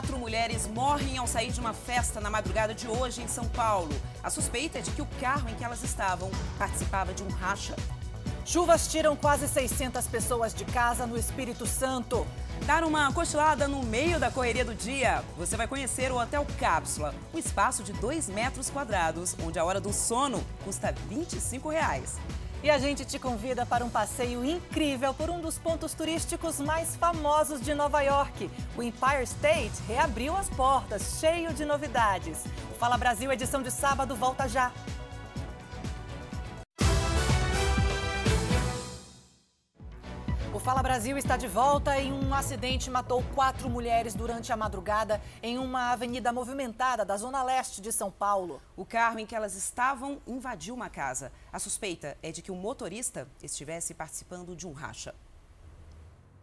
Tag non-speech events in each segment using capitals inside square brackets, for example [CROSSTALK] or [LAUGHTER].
Quatro mulheres morrem ao sair de uma festa na madrugada de hoje em São Paulo. A suspeita é de que o carro em que elas estavam participava de um racha. Chuvas tiram quase 600 pessoas de casa no Espírito Santo. Dar uma cochilada no meio da correria do dia. Você vai conhecer o Hotel Cápsula, um espaço de 2 metros quadrados, onde a hora do sono custa 25 reais. E a gente te convida para um passeio incrível por um dos pontos turísticos mais famosos de Nova York. O Empire State reabriu as portas, cheio de novidades. O Fala Brasil, edição de sábado, volta já. Fala Brasil está de volta e um acidente matou quatro mulheres durante a madrugada em uma avenida movimentada da zona leste de São Paulo. O carro em que elas estavam invadiu uma casa. A suspeita é de que o motorista estivesse participando de um racha.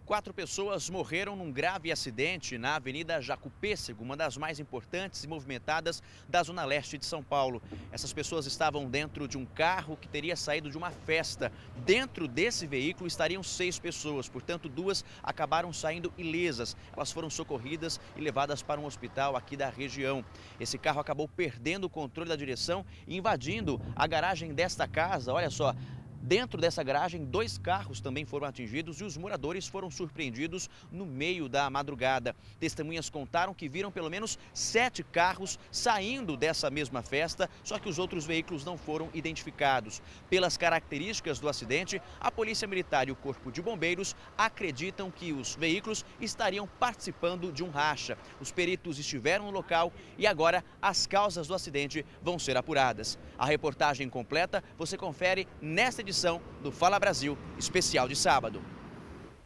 Quatro pessoas morreram num grave acidente na Avenida Jacupêssego, uma das mais importantes e movimentadas da zona leste de São Paulo. Essas pessoas estavam dentro de um carro que teria saído de uma festa. Dentro desse veículo estariam seis pessoas, portanto, duas acabaram saindo ilesas. Elas foram socorridas e levadas para um hospital aqui da região. Esse carro acabou perdendo o controle da direção e invadindo a garagem desta casa. Olha só, Dentro dessa garagem, dois carros também foram atingidos e os moradores foram surpreendidos no meio da madrugada. Testemunhas contaram que viram pelo menos sete carros saindo dessa mesma festa, só que os outros veículos não foram identificados. Pelas características do acidente, a Polícia Militar e o Corpo de Bombeiros acreditam que os veículos estariam participando de um racha. Os peritos estiveram no local e agora as causas do acidente vão ser apuradas. A reportagem completa você confere nesta edição do Fala Brasil, especial de sábado.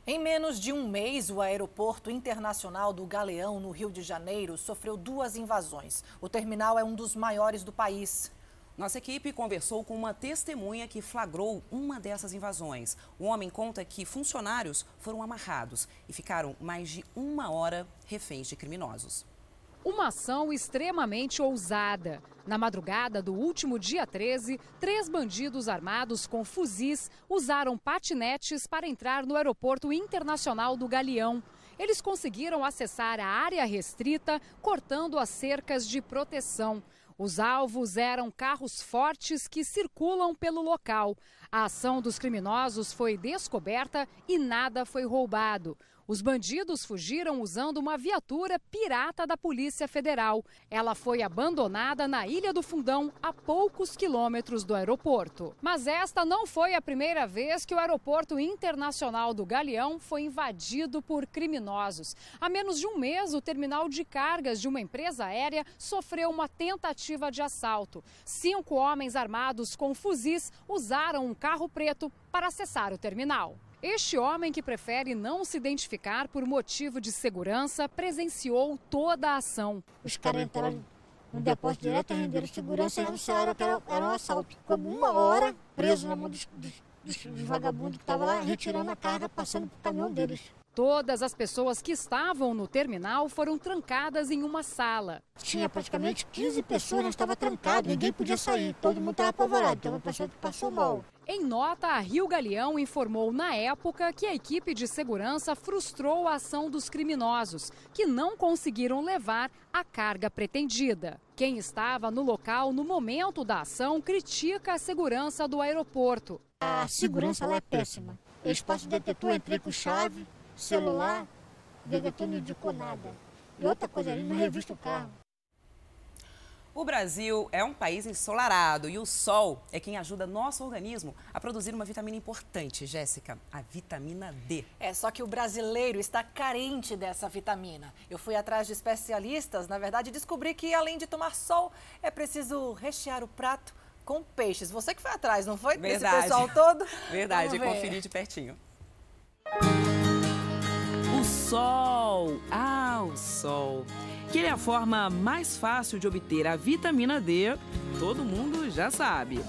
Em menos de um mês, o Aeroporto Internacional do Galeão, no Rio de Janeiro, sofreu duas invasões. O terminal é um dos maiores do país. Nossa equipe conversou com uma testemunha que flagrou uma dessas invasões. O homem conta que funcionários foram amarrados e ficaram mais de uma hora reféns de criminosos. Uma ação extremamente ousada. Na madrugada do último dia 13, três bandidos armados com fuzis usaram patinetes para entrar no Aeroporto Internacional do Galeão. Eles conseguiram acessar a área restrita, cortando as cercas de proteção. Os alvos eram carros fortes que circulam pelo local. A ação dos criminosos foi descoberta e nada foi roubado. Os bandidos fugiram usando uma viatura pirata da Polícia Federal. Ela foi abandonada na Ilha do Fundão, a poucos quilômetros do aeroporto. Mas esta não foi a primeira vez que o Aeroporto Internacional do Galeão foi invadido por criminosos. Há menos de um mês, o terminal de cargas de uma empresa aérea sofreu uma tentativa de assalto. Cinco homens armados com fuzis usaram um carro preto para acessar o terminal. Este homem, que prefere não se identificar por motivo de segurança, presenciou toda a ação. Os caras entraram no depósito direto, renderam segurança e anunciaram que era, era um assalto. Como uma hora preso na mão dos, dos, dos vagabundos que estavam lá retirando a carga, passando para o caminhão deles. Todas as pessoas que estavam no terminal foram trancadas em uma sala. Tinha praticamente 15 pessoas, estava trancado, ninguém podia sair, todo mundo estava apavorado, então uma pessoa que passou mal. Em nota, a Rio Galeão informou na época que a equipe de segurança frustrou a ação dos criminosos, que não conseguiram levar a carga pretendida. Quem estava no local no momento da ação critica a segurança do aeroporto. A segurança lá é péssima. Espaço detetor, entrei com chave, celular, detetor não indicou nada. E outra coisa, ele não revista o carro. O Brasil é um país ensolarado e o sol é quem ajuda nosso organismo a produzir uma vitamina importante, Jéssica, a vitamina D. É, só que o brasileiro está carente dessa vitamina. Eu fui atrás de especialistas, na verdade, descobri que além de tomar sol, é preciso rechear o prato com peixes. Você que foi atrás, não foi? Verdade. Esse pessoal todo? [LAUGHS] Verdade, conferir de pertinho. O sol, ah, o sol que é a forma mais fácil de obter a vitamina D, todo mundo já sabe.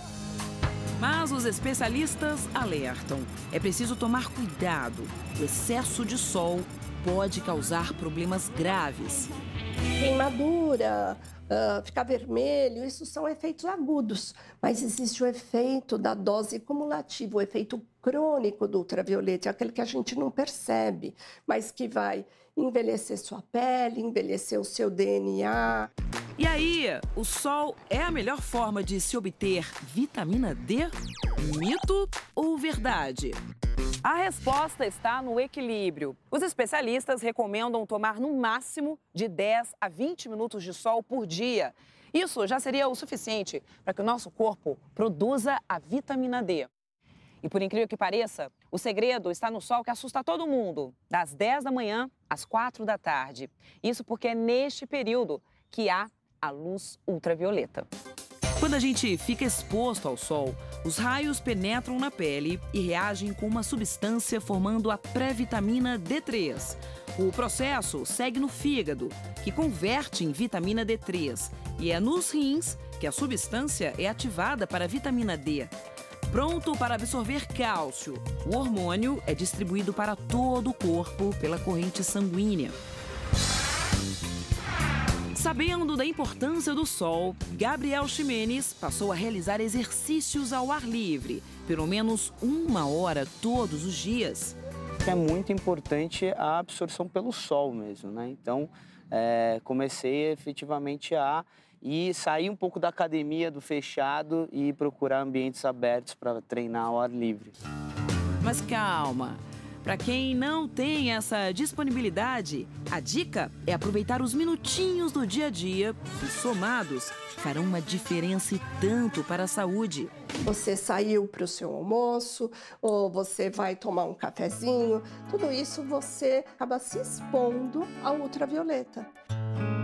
Mas os especialistas alertam: é preciso tomar cuidado. O excesso de sol pode causar problemas graves. Queimadura, ficar vermelho, isso são efeitos agudos. Mas existe o efeito da dose cumulativa, o efeito crônico do ultravioleta, é aquele que a gente não percebe, mas que vai envelhecer sua pele, envelhecer o seu DNA. E aí, o sol é a melhor forma de se obter vitamina D? Mito ou verdade? A resposta está no equilíbrio. Os especialistas recomendam tomar no máximo de 10 a 20 minutos de sol por dia. Isso já seria o suficiente para que o nosso corpo produza a vitamina D. E por incrível que pareça, o segredo está no sol que assusta todo mundo, das 10 da manhã às 4 da tarde. Isso porque é neste período que há a luz ultravioleta. Quando a gente fica exposto ao sol, os raios penetram na pele e reagem com uma substância formando a pré-vitamina D3. O processo segue no fígado, que converte em vitamina D3, e é nos rins que a substância é ativada para a vitamina D. Pronto para absorver cálcio, o hormônio é distribuído para todo o corpo pela corrente sanguínea. Sabendo da importância do sol, Gabriel Ximenes passou a realizar exercícios ao ar livre, pelo menos uma hora todos os dias. É muito importante a absorção pelo sol mesmo, né? Então, é, comecei efetivamente a ir sair um pouco da academia, do fechado e procurar ambientes abertos para treinar ao ar livre. Mas calma, para quem não tem essa disponibilidade, a dica é aproveitar os minutinhos do dia a dia que, somados, farão uma diferença e tanto para a saúde. Você saiu para o seu almoço, ou você vai tomar um cafezinho, tudo isso você acaba se expondo ao ultravioleta.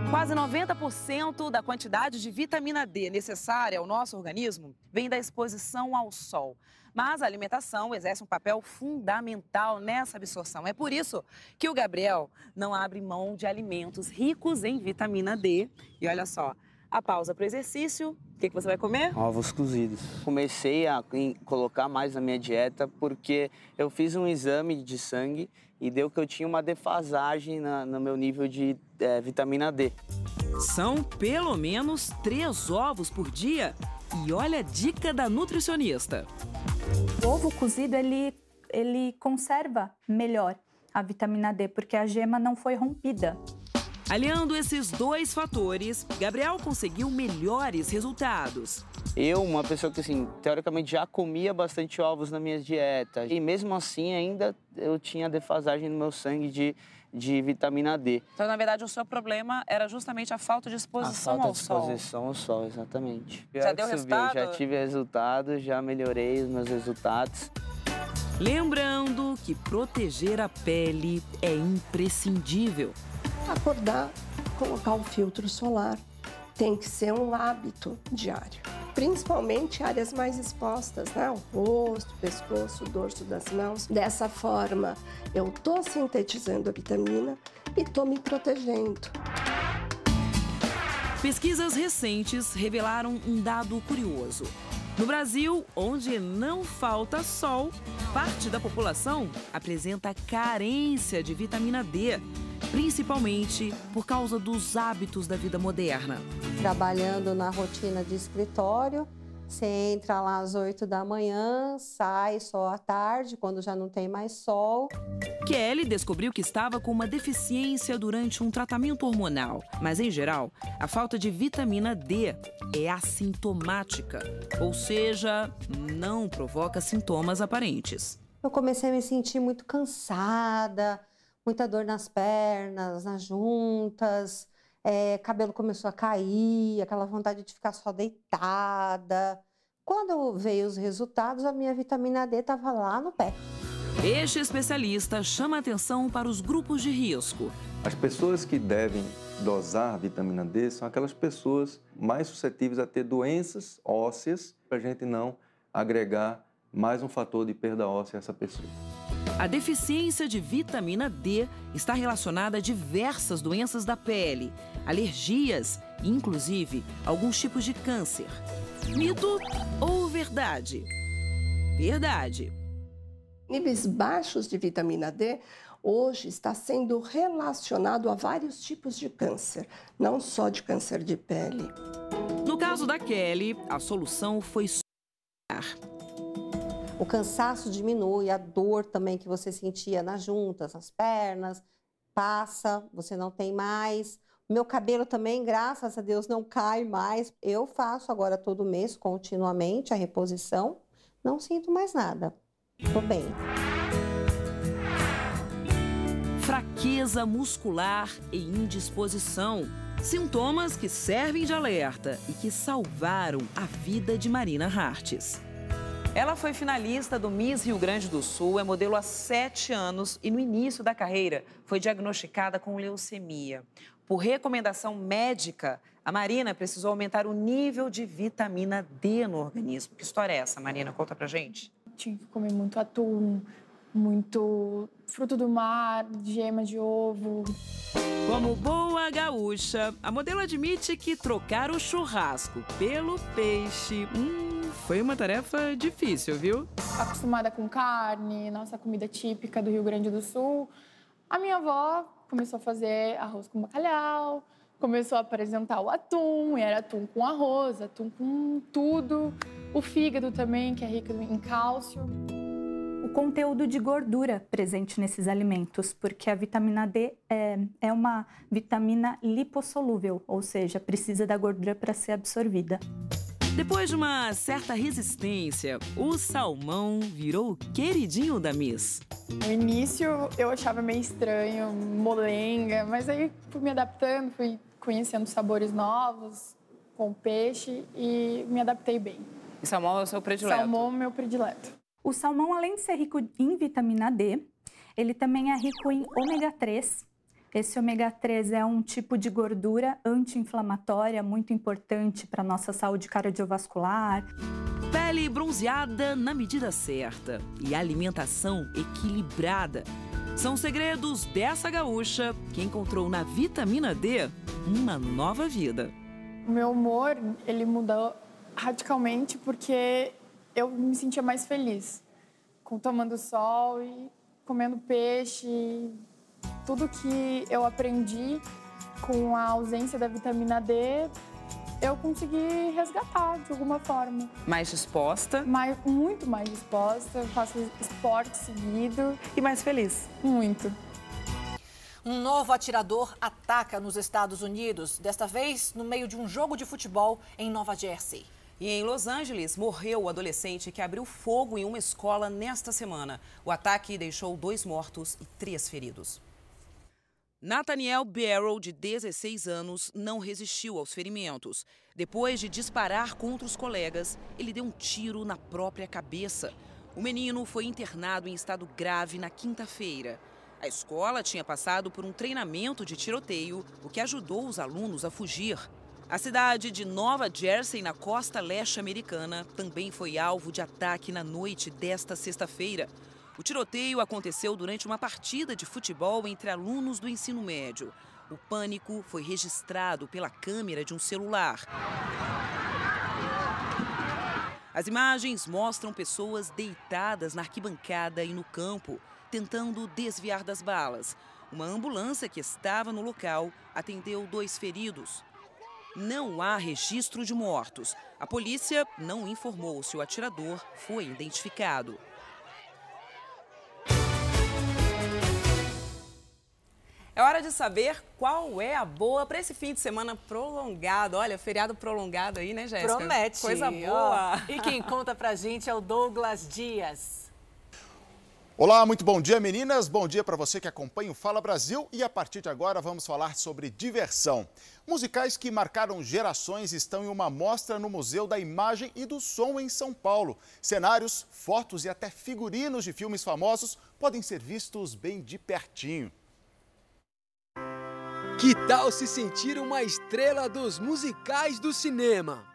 Quase 90% da quantidade de vitamina D necessária ao nosso organismo vem da exposição ao sol. Mas a alimentação exerce um papel fundamental nessa absorção. É por isso que o Gabriel não abre mão de alimentos ricos em vitamina D. E olha só, a pausa para o exercício, o que, que, você vai comer? Ovos cozidos. Comecei a colocar mais na minha dieta porque eu fiz um exame de sangue e deu que eu tinha uma defasagem na, no meu nível de é, vitamina D. São pelo menos três ovos por dia. E olha a dica da nutricionista. O ovo cozido, ele, ele conserva melhor a vitamina D, porque a gema não foi rompida. Aliando esses dois fatores, Gabriel conseguiu melhores resultados. Eu, uma pessoa que, assim, teoricamente já comia bastante ovos na minha dieta, e mesmo assim ainda eu tinha defasagem no meu sangue de, de vitamina D. Então, na verdade, o seu problema era justamente a falta de exposição a falta ao de sol. exposição ao sol, exatamente. Já deu subi, resultado? Já tive resultados, já melhorei os meus resultados. Lembrando que proteger a pele é imprescindível. Acordar, colocar o filtro solar tem que ser um hábito diário. Principalmente áreas mais expostas, né? O rosto, o pescoço, o dorso das mãos. Dessa forma, eu estou sintetizando a vitamina e estou me protegendo. Pesquisas recentes revelaram um dado curioso. No Brasil, onde não falta sol, parte da população apresenta carência de vitamina D, principalmente por causa dos hábitos da vida moderna. Trabalhando na rotina de escritório, você entra lá às 8 da manhã, sai só à tarde, quando já não tem mais sol. Kelly descobriu que estava com uma deficiência durante um tratamento hormonal, mas em geral, a falta de vitamina D é assintomática, ou seja, não provoca sintomas aparentes. Eu comecei a me sentir muito cansada, muita dor nas pernas, nas juntas, é, cabelo começou a cair, aquela vontade de ficar só deitada. Quando veio os resultados, a minha vitamina D estava lá no pé. Este especialista chama atenção para os grupos de risco. As pessoas que devem dosar vitamina D são aquelas pessoas mais suscetíveis a ter doenças ósseas, para a gente não agregar mais um fator de perda óssea a essa pessoa. A deficiência de vitamina D está relacionada a diversas doenças da pele, alergias e, inclusive, alguns tipos de câncer. Mito ou verdade? Verdade. Níveis baixos de vitamina D hoje está sendo relacionado a vários tipos de câncer, não só de câncer de pele. No caso da Kelly, a solução foi o cansaço diminui, a dor também que você sentia nas juntas, nas pernas, passa, você não tem mais. Meu cabelo também, graças a Deus, não cai mais. Eu faço agora todo mês, continuamente, a reposição. Não sinto mais nada. Tô bem. Fraqueza muscular e indisposição. Sintomas que servem de alerta e que salvaram a vida de Marina Hartes. Ela foi finalista do Miss Rio Grande do Sul, é modelo há sete anos e no início da carreira foi diagnosticada com leucemia. Por recomendação médica, a Marina precisou aumentar o nível de vitamina D no organismo. Que história é essa, Marina? Conta pra gente. Tinha que comer muito atum, muito fruto do mar, gema de ovo. Como boa gaúcha, a modelo admite que trocar o churrasco pelo peixe hum, foi uma tarefa difícil, viu? Acostumada com carne, nossa comida típica do Rio Grande do Sul, a minha avó começou a fazer arroz com bacalhau, começou a apresentar o atum, e era atum com arroz, atum com tudo. O fígado também, que é rico em cálcio o conteúdo de gordura presente nesses alimentos, porque a vitamina D é, é uma vitamina lipossolúvel, ou seja, precisa da gordura para ser absorvida. Depois de uma certa resistência, o salmão virou o queridinho da Miss. No início eu achava meio estranho, molenga, mas aí fui me adaptando, fui conhecendo sabores novos com peixe e me adaptei bem. E salmão é o seu predileto? Salmão é meu predileto. O salmão, além de ser rico em vitamina D, ele também é rico em ômega 3. Esse ômega 3 é um tipo de gordura anti-inflamatória muito importante para a nossa saúde cardiovascular. Pele bronzeada na medida certa e alimentação equilibrada. São segredos dessa gaúcha que encontrou na vitamina D uma nova vida. O meu humor, ele mudou radicalmente porque eu me sentia mais feliz com tomando sol e comendo peixe. Tudo que eu aprendi com a ausência da vitamina D, eu consegui resgatar de alguma forma. Mais disposta? Mais, muito mais disposta. faço esporte seguido. E mais feliz? Muito. Um novo atirador ataca nos Estados Unidos, desta vez no meio de um jogo de futebol em Nova Jersey. E em Los Angeles, morreu o adolescente que abriu fogo em uma escola nesta semana. O ataque deixou dois mortos e três feridos. Nathaniel Barrow, de 16 anos, não resistiu aos ferimentos. Depois de disparar contra os colegas, ele deu um tiro na própria cabeça. O menino foi internado em estado grave na quinta-feira. A escola tinha passado por um treinamento de tiroteio, o que ajudou os alunos a fugir. A cidade de Nova Jersey, na costa leste americana, também foi alvo de ataque na noite desta sexta-feira. O tiroteio aconteceu durante uma partida de futebol entre alunos do ensino médio. O pânico foi registrado pela câmera de um celular. As imagens mostram pessoas deitadas na arquibancada e no campo, tentando desviar das balas. Uma ambulância que estava no local atendeu dois feridos. Não há registro de mortos. A polícia não informou se o atirador foi identificado. É hora de saber qual é a boa para esse fim de semana prolongado. Olha, feriado prolongado aí, né, Jéssica? Promete. Coisa boa. Oh, e quem conta pra gente é o Douglas Dias. Olá, muito bom dia, meninas. Bom dia para você que acompanha o Fala Brasil e a partir de agora vamos falar sobre diversão. Musicais que marcaram gerações estão em uma mostra no Museu da Imagem e do Som em São Paulo. Cenários, fotos e até figurinos de filmes famosos podem ser vistos bem de pertinho. Que tal se sentir uma estrela dos musicais do cinema?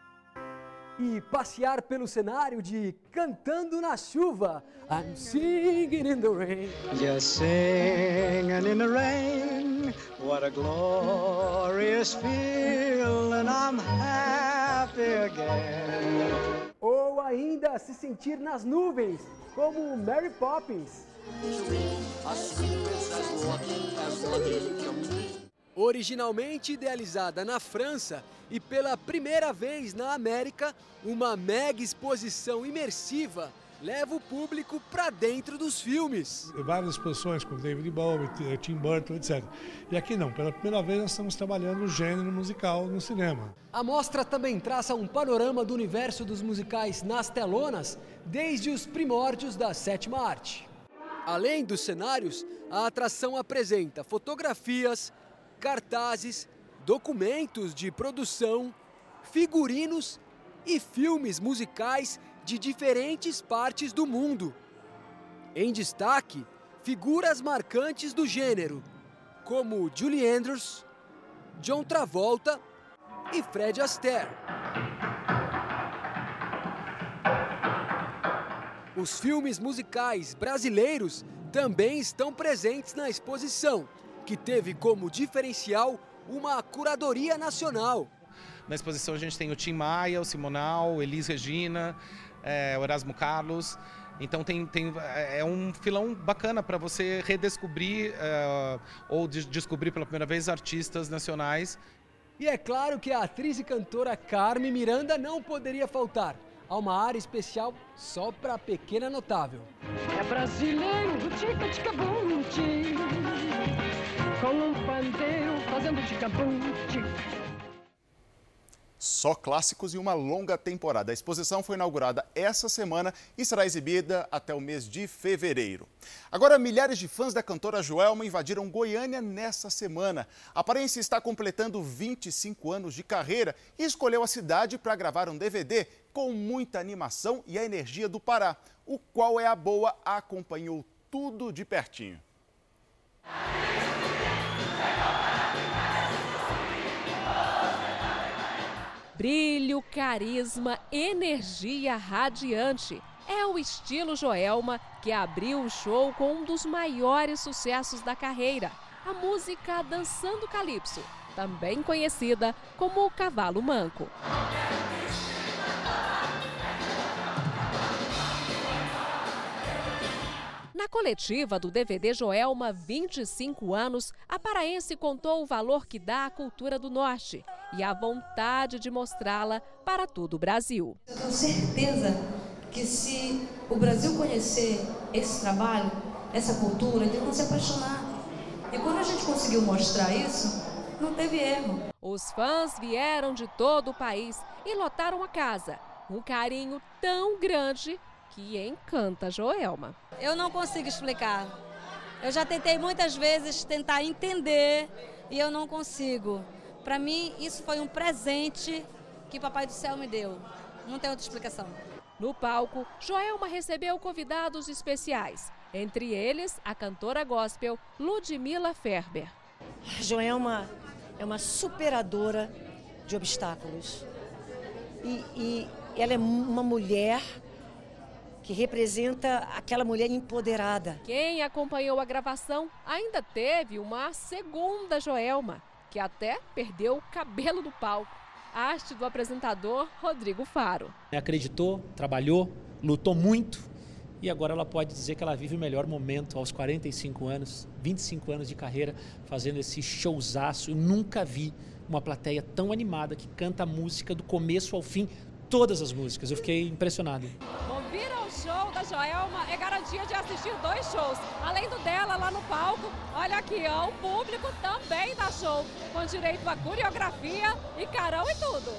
E passear pelo cenário de Cantando na Chuva. I'm singing in the rain. Just singing in the rain. What a glorious feeling. I'm happy again. Ou ainda se sentir nas nuvens, como Mary Poppins. Originalmente idealizada na França e pela primeira vez na América, uma mega exposição imersiva leva o público para dentro dos filmes. Várias exposições com David Bowie, Tim Burton, etc. E aqui não, pela primeira vez nós estamos trabalhando o gênero musical no cinema. A mostra também traça um panorama do universo dos musicais nas telonas, desde os primórdios da sétima arte. Além dos cenários, a atração apresenta fotografias, cartazes, documentos de produção, figurinos e filmes musicais de diferentes partes do mundo. Em destaque, figuras marcantes do gênero, como Julie Andrews, John Travolta e Fred Astaire. Os filmes musicais brasileiros também estão presentes na exposição, que teve como diferencial uma curadoria nacional. Na exposição a gente tem o Tim Maia, o Simonal, Elis Regina, é, o Erasmo Carlos. Então tem, tem, é um filão bacana para você redescobrir é, ou de, descobrir pela primeira vez artistas nacionais. E é claro que a atriz e cantora Carmen Miranda não poderia faltar. Há uma área especial só para a pequena notável. É brasileiro, tica tica bum com um pandeiro fazendo só clássicos e uma longa temporada. A exposição foi inaugurada essa semana e será exibida até o mês de fevereiro. Agora, milhares de fãs da cantora Joelma invadiram Goiânia nessa semana. A Parense está completando 25 anos de carreira e escolheu a cidade para gravar um DVD com muita animação e a energia do Pará. O Qual é a Boa acompanhou tudo de pertinho. Brilho, carisma, energia radiante. É o estilo Joelma que abriu o show com um dos maiores sucessos da carreira, a música Dançando Calypso, também conhecida como Cavalo Manco. Na coletiva do DVD Joelma 25 anos, a paraense contou o valor que dá à cultura do Norte e a vontade de mostrá-la para todo o Brasil. Eu tenho certeza que se o Brasil conhecer esse trabalho, essa cultura, eles vão se apaixonar. E quando a gente conseguiu mostrar isso, não teve erro. Os fãs vieram de todo o país e lotaram a casa. Um carinho tão grande que encanta Joelma. Eu não consigo explicar. Eu já tentei muitas vezes tentar entender e eu não consigo. Para mim, isso foi um presente que Papai do Céu me deu. Não tem outra explicação. No palco, Joelma recebeu convidados especiais, entre eles a cantora gospel Ludmila Ferber. Joelma é uma superadora de obstáculos. E, e ela é uma mulher que representa aquela mulher empoderada. Quem acompanhou a gravação ainda teve uma segunda Joelma, que até perdeu o cabelo do palco. Haste do apresentador Rodrigo Faro. Acreditou, trabalhou, lutou muito e agora ela pode dizer que ela vive o melhor momento aos 45 anos, 25 anos de carreira, fazendo esse showzaço. Eu nunca vi uma plateia tão animada que canta a música do começo ao fim, todas as músicas. Eu fiquei impressionado. Ouvir ao show da Joelma é garantia de assistir dois shows. Além do dela lá no palco, olha aqui, ó, o público também dá show, com direito a coreografia e carão e tudo.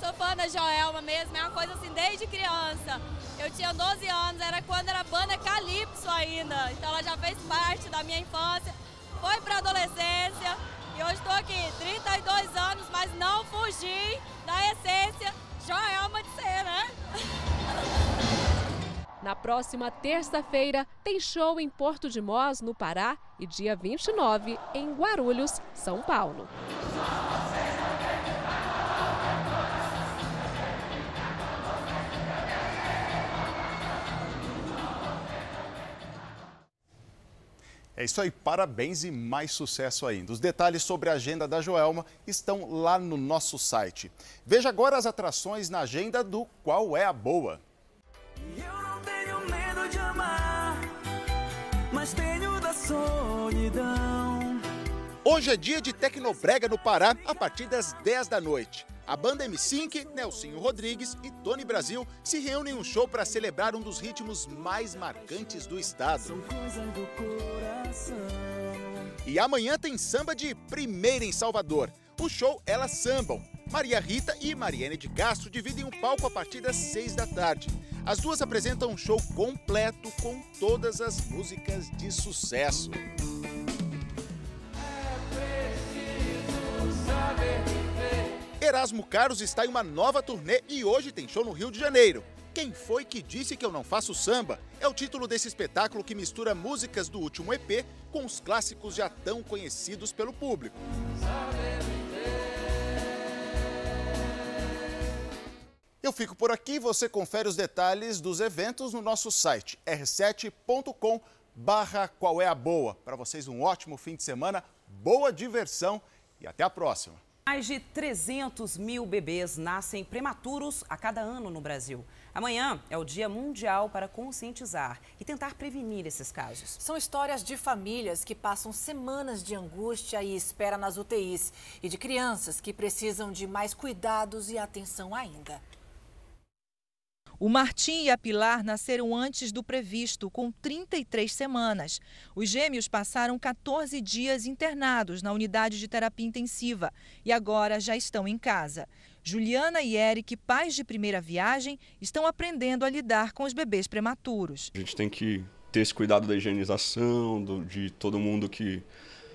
Sou fã da Joelma mesmo, é uma coisa assim desde criança. Eu tinha 12 anos, era quando era banda Calypso ainda, então ela já fez parte da minha infância, foi para adolescência e hoje estou aqui, 32 anos, mas não fugi da essência Joelma de ser, né? [LAUGHS] Na próxima terça-feira, tem show em Porto de Mós, no Pará, e dia 29, em Guarulhos, São Paulo. É isso aí, parabéns e mais sucesso ainda. Os detalhes sobre a agenda da Joelma estão lá no nosso site. Veja agora as atrações na agenda do Qual é a Boa. Eu não tenho medo de amar, mas tenho da solidão. Hoje é dia de Tecnobrega no Pará, a partir das 10 da noite. A banda M5, Nelsinho Rodrigues e Tony Brasil se reúnem em um show para celebrar um dos ritmos mais marcantes do estado. E amanhã tem samba de primeira em Salvador. O show Elas Sambam. Maria Rita e Mariane de Castro dividem um palco a partir das 6 da tarde. As duas apresentam um show completo com todas as músicas de sucesso. Erasmo Carlos está em uma nova turnê e hoje tem show no Rio de Janeiro. Quem foi que disse que eu não faço samba? É o título desse espetáculo que mistura músicas do último EP com os clássicos já tão conhecidos pelo público. Eu fico por aqui, você confere os detalhes dos eventos no nosso site r7.com barra qual é a boa. Para vocês um ótimo fim de semana, boa diversão e até a próxima. Mais de 300 mil bebês nascem prematuros a cada ano no Brasil. Amanhã é o Dia Mundial para conscientizar e tentar prevenir esses casos. São histórias de famílias que passam semanas de angústia e espera nas UTIs e de crianças que precisam de mais cuidados e atenção ainda. O Martim e a Pilar nasceram antes do previsto, com 33 semanas. Os gêmeos passaram 14 dias internados na unidade de terapia intensiva e agora já estão em casa. Juliana e Eric, pais de primeira viagem, estão aprendendo a lidar com os bebês prematuros. A gente tem que ter esse cuidado da higienização, do, de todo mundo que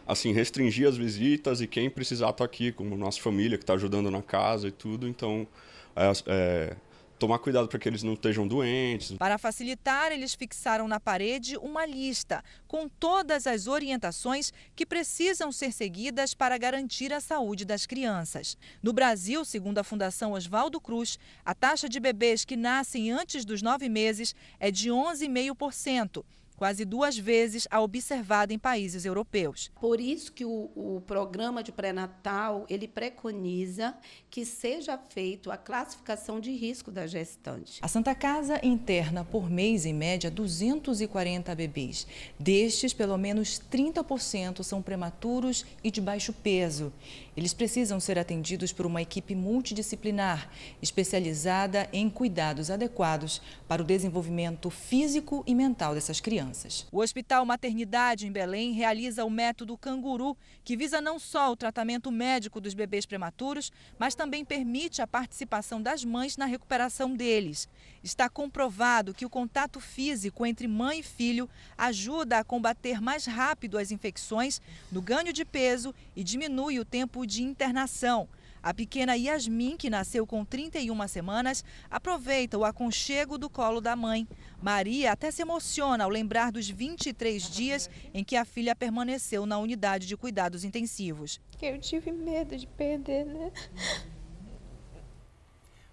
assim restringir as visitas e quem precisar estar aqui, como nossa família que está ajudando na casa e tudo. Então, é, é tomar cuidado para que eles não estejam doentes. Para facilitar, eles fixaram na parede uma lista com todas as orientações que precisam ser seguidas para garantir a saúde das crianças. No Brasil, segundo a Fundação Oswaldo Cruz, a taxa de bebês que nascem antes dos nove meses é de 11,5% quase duas vezes a observada em países europeus. Por isso que o, o programa de pré-natal ele preconiza que seja feito a classificação de risco da gestante. A Santa Casa interna por mês em média 240 bebês. Destes, pelo menos 30% são prematuros e de baixo peso. Eles precisam ser atendidos por uma equipe multidisciplinar, especializada em cuidados adequados para o desenvolvimento físico e mental dessas crianças. O Hospital Maternidade em Belém realiza o método Canguru, que visa não só o tratamento médico dos bebês prematuros, mas também permite a participação das mães na recuperação deles. Está comprovado que o contato físico entre mãe e filho ajuda a combater mais rápido as infecções, no ganho de peso e diminui o tempo de internação. A pequena Yasmin, que nasceu com 31 semanas, aproveita o aconchego do colo da mãe. Maria até se emociona ao lembrar dos 23 dias em que a filha permaneceu na unidade de cuidados intensivos. Eu tive medo de perder, né?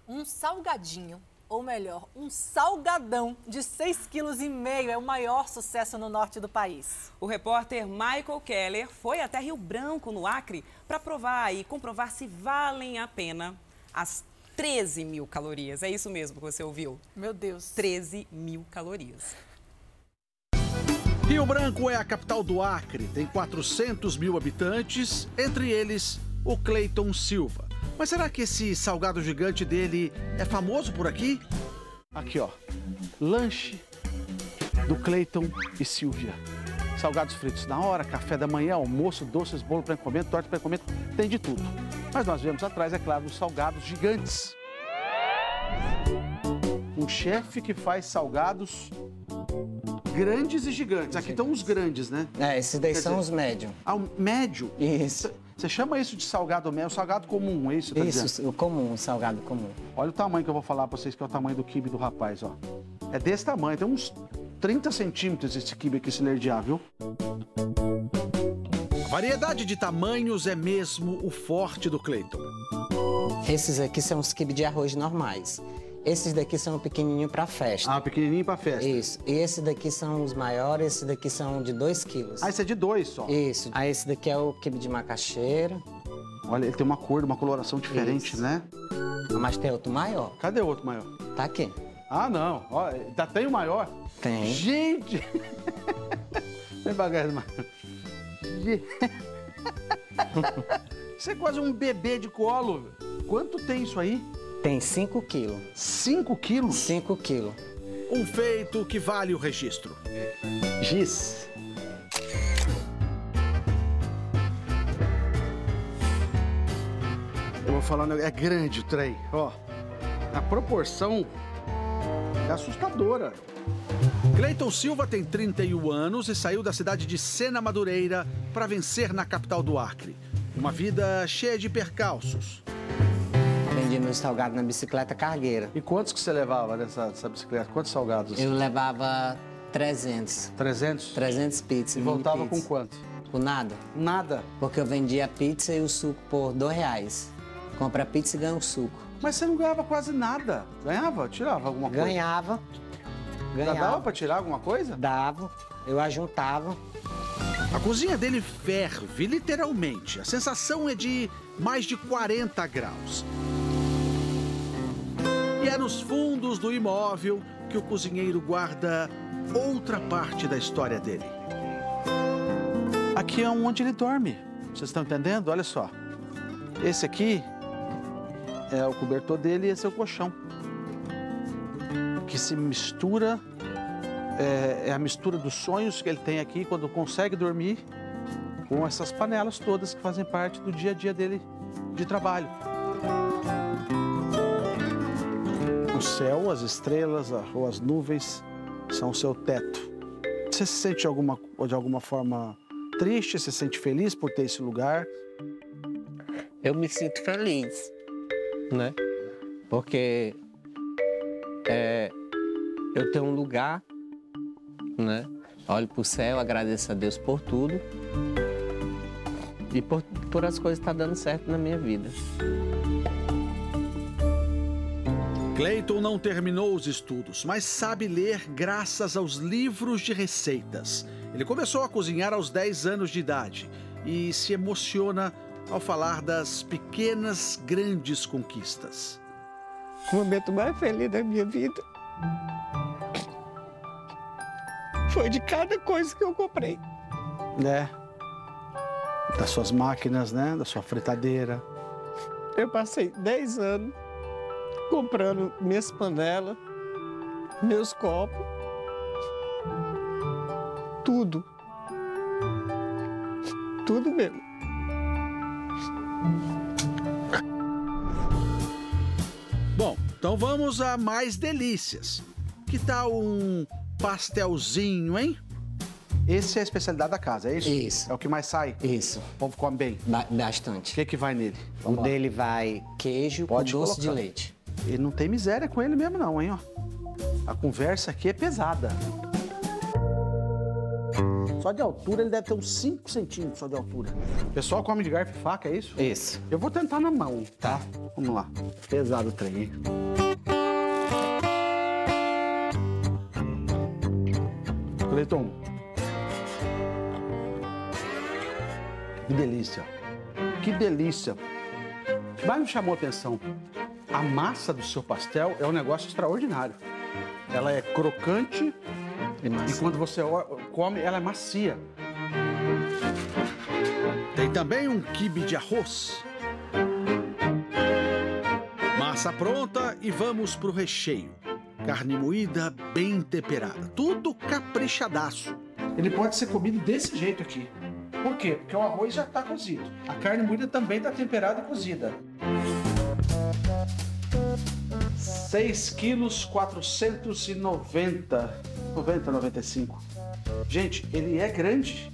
Um salgadinho ou melhor, um salgadão de 6,5 kg é o maior sucesso no norte do país. O repórter Michael Keller foi até Rio Branco, no Acre, para provar e comprovar se valem a pena as 13 mil calorias. É isso mesmo que você ouviu? Meu Deus. 13 mil calorias. Rio Branco é a capital do Acre, tem 400 mil habitantes, entre eles o Cleiton Silva. Mas será que esse salgado gigante dele é famoso por aqui? Aqui, ó. Lanche do Cleiton e Silvia. Salgados fritos na hora, café da manhã, almoço, doces, bolo para encomenda, torta para encomenda, tem de tudo. Mas nós viemos atrás, é claro, dos salgados gigantes. Um chefe que faz salgados grandes e gigantes. Aqui estão os grandes, né? É, esses daí Quer são dizer, os médios. Ah, o médio? Isso. Você chama isso de salgado médio, salgado comum, é isso? Tá Isso, dizendo? o comum, o salgado comum. Olha o tamanho que eu vou falar pra vocês, que é o tamanho do quibe do rapaz, ó. É desse tamanho, tem uns 30 centímetros esse quibe aqui, se lerdear, viu? A variedade de tamanhos é mesmo o forte do Cleiton. Esses aqui são os quibe de arroz normais. Esses daqui são pequenininho para festa. Ah, pequenininho para festa. Isso. E esses daqui são os maiores, esses daqui são de 2 quilos. Ah, esse é de dois só? Isso. Aí esse daqui é o quibe de macaxeira. Olha, ele tem uma cor, uma coloração diferente, Isso. né? Mas tem outro maior. Cadê o outro maior? Tá aqui. Ah, não. Ó, ainda tem o maior? Tem. Gente! Vem devagar, mano. Isso é quase um bebê de colo. Quanto tem isso aí? Tem 5 quilos. 5 quilos? 5 quilos. Um feito que vale o registro. Giz. Eu vou falar, é grande o trem, ó. A proporção é assustadora. Cleiton Silva tem 31 anos e saiu da cidade de Sena Madureira para vencer na capital do Acre. Uma vida cheia de percalços. Vendi meu salgado na bicicleta cargueira. E quantos que você levava nessa, nessa bicicleta? Quantos salgados? Eu levava 300. 300? 300 pizzas. E voltava pizza. com quanto? Com nada. Nada? Porque eu vendia a pizza e o suco por dois reais. Compra a pizza e ganha o suco. Mas você não ganhava quase nada. Ganhava? Tirava alguma coisa? Ganhava. Já Ganhava. dava pra tirar alguma coisa? Dava. Eu ajuntava. A cozinha dele ferve, literalmente. A sensação é de mais de 40 graus. E é nos fundos do imóvel que o cozinheiro guarda outra parte da história dele. Aqui é onde ele dorme. Vocês estão entendendo? Olha só. Esse aqui é o cobertor dele e esse é o colchão. Que se mistura é, é a mistura dos sonhos que ele tem aqui quando consegue dormir com essas panelas todas que fazem parte do dia a dia dele de trabalho. O céu, as estrelas ou as nuvens são o seu teto. Você se sente de alguma, de alguma forma triste? Você se sente feliz por ter esse lugar? Eu me sinto feliz, né? Porque é, eu tenho um lugar, né? Olho pro céu, agradeço a Deus por tudo e por, por as coisas estar dando certo na minha vida. Clayton não terminou os estudos, mas sabe ler graças aos livros de receitas. Ele começou a cozinhar aos 10 anos de idade e se emociona ao falar das pequenas, grandes conquistas. O momento mais feliz da minha vida foi de cada coisa que eu comprei. Né? Das suas máquinas, né? Da sua fritadeira. Eu passei 10 anos comprando minhas panelas, meus copos, tudo. Tudo mesmo. Bom, então vamos a mais delícias. Que tal um pastelzinho, hein? Esse é a especialidade da casa, é isso? Isso. É o que mais sai? Isso. O povo come bem? Ba- bastante. O que, que vai nele? O dele vai queijo Pode com doce colocar. de leite. Ele não tem miséria com ele mesmo, não, hein? Ó. A conversa aqui é pesada. Só de altura ele deve ter uns 5 centímetros só de altura. O pessoal come de garfo e faca, é isso? Isso. Eu vou tentar na mão, tá? Vamos lá. Pesado o trem, hein? Cleiton. Que delícia. Que delícia. Mais me chamou a atenção, a massa do seu pastel é um negócio extraordinário. Ela é crocante e, quando você come, ela é macia. Tem também um quibe de arroz. Massa pronta e vamos pro recheio. Carne moída bem temperada, tudo caprichadaço. Ele pode ser comido desse jeito aqui. Por quê? Porque o arroz já está cozido. A carne moída também está temperada e cozida. 6 quilos 490. 90, 95. Gente, ele é grande.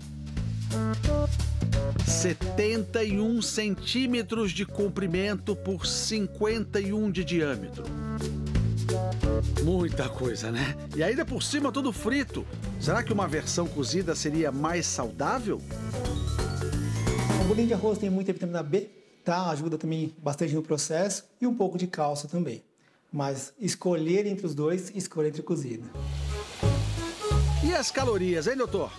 71 centímetros de comprimento por 51 de diâmetro. Muita coisa, né? E ainda por cima tudo frito. Será que uma versão cozida seria mais saudável? O bolinho de arroz tem muita vitamina B, tá? Ajuda também bastante no processo e um pouco de cálcio também. Mas escolher entre os dois, escolher entre cozida. E as calorias, hein, doutor?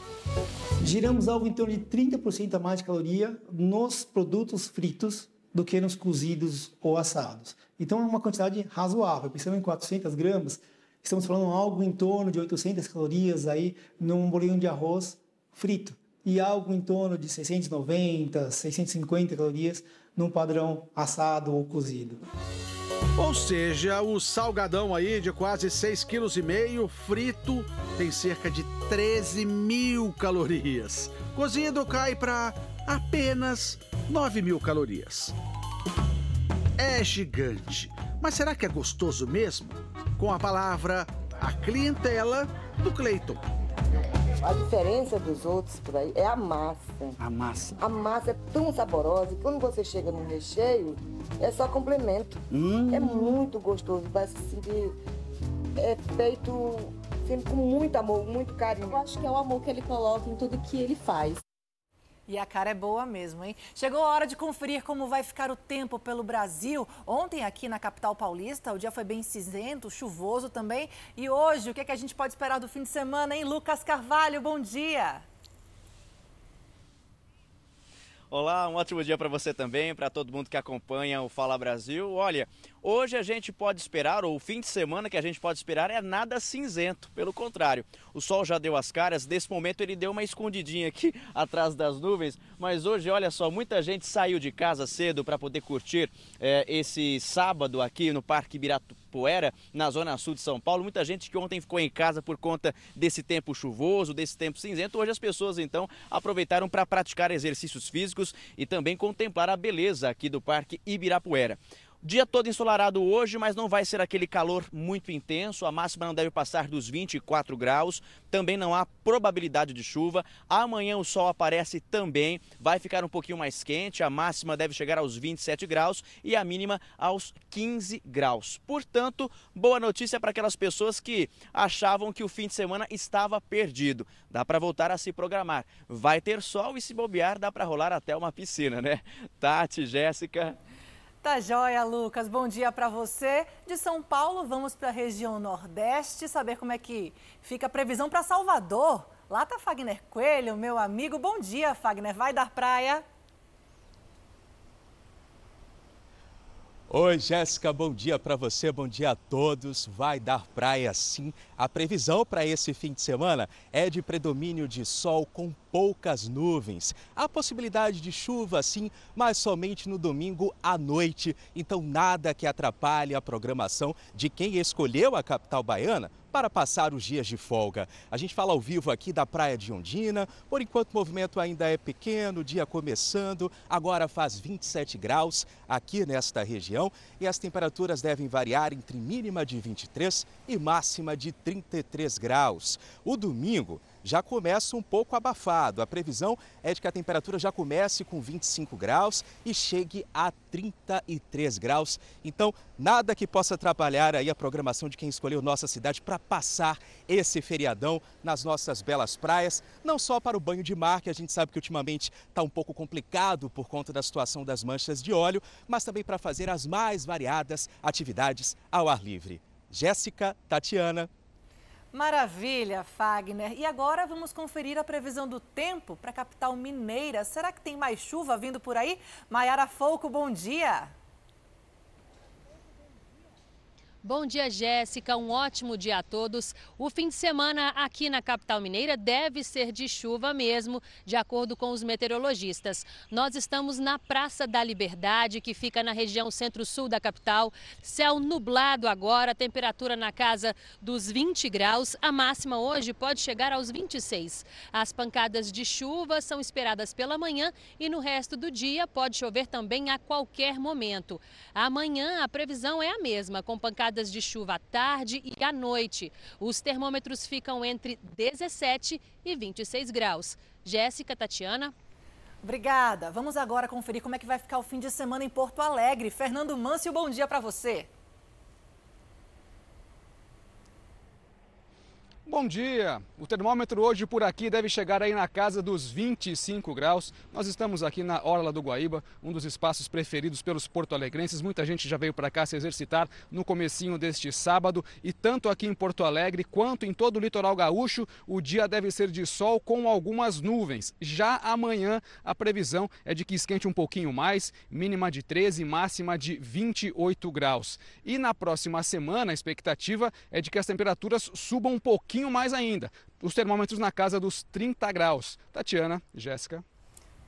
Giramos algo em torno de 30% a mais de caloria nos produtos fritos do que nos cozidos ou assados. Então é uma quantidade razoável. Pensando em 400 gramas, estamos falando algo em torno de 800 calorias aí num bolinho de arroz frito e algo em torno de 690, 650 calorias num padrão assado ou cozido. Ou seja, o salgadão aí de quase 6,5 kg frito tem cerca de 13 mil calorias. Cozido cai para apenas 9 mil calorias. É gigante, mas será que é gostoso mesmo? Com a palavra a clientela do Cleiton. A diferença dos outros por aí é a massa. A massa. A massa é tão saborosa que quando você chega no recheio, é só complemento. Hum. É muito gostoso, parece assim que é feito sempre com muito amor, muito carinho. Eu acho que é o amor que ele coloca em tudo que ele faz. E a cara é boa mesmo, hein? Chegou a hora de conferir como vai ficar o tempo pelo Brasil. Ontem, aqui na capital paulista, o dia foi bem cinzento, chuvoso também. E hoje, o que, é que a gente pode esperar do fim de semana, hein? Lucas Carvalho, bom dia! Olá, um ótimo dia para você também, para todo mundo que acompanha o Fala Brasil. Olha, hoje a gente pode esperar, ou o fim de semana que a gente pode esperar é nada cinzento, pelo contrário. O sol já deu as caras, nesse momento ele deu uma escondidinha aqui [LAUGHS] atrás das nuvens, mas hoje, olha só, muita gente saiu de casa cedo para poder curtir é, esse sábado aqui no Parque Ibirapuera, na zona sul de São Paulo. Muita gente que ontem ficou em casa por conta desse tempo chuvoso, desse tempo cinzento. Hoje as pessoas então aproveitaram para praticar exercícios físicos e também contemplar a beleza aqui do Parque Ibirapuera. Dia todo ensolarado hoje, mas não vai ser aquele calor muito intenso. A máxima não deve passar dos 24 graus. Também não há probabilidade de chuva. Amanhã o sol aparece também. Vai ficar um pouquinho mais quente. A máxima deve chegar aos 27 graus e a mínima aos 15 graus. Portanto, boa notícia para aquelas pessoas que achavam que o fim de semana estava perdido. Dá para voltar a se programar. Vai ter sol e se bobear, dá para rolar até uma piscina, né? Tati, Jéssica. Tá joia, Lucas. Bom dia para você. De São Paulo, vamos para a região Nordeste, saber como é que fica a previsão para Salvador. Lá tá Fagner Coelho, meu amigo. Bom dia, Fagner. Vai dar praia? Oi, Jéssica, bom dia para você, bom dia a todos. Vai dar praia sim. A previsão para esse fim de semana é de predomínio de sol com poucas nuvens. Há possibilidade de chuva sim, mas somente no domingo à noite. Então, nada que atrapalhe a programação de quem escolheu a capital baiana para passar os dias de folga. A gente fala ao vivo aqui da Praia de Ondina. Por enquanto, o movimento ainda é pequeno, dia começando. Agora faz 27 graus aqui nesta região e as temperaturas devem variar entre mínima de 23 e máxima de 33 graus. O domingo já começa um pouco abafado. A previsão é de que a temperatura já comece com 25 graus e chegue a 33 graus. Então, nada que possa atrapalhar aí a programação de quem escolheu nossa cidade para passar esse feriadão nas nossas belas praias, não só para o banho de mar, que a gente sabe que ultimamente está um pouco complicado por conta da situação das manchas de óleo, mas também para fazer as mais variadas atividades ao ar livre. Jéssica, Tatiana, Maravilha, Fagner. E agora vamos conferir a previsão do tempo para a capital mineira. Será que tem mais chuva vindo por aí? Maiara Folco, bom dia. Bom dia, Jéssica. Um ótimo dia a todos. O fim de semana aqui na capital mineira deve ser de chuva mesmo, de acordo com os meteorologistas. Nós estamos na Praça da Liberdade, que fica na região centro-sul da capital. Céu nublado agora, temperatura na casa dos 20 graus. A máxima hoje pode chegar aos 26. As pancadas de chuva são esperadas pela manhã e no resto do dia pode chover também a qualquer momento. Amanhã a previsão é a mesma, com pancadas de chuva à tarde e à noite. Os termômetros ficam entre 17 e 26 graus. Jéssica, Tatiana. Obrigada. Vamos agora conferir como é que vai ficar o fim de semana em Porto Alegre. Fernando Mâncio, bom dia para você. Bom dia! O termômetro hoje por aqui deve chegar aí na casa dos 25 graus. Nós estamos aqui na Orla do Guaíba, um dos espaços preferidos pelos porto-alegrenses. Muita gente já veio para cá se exercitar no comecinho deste sábado e tanto aqui em Porto Alegre quanto em todo o litoral gaúcho, o dia deve ser de sol com algumas nuvens. Já amanhã a previsão é de que esquente um pouquinho mais, mínima de 13, máxima de 28 graus. E na próxima semana a expectativa é de que as temperaturas subam um pouquinho pouquinho mais ainda. Os termômetros na casa dos 30 graus. Tatiana, Jéssica.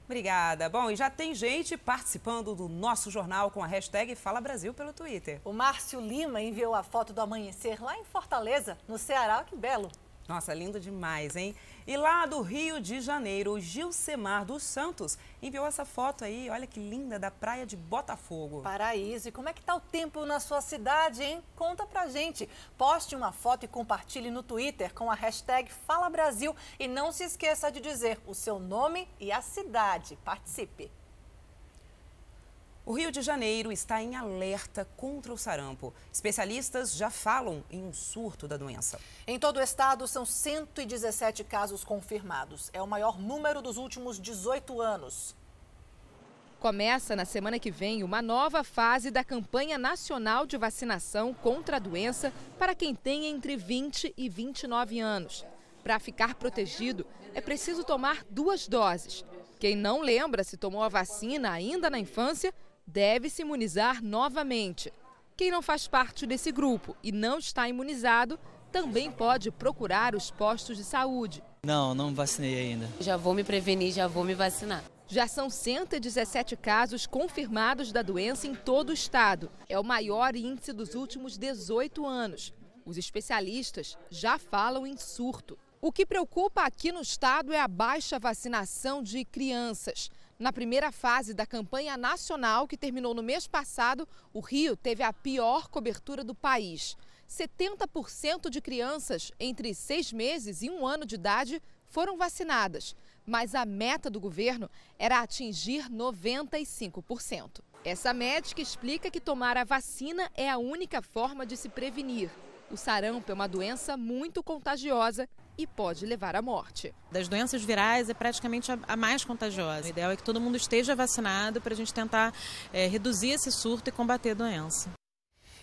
Obrigada. Bom, e já tem gente participando do nosso jornal com a hashtag Fala Brasil pelo Twitter. O Márcio Lima enviou a foto do amanhecer lá em Fortaleza, no Ceará. Que belo! Nossa, lindo demais, hein? E lá do Rio de Janeiro, o Gilcemar dos Santos enviou essa foto aí, olha que linda, da praia de Botafogo. Paraíso, e como é que tá o tempo na sua cidade, hein? Conta pra gente. Poste uma foto e compartilhe no Twitter com a hashtag Fala Brasil e não se esqueça de dizer o seu nome e a cidade. Participe! O Rio de Janeiro está em alerta contra o sarampo. Especialistas já falam em um surto da doença. Em todo o estado, são 117 casos confirmados. É o maior número dos últimos 18 anos. Começa na semana que vem uma nova fase da campanha nacional de vacinação contra a doença para quem tem entre 20 e 29 anos. Para ficar protegido, é preciso tomar duas doses. Quem não lembra se tomou a vacina ainda na infância deve se imunizar novamente. Quem não faz parte desse grupo e não está imunizado também pode procurar os postos de saúde. Não, não vacinei ainda. Já vou me prevenir, já vou me vacinar. Já são 117 casos confirmados da doença em todo o estado. É o maior índice dos últimos 18 anos. Os especialistas já falam em surto. O que preocupa aqui no estado é a baixa vacinação de crianças. Na primeira fase da campanha nacional, que terminou no mês passado, o Rio teve a pior cobertura do país. 70% de crianças entre seis meses e um ano de idade foram vacinadas, mas a meta do governo era atingir 95%. Essa médica explica que tomar a vacina é a única forma de se prevenir. O sarampo é uma doença muito contagiosa e pode levar à morte. Das doenças virais é praticamente a, mais contagiosa. O ideal é que todo mundo esteja vacinado para a gente tentar é, reduzir esse surto e combater a doença.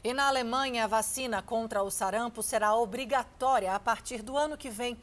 E na Alemanha, a vacina contra o sarampo será obrigatória a partir do ano que vem.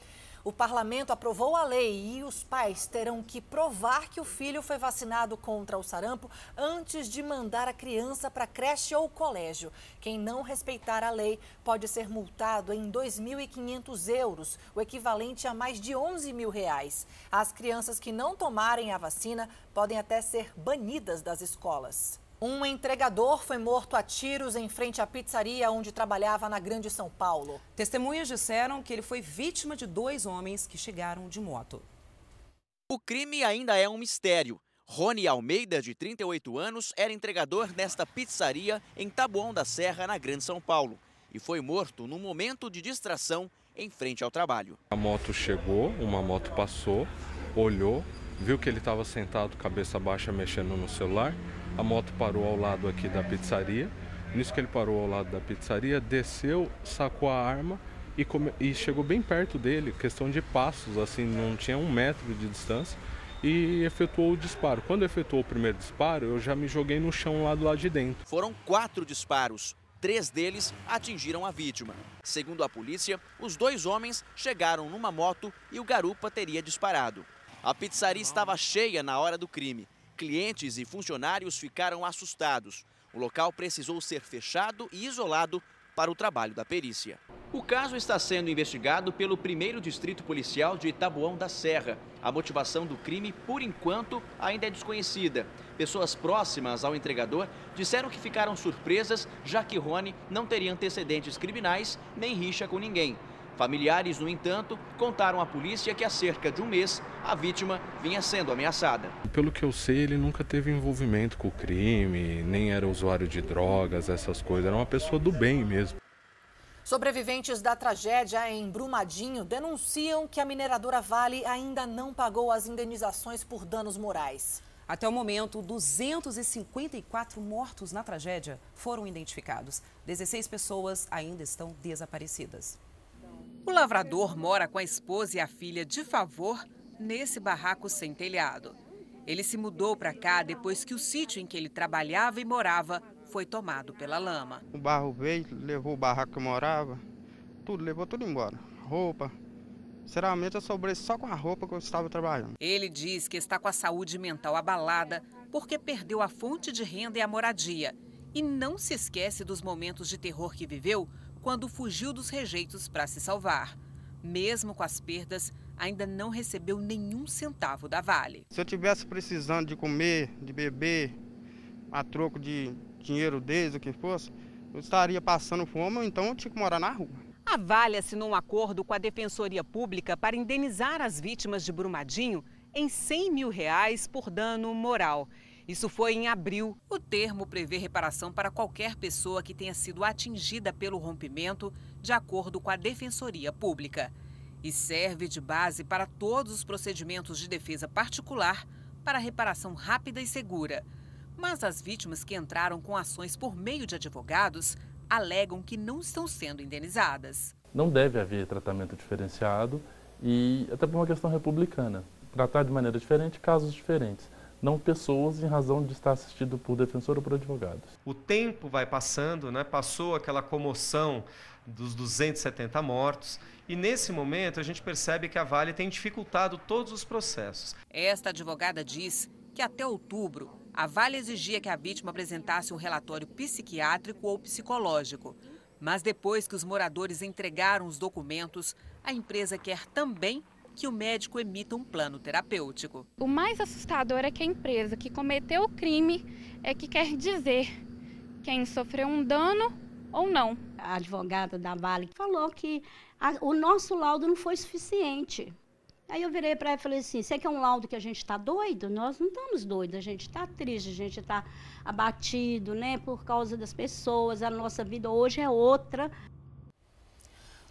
O parlamento aprovou a lei e os pais terão que provar que o filho foi vacinado contra o sarampo antes de mandar a criança para creche ou colégio. Quem não respeitar a lei pode ser multado em 2.500 euros, o equivalente a mais de 11 mil reais. As crianças que não tomarem a vacina podem até ser banidas das escolas. Um entregador foi morto a tiros em frente à pizzaria onde trabalhava na Grande São Paulo. Testemunhas disseram que ele foi vítima de dois homens que chegaram de moto. O crime ainda é um mistério. Rony Almeida, de 38 anos, era entregador nesta pizzaria em Taboão da Serra, na Grande São Paulo, e foi morto num momento de distração em frente ao trabalho. A moto chegou, uma moto passou, olhou, viu que ele estava sentado, cabeça baixa, mexendo no celular a moto parou ao lado aqui da pizzaria. Nisso que ele parou ao lado da pizzaria, desceu, sacou a arma e, come... e chegou bem perto dele, questão de passos, assim, não tinha um metro de distância, e efetuou o disparo. Quando efetuou o primeiro disparo, eu já me joguei no chão lá do lado de dentro. Foram quatro disparos. Três deles atingiram a vítima. Segundo a polícia, os dois homens chegaram numa moto e o garupa teria disparado. A pizzaria estava cheia na hora do crime. Clientes e funcionários ficaram assustados. O local precisou ser fechado e isolado para o trabalho da perícia. O caso está sendo investigado pelo primeiro distrito policial de Itabuão da Serra. A motivação do crime, por enquanto, ainda é desconhecida. Pessoas próximas ao entregador disseram que ficaram surpresas, já que Rony não teria antecedentes criminais nem rixa com ninguém. Familiares, no entanto, contaram à polícia que há cerca de um mês a vítima vinha sendo ameaçada. Pelo que eu sei, ele nunca teve envolvimento com o crime, nem era usuário de drogas, essas coisas. Era uma pessoa do bem mesmo. Sobreviventes da tragédia em Brumadinho denunciam que a mineradora Vale ainda não pagou as indenizações por danos morais. Até o momento, 254 mortos na tragédia foram identificados. 16 pessoas ainda estão desaparecidas. O lavrador mora com a esposa e a filha de favor nesse barraco sem telhado. Ele se mudou para cá depois que o sítio em que ele trabalhava e morava foi tomado pela lama. O barro veio, levou o barraco que eu morava, tudo, levou tudo embora. Roupa. Sinceramente, eu sobrei só com a roupa que eu estava trabalhando. Ele diz que está com a saúde mental abalada porque perdeu a fonte de renda e a moradia. E não se esquece dos momentos de terror que viveu quando fugiu dos rejeitos para se salvar. Mesmo com as perdas, ainda não recebeu nenhum centavo da Vale. Se eu tivesse precisando de comer, de beber, a troco de dinheiro deles, o que fosse, eu estaria passando fome, ou então eu tinha que morar na rua. A Vale assinou um acordo com a Defensoria Pública para indenizar as vítimas de Brumadinho em 100 mil reais por dano moral. Isso foi em abril. O termo prevê reparação para qualquer pessoa que tenha sido atingida pelo rompimento, de acordo com a Defensoria Pública. E serve de base para todos os procedimentos de defesa particular para reparação rápida e segura. Mas as vítimas que entraram com ações por meio de advogados alegam que não estão sendo indenizadas. Não deve haver tratamento diferenciado e até por uma questão republicana. Tratar de maneira diferente casos diferentes não pessoas em razão de estar assistido por defensor ou por advogados. O tempo vai passando, né? passou aquela comoção dos 270 mortos e nesse momento a gente percebe que a Vale tem dificultado todos os processos. Esta advogada diz que até outubro a Vale exigia que a vítima apresentasse um relatório psiquiátrico ou psicológico. Mas depois que os moradores entregaram os documentos, a empresa quer também que o médico emita um plano terapêutico. O mais assustador é que a empresa que cometeu o crime é que quer dizer quem sofreu um dano ou não. A advogada da Vale falou que a, o nosso laudo não foi suficiente. Aí eu virei para ela e falei assim: você quer um laudo que a gente está doido? Nós não estamos doidos, a gente está triste, a gente está abatido, né, por causa das pessoas. A nossa vida hoje é outra.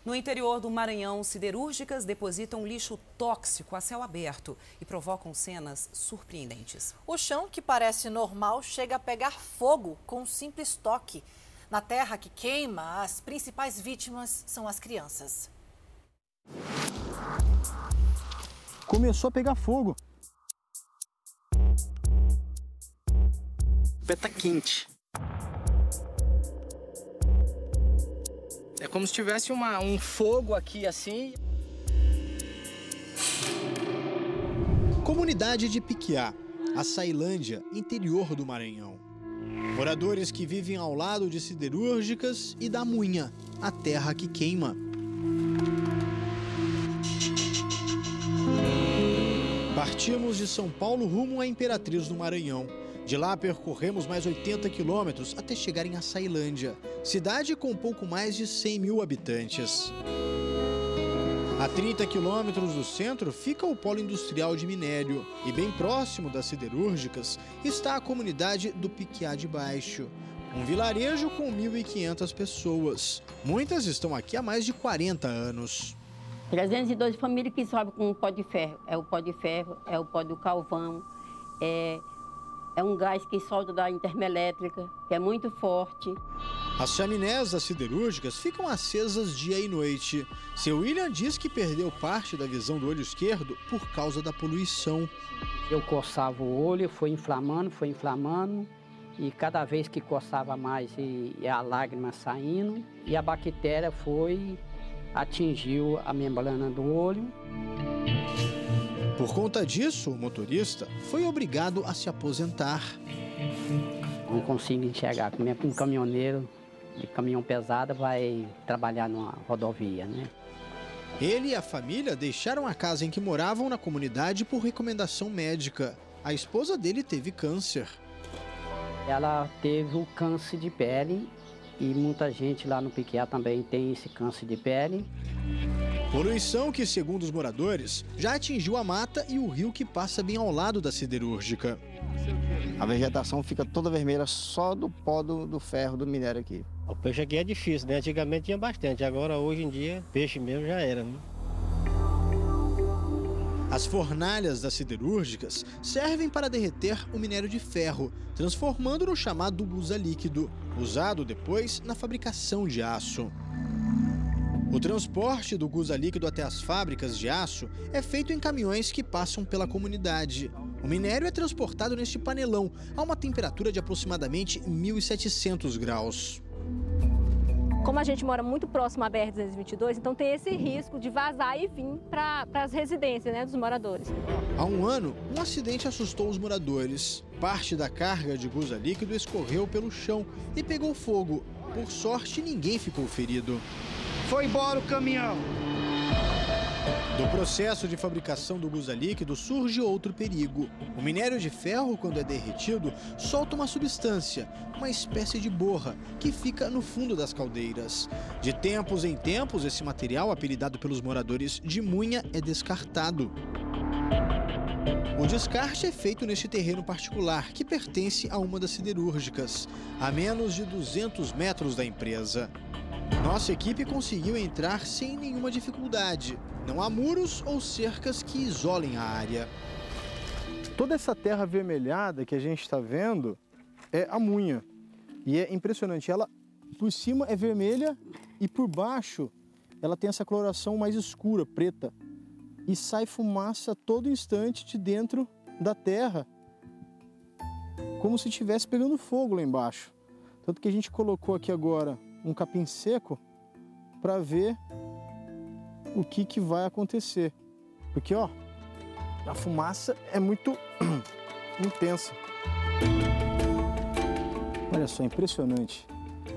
No interior do Maranhão, siderúrgicas depositam lixo tóxico a céu aberto e provocam cenas surpreendentes. O chão, que parece normal, chega a pegar fogo com um simples toque. Na terra que queima, as principais vítimas são as crianças. Começou a pegar fogo. O pé tá quente. É como se tivesse uma, um fogo aqui assim. Comunidade de Piquiá, a Sailândia, interior do Maranhão. Moradores que vivem ao lado de siderúrgicas e da Munha, a terra que queima. Partimos de São Paulo rumo à Imperatriz do Maranhão. De lá percorremos mais 80 quilômetros até chegar em Açailândia, cidade com pouco mais de 100 mil habitantes. A 30 quilômetros do centro fica o polo industrial de minério e bem próximo das siderúrgicas está a comunidade do Piquiá de Baixo, um vilarejo com 1.500 pessoas. Muitas estão aqui há mais de 40 anos. 312 famílias que sobem com o pó de ferro. É o pó de ferro, é o pó do calvão, é é um gás que solta da intermelétrica, que é muito forte. As chaminés das siderúrgicas ficam acesas dia e noite. Seu William diz que perdeu parte da visão do olho esquerdo por causa da poluição. Eu coçava o olho, foi inflamando, foi inflamando. E cada vez que coçava mais, e, e a lágrima saindo. E a bactéria foi, atingiu a membrana do olho. Por conta disso, o motorista foi obrigado a se aposentar. Não consigo enxergar. Como é que um caminhoneiro de caminhão pesado vai trabalhar numa rodovia, né? Ele e a família deixaram a casa em que moravam na comunidade por recomendação médica. A esposa dele teve câncer. Ela teve o câncer de pele e muita gente lá no Piquiá também tem esse câncer de pele. Poluição que, segundo os moradores, já atingiu a mata e o rio que passa bem ao lado da siderúrgica. A vegetação fica toda vermelha só do pó do, do ferro do minério aqui. O peixe aqui é difícil, né? Antigamente tinha bastante, agora hoje em dia peixe mesmo já era, né? As fornalhas das siderúrgicas servem para derreter o minério de ferro, transformando no chamado gusa líquido, usado depois na fabricação de aço. O transporte do gusa líquido até as fábricas de aço é feito em caminhões que passam pela comunidade. O minério é transportado neste panelão a uma temperatura de aproximadamente 1.700 graus. Como a gente mora muito próximo à BR-222, então tem esse risco de vazar e vir para as residências né, dos moradores. Há um ano, um acidente assustou os moradores. Parte da carga de gusa líquido escorreu pelo chão e pegou fogo. Por sorte, ninguém ficou ferido. Foi embora o caminhão. Do processo de fabricação do gusa líquido surge outro perigo. O minério de ferro, quando é derretido, solta uma substância, uma espécie de borra, que fica no fundo das caldeiras. De tempos em tempos, esse material, apelidado pelos moradores de munha, é descartado. O descarte é feito neste terreno particular, que pertence a uma das siderúrgicas, a menos de 200 metros da empresa. Nossa equipe conseguiu entrar sem nenhuma dificuldade. Não há muros ou cercas que isolem a área. Toda essa terra avermelhada que a gente está vendo é a munha. E é impressionante, ela por cima é vermelha e por baixo ela tem essa coloração mais escura, preta. E sai fumaça a todo instante de dentro da terra, como se estivesse pegando fogo lá embaixo. Tanto que a gente colocou aqui agora um capim seco para ver o que, que vai acontecer. Porque, ó, a fumaça é muito [CLEARS THROAT] intensa. Olha só, impressionante.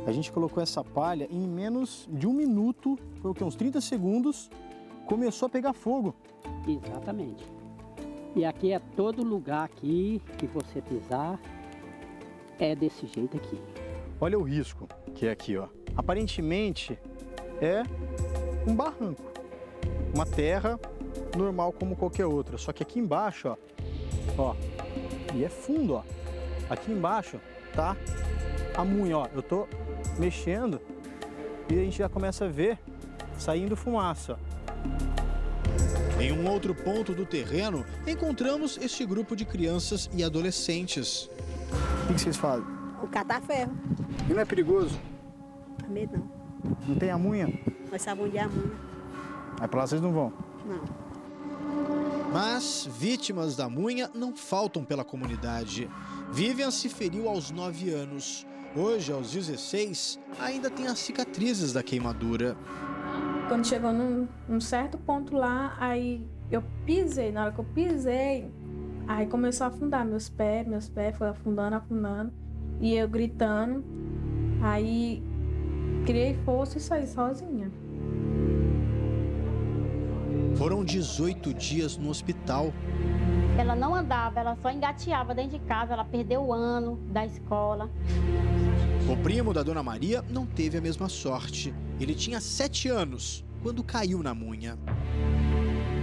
A gente colocou essa palha em menos de um minuto, foi o que, uns 30 segundos, começou a pegar fogo. Exatamente. E aqui é todo lugar aqui que você pisar, é desse jeito aqui. Olha o risco que é aqui, ó. Aparentemente é um barranco, uma terra normal como qualquer outra. Só que aqui embaixo, ó, ó, e é fundo, ó. Aqui embaixo tá a munha, ó. Eu tô mexendo e a gente já começa a ver saindo fumaça. Em um outro ponto do terreno, encontramos este grupo de crianças e adolescentes. O que vocês fazem? O catar ferro. E não é perigoso? A medo não. Não tem a munha? Nós sabemos onde é a munha. Aí pra lá vocês não vão? Não. Mas vítimas da munha não faltam pela comunidade. Vivian se feriu aos 9 anos. Hoje, aos 16, ainda tem as cicatrizes da queimadura. Quando chegou num, num certo ponto lá, aí eu pisei. Na hora que eu pisei, aí começou a afundar meus pés, meus pés foi afundando, afundando. E eu gritando. Aí criei força e saí sozinha. Foram 18 dias no hospital. Ela não andava, ela só engateava dentro de casa, ela perdeu o ano da escola. O primo da Dona Maria não teve a mesma sorte. Ele tinha 7 anos quando caiu na munha.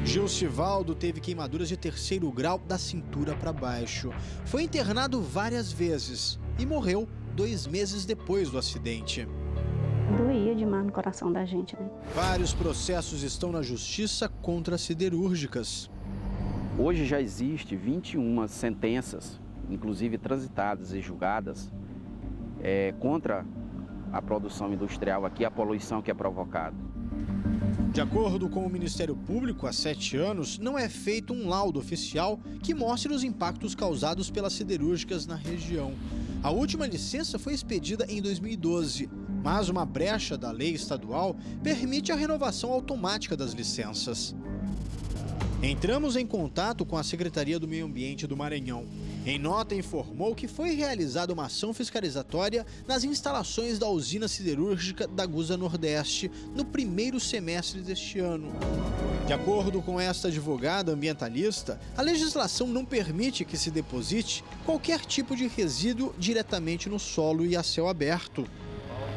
Gilcivaldo teve queimaduras de terceiro grau da cintura para baixo. Foi internado várias vezes e morreu dois meses depois do acidente. Doía demais no coração da gente, né? Vários processos estão na justiça contra as siderúrgicas. Hoje já existe 21 sentenças, inclusive transitadas e julgadas, é, contra a produção industrial aqui, a poluição que é provocada. De acordo com o Ministério Público, há sete anos, não é feito um laudo oficial que mostre os impactos causados pelas siderúrgicas na região. A última licença foi expedida em 2012, mas uma brecha da lei estadual permite a renovação automática das licenças. Entramos em contato com a Secretaria do Meio Ambiente do Maranhão. Em nota, informou que foi realizada uma ação fiscalizatória nas instalações da usina siderúrgica da Gusa Nordeste no primeiro semestre deste ano. De acordo com esta advogada ambientalista, a legislação não permite que se deposite qualquer tipo de resíduo diretamente no solo e a céu aberto.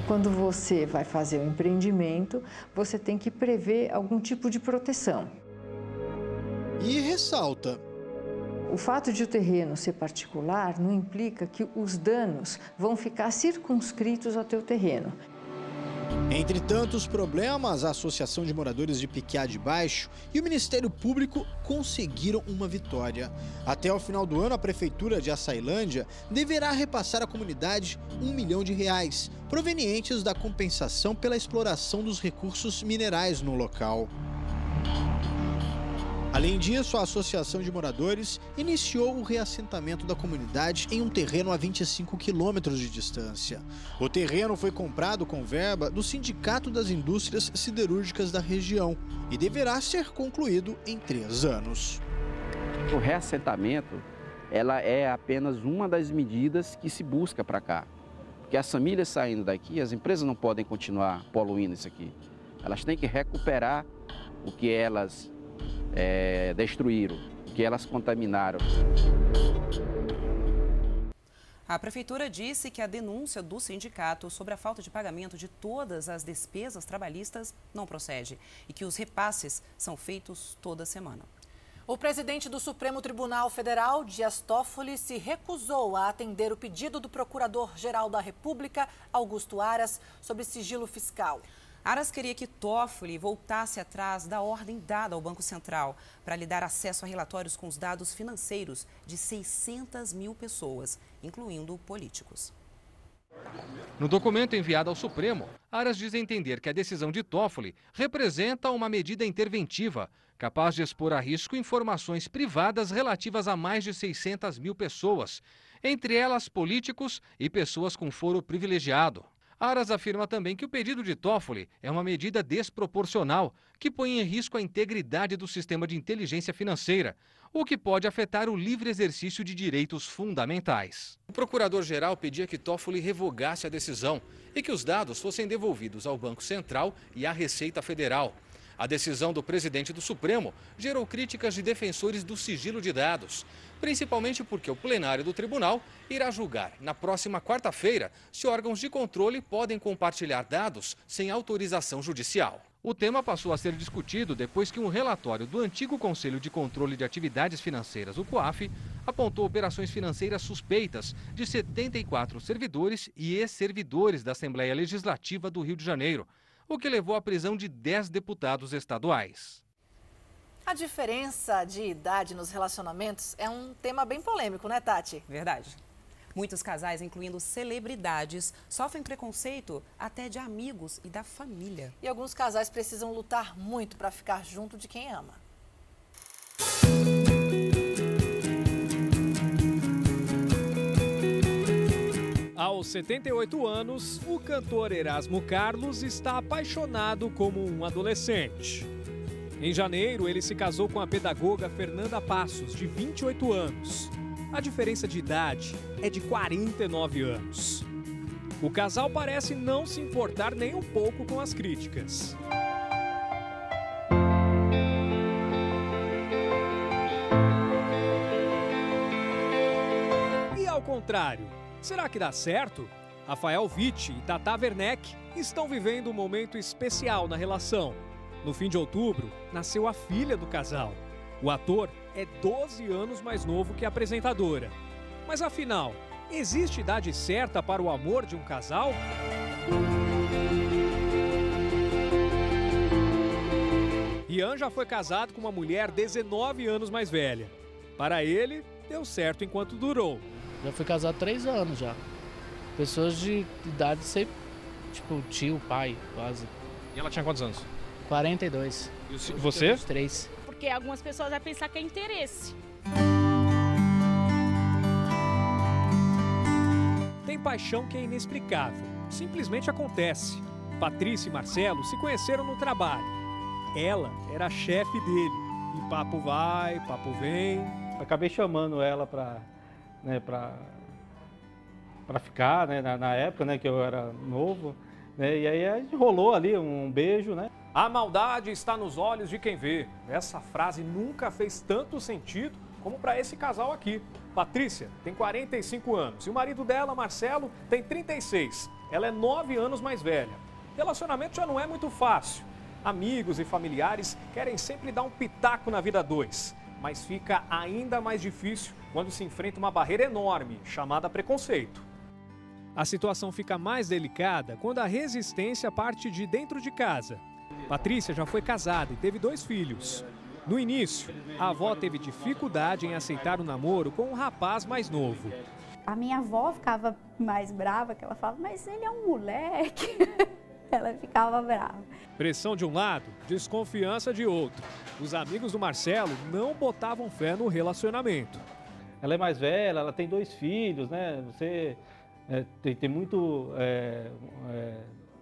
Quando você vai fazer um empreendimento, você tem que prever algum tipo de proteção. E ressalta: o fato de o terreno ser particular não implica que os danos vão ficar circunscritos ao teu terreno. Entre tantos problemas, a Associação de Moradores de Piquiá de Baixo e o Ministério Público conseguiram uma vitória. Até o final do ano, a Prefeitura de Açailândia deverá repassar à comunidade um milhão de reais, provenientes da compensação pela exploração dos recursos minerais no local. Além disso, a Associação de Moradores iniciou o reassentamento da comunidade em um terreno a 25 quilômetros de distância. O terreno foi comprado com verba do Sindicato das Indústrias Siderúrgicas da região e deverá ser concluído em três anos. O reassentamento ela é apenas uma das medidas que se busca para cá. Porque as famílias saindo daqui, as empresas não podem continuar poluindo isso aqui. Elas têm que recuperar o que elas é, destruíram, que elas contaminaram. A prefeitura disse que a denúncia do sindicato sobre a falta de pagamento de todas as despesas trabalhistas não procede e que os repasses são feitos toda semana. O presidente do Supremo Tribunal Federal, Dias Toffoli, se recusou a atender o pedido do Procurador-Geral da República, Augusto Aras, sobre sigilo fiscal. Aras queria que Toffoli voltasse atrás da ordem dada ao Banco Central para lhe dar acesso a relatórios com os dados financeiros de 600 mil pessoas, incluindo políticos. No documento enviado ao Supremo, Aras diz entender que a decisão de Toffoli representa uma medida interventiva, capaz de expor a risco informações privadas relativas a mais de 600 mil pessoas, entre elas políticos e pessoas com foro privilegiado. Aras afirma também que o pedido de Toffoli é uma medida desproporcional que põe em risco a integridade do sistema de inteligência financeira, o que pode afetar o livre exercício de direitos fundamentais. O procurador-geral pedia que Toffoli revogasse a decisão e que os dados fossem devolvidos ao Banco Central e à Receita Federal. A decisão do presidente do Supremo gerou críticas de defensores do sigilo de dados, principalmente porque o plenário do tribunal irá julgar na próxima quarta-feira se órgãos de controle podem compartilhar dados sem autorização judicial. O tema passou a ser discutido depois que um relatório do antigo Conselho de Controle de Atividades Financeiras, o COAF, apontou operações financeiras suspeitas de 74 servidores e ex-servidores da Assembleia Legislativa do Rio de Janeiro, o que levou à prisão de 10 deputados estaduais. A diferença de idade nos relacionamentos é um tema bem polêmico, né, Tati? Verdade. Muitos casais, incluindo celebridades, sofrem preconceito até de amigos e da família. E alguns casais precisam lutar muito para ficar junto de quem ama. Aos 78 anos, o cantor Erasmo Carlos está apaixonado como um adolescente. Em janeiro, ele se casou com a pedagoga Fernanda Passos, de 28 anos. A diferença de idade é de 49 anos. O casal parece não se importar nem um pouco com as críticas. E ao contrário, será que dá certo? Rafael Witt e Tata Werneck estão vivendo um momento especial na relação. No fim de outubro, nasceu a filha do casal. O ator é 12 anos mais novo que a apresentadora. Mas afinal, existe idade certa para o amor de um casal? Ian já foi casado com uma mulher 19 anos mais velha. Para ele, deu certo enquanto durou. Já fui casado três anos já. Pessoas de idade sempre, tipo, tio, pai, quase. E ela tinha quantos anos? 42. E você? Três. Porque algumas pessoas vão pensar que é interesse. Tem paixão que é inexplicável. Simplesmente acontece. Patrícia e Marcelo se conheceram no trabalho. Ela era a chefe dele. E papo vai, papo vem. Acabei chamando ela para né, pra ficar, né, na, na, época, né, que eu era novo. Né, e aí rolou ali um beijo, né? A maldade está nos olhos de quem vê. Essa frase nunca fez tanto sentido como para esse casal aqui. Patrícia tem 45 anos e o marido dela, Marcelo, tem 36. Ela é 9 anos mais velha. Relacionamento já não é muito fácil. Amigos e familiares querem sempre dar um pitaco na vida dois, mas fica ainda mais difícil quando se enfrenta uma barreira enorme chamada preconceito. A situação fica mais delicada quando a resistência parte de dentro de casa. Patrícia já foi casada e teve dois filhos. No início, a avó teve dificuldade em aceitar o namoro com um rapaz mais novo. A minha avó ficava mais brava, que ela falava, mas ele é um moleque. [LAUGHS] [LAUGHS] ela ficava brava. Pressão de um lado, desconfiança de outro. Os amigos do Marcelo não botavam fé no relacionamento. Ela é mais velha, ela tem dois filhos, né? Você é, tem, tem, muito. É, é,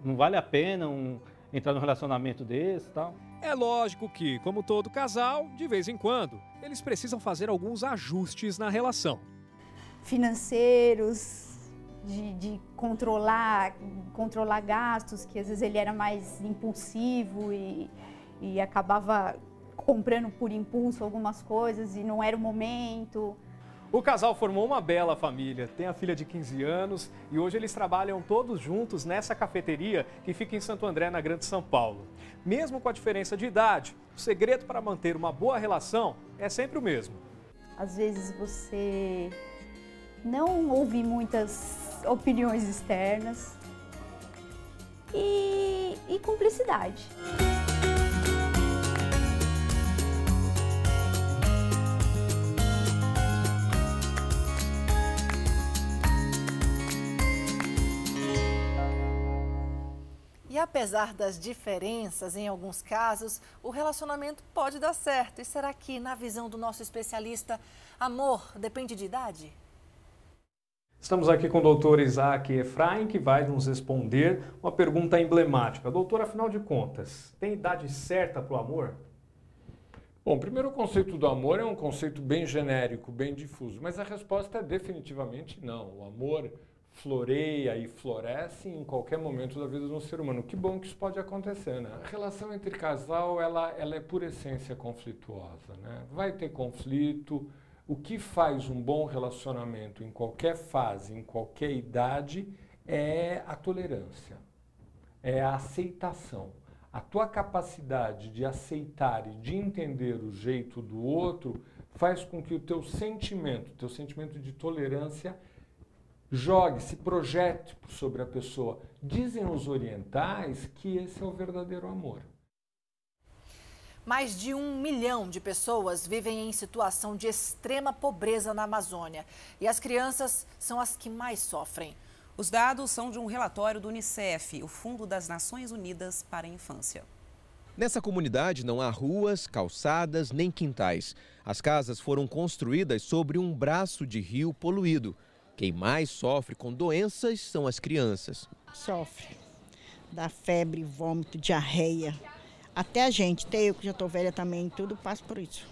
não vale a pena um, entrar num relacionamento desse e tal. É lógico que, como todo casal, de vez em quando, eles precisam fazer alguns ajustes na relação. Financeiros, de, de, controlar, controlar gastos, que às vezes ele era mais impulsivo e, e acabava comprando por impulso algumas coisas e não era o momento. O casal formou uma bela família, tem a filha de 15 anos e hoje eles trabalham todos juntos nessa cafeteria que fica em Santo André, na Grande São Paulo. Mesmo com a diferença de idade, o segredo para manter uma boa relação é sempre o mesmo. Às vezes você não ouve muitas opiniões externas e, e cumplicidade. E apesar das diferenças, em alguns casos, o relacionamento pode dar certo. E será que, na visão do nosso especialista, amor depende de idade? Estamos aqui com o doutor Isaac Efraim, que vai nos responder uma pergunta emblemática. Doutor, afinal de contas, tem idade certa para o amor? Bom, primeiro o conceito do amor é um conceito bem genérico, bem difuso, mas a resposta é definitivamente não. O amor floreia e floresce em qualquer momento da vida de um ser humano. Que bom que isso pode acontecer, né? A relação entre casal, ela, ela é por essência conflituosa, né? Vai ter conflito. O que faz um bom relacionamento em qualquer fase, em qualquer idade, é a tolerância, é a aceitação. A tua capacidade de aceitar e de entender o jeito do outro faz com que o teu sentimento, teu sentimento de tolerância jogue, se projete sobre a pessoa. Dizem os orientais que esse é o verdadeiro amor. Mais de um milhão de pessoas vivem em situação de extrema pobreza na Amazônia. E as crianças são as que mais sofrem. Os dados são de um relatório do Unicef, o Fundo das Nações Unidas para a Infância. Nessa comunidade não há ruas, calçadas nem quintais. As casas foram construídas sobre um braço de rio poluído. Quem mais sofre com doenças são as crianças. Sofre. Dá febre, vômito, diarreia. Até a gente, até eu que já estou velha também, tudo passa por isso.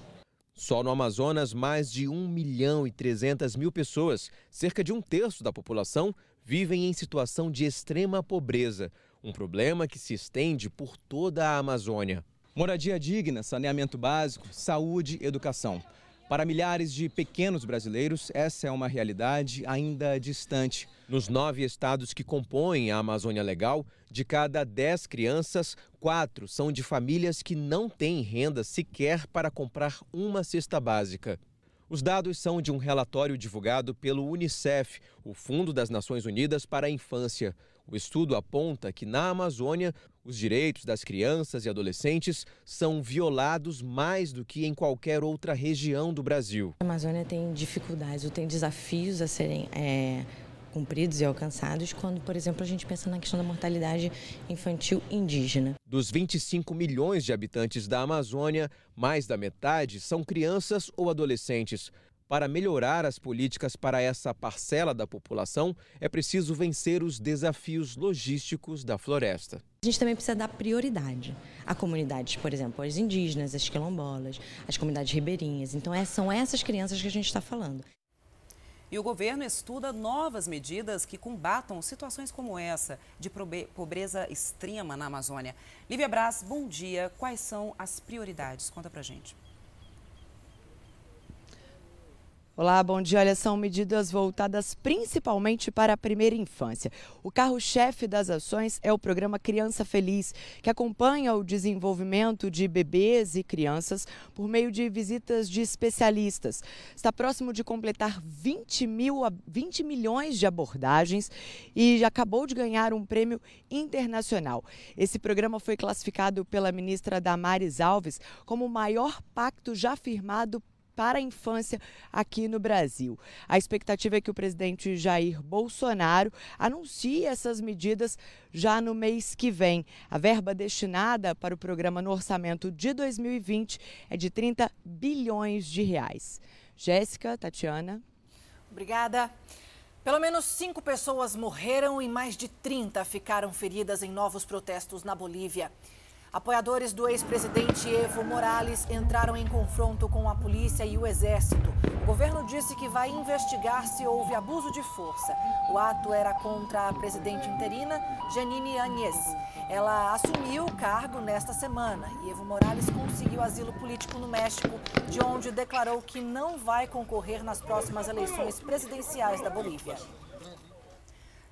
Só no Amazonas, mais de 1 milhão e 300 mil pessoas, cerca de um terço da população, vivem em situação de extrema pobreza. Um problema que se estende por toda a Amazônia. Moradia digna, saneamento básico, saúde, educação. Para milhares de pequenos brasileiros, essa é uma realidade ainda distante. Nos nove estados que compõem a Amazônia Legal, de cada dez crianças, quatro são de famílias que não têm renda sequer para comprar uma cesta básica. Os dados são de um relatório divulgado pelo Unicef, o Fundo das Nações Unidas para a Infância. O estudo aponta que na Amazônia, os direitos das crianças e adolescentes são violados mais do que em qualquer outra região do Brasil. A Amazônia tem dificuldades, tem desafios a serem é, cumpridos e alcançados quando, por exemplo, a gente pensa na questão da mortalidade infantil indígena. Dos 25 milhões de habitantes da Amazônia, mais da metade são crianças ou adolescentes. Para melhorar as políticas para essa parcela da população, é preciso vencer os desafios logísticos da floresta. A gente também precisa dar prioridade a comunidades, por exemplo, as indígenas, as quilombolas, as comunidades ribeirinhas. Então, é, são essas crianças que a gente está falando. E o governo estuda novas medidas que combatam situações como essa de pobreza extrema na Amazônia. Lívia Braz, bom dia. Quais são as prioridades? Conta pra gente. Olá, bom dia. Olha, são medidas voltadas principalmente para a primeira infância. O carro-chefe das ações é o programa Criança Feliz, que acompanha o desenvolvimento de bebês e crianças por meio de visitas de especialistas. Está próximo de completar 20, mil, 20 milhões de abordagens e já acabou de ganhar um prêmio internacional. Esse programa foi classificado pela ministra Damares Alves como o maior pacto já firmado para a infância aqui no Brasil. A expectativa é que o presidente Jair Bolsonaro anuncie essas medidas já no mês que vem. A verba destinada para o programa no orçamento de 2020 é de 30 bilhões de reais. Jéssica, Tatiana. Obrigada. Pelo menos cinco pessoas morreram e mais de 30 ficaram feridas em novos protestos na Bolívia. Apoiadores do ex-presidente Evo Morales entraram em confronto com a polícia e o exército. O governo disse que vai investigar se houve abuso de força. O ato era contra a presidente interina, Janine Áñez. Ela assumiu o cargo nesta semana e Evo Morales conseguiu asilo político no México, de onde declarou que não vai concorrer nas próximas eleições presidenciais da Bolívia.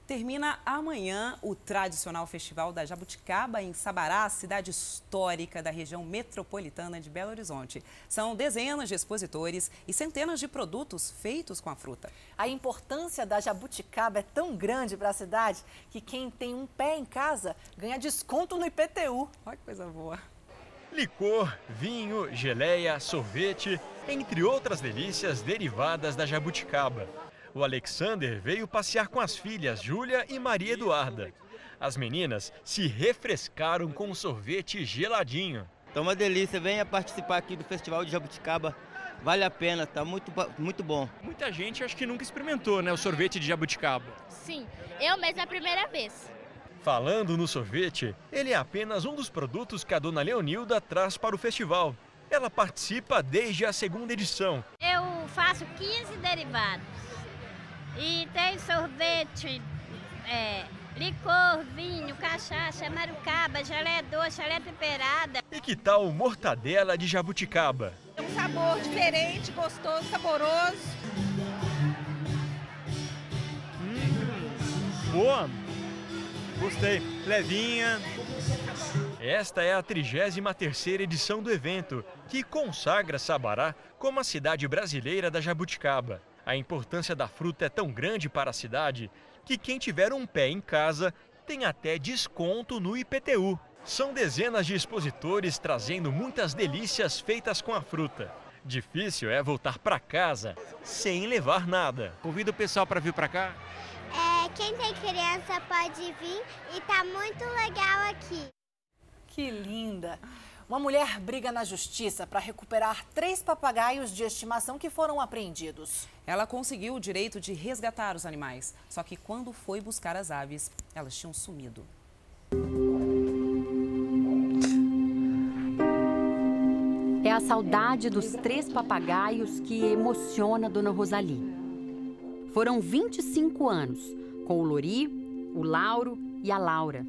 Termina amanhã o tradicional Festival da Jabuticaba em Sabará, cidade histórica da região metropolitana de Belo Horizonte. São dezenas de expositores e centenas de produtos feitos com a fruta. A importância da jabuticaba é tão grande para a cidade que quem tem um pé em casa ganha desconto no IPTU. Olha que coisa boa. Licor, vinho, geleia, sorvete, entre outras delícias derivadas da jabuticaba. O Alexander veio passear com as filhas Júlia e Maria Eduarda. As meninas se refrescaram com um sorvete geladinho. Tá uma delícia, venha participar aqui do Festival de Jabuticaba. Vale a pena, tá muito, muito bom. Muita gente acho que nunca experimentou, né, o sorvete de jabuticaba. Sim, eu mesmo é a primeira vez. Falando no sorvete, ele é apenas um dos produtos que a dona Leonilda traz para o festival. Ela participa desde a segunda edição. Eu faço 15 derivados. E tem sorvete, é, licor, vinho, cachaça, marucaba, geleia doce, geleia temperada. E que tal mortadela de jabuticaba? É um sabor diferente, gostoso, saboroso. Hum, boa! Gostei. Levinha. Esta é a 33ª edição do evento, que consagra Sabará como a cidade brasileira da jabuticaba. A importância da fruta é tão grande para a cidade que quem tiver um pé em casa tem até desconto no IPTU. São dezenas de expositores trazendo muitas delícias feitas com a fruta. Difícil é voltar para casa sem levar nada. Convido o pessoal para vir para cá. É, quem tem criança pode vir e tá muito legal aqui. Que linda! Uma mulher briga na justiça para recuperar três papagaios de estimação que foram apreendidos. Ela conseguiu o direito de resgatar os animais, só que quando foi buscar as aves, elas tinham sumido. É a saudade dos três papagaios que emociona Dona Rosali. Foram 25 anos com o Lori, o Lauro e a Laura.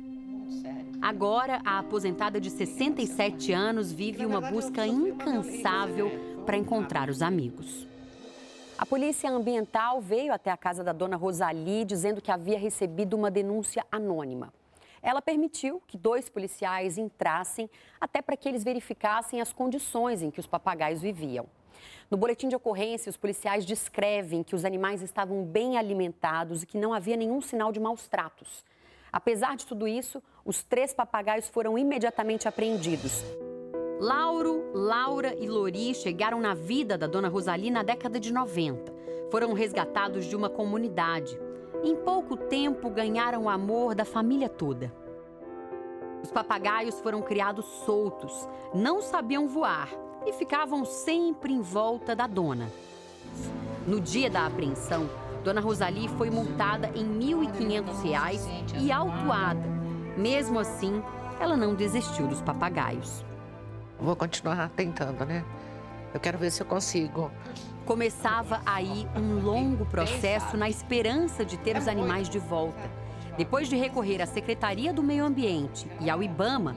Agora, a aposentada de 67 anos vive uma busca incansável para encontrar os amigos. A polícia ambiental veio até a casa da dona Rosali dizendo que havia recebido uma denúncia anônima. Ela permitiu que dois policiais entrassem até para que eles verificassem as condições em que os papagaios viviam. No boletim de ocorrência, os policiais descrevem que os animais estavam bem alimentados e que não havia nenhum sinal de maus tratos. Apesar de tudo isso, os três papagaios foram imediatamente apreendidos. Lauro, Laura e Lori chegaram na vida da dona Rosali na década de 90. Foram resgatados de uma comunidade. Em pouco tempo ganharam o amor da família toda. Os papagaios foram criados soltos, não sabiam voar e ficavam sempre em volta da dona. No dia da apreensão, Dona Rosali foi multada em R$ 1.500 e autuada. Mesmo assim, ela não desistiu dos papagaios. Vou continuar tentando, né? Eu quero ver se eu consigo. Começava aí um longo processo na esperança de ter os animais de volta. Depois de recorrer à Secretaria do Meio Ambiente e ao IBAMA,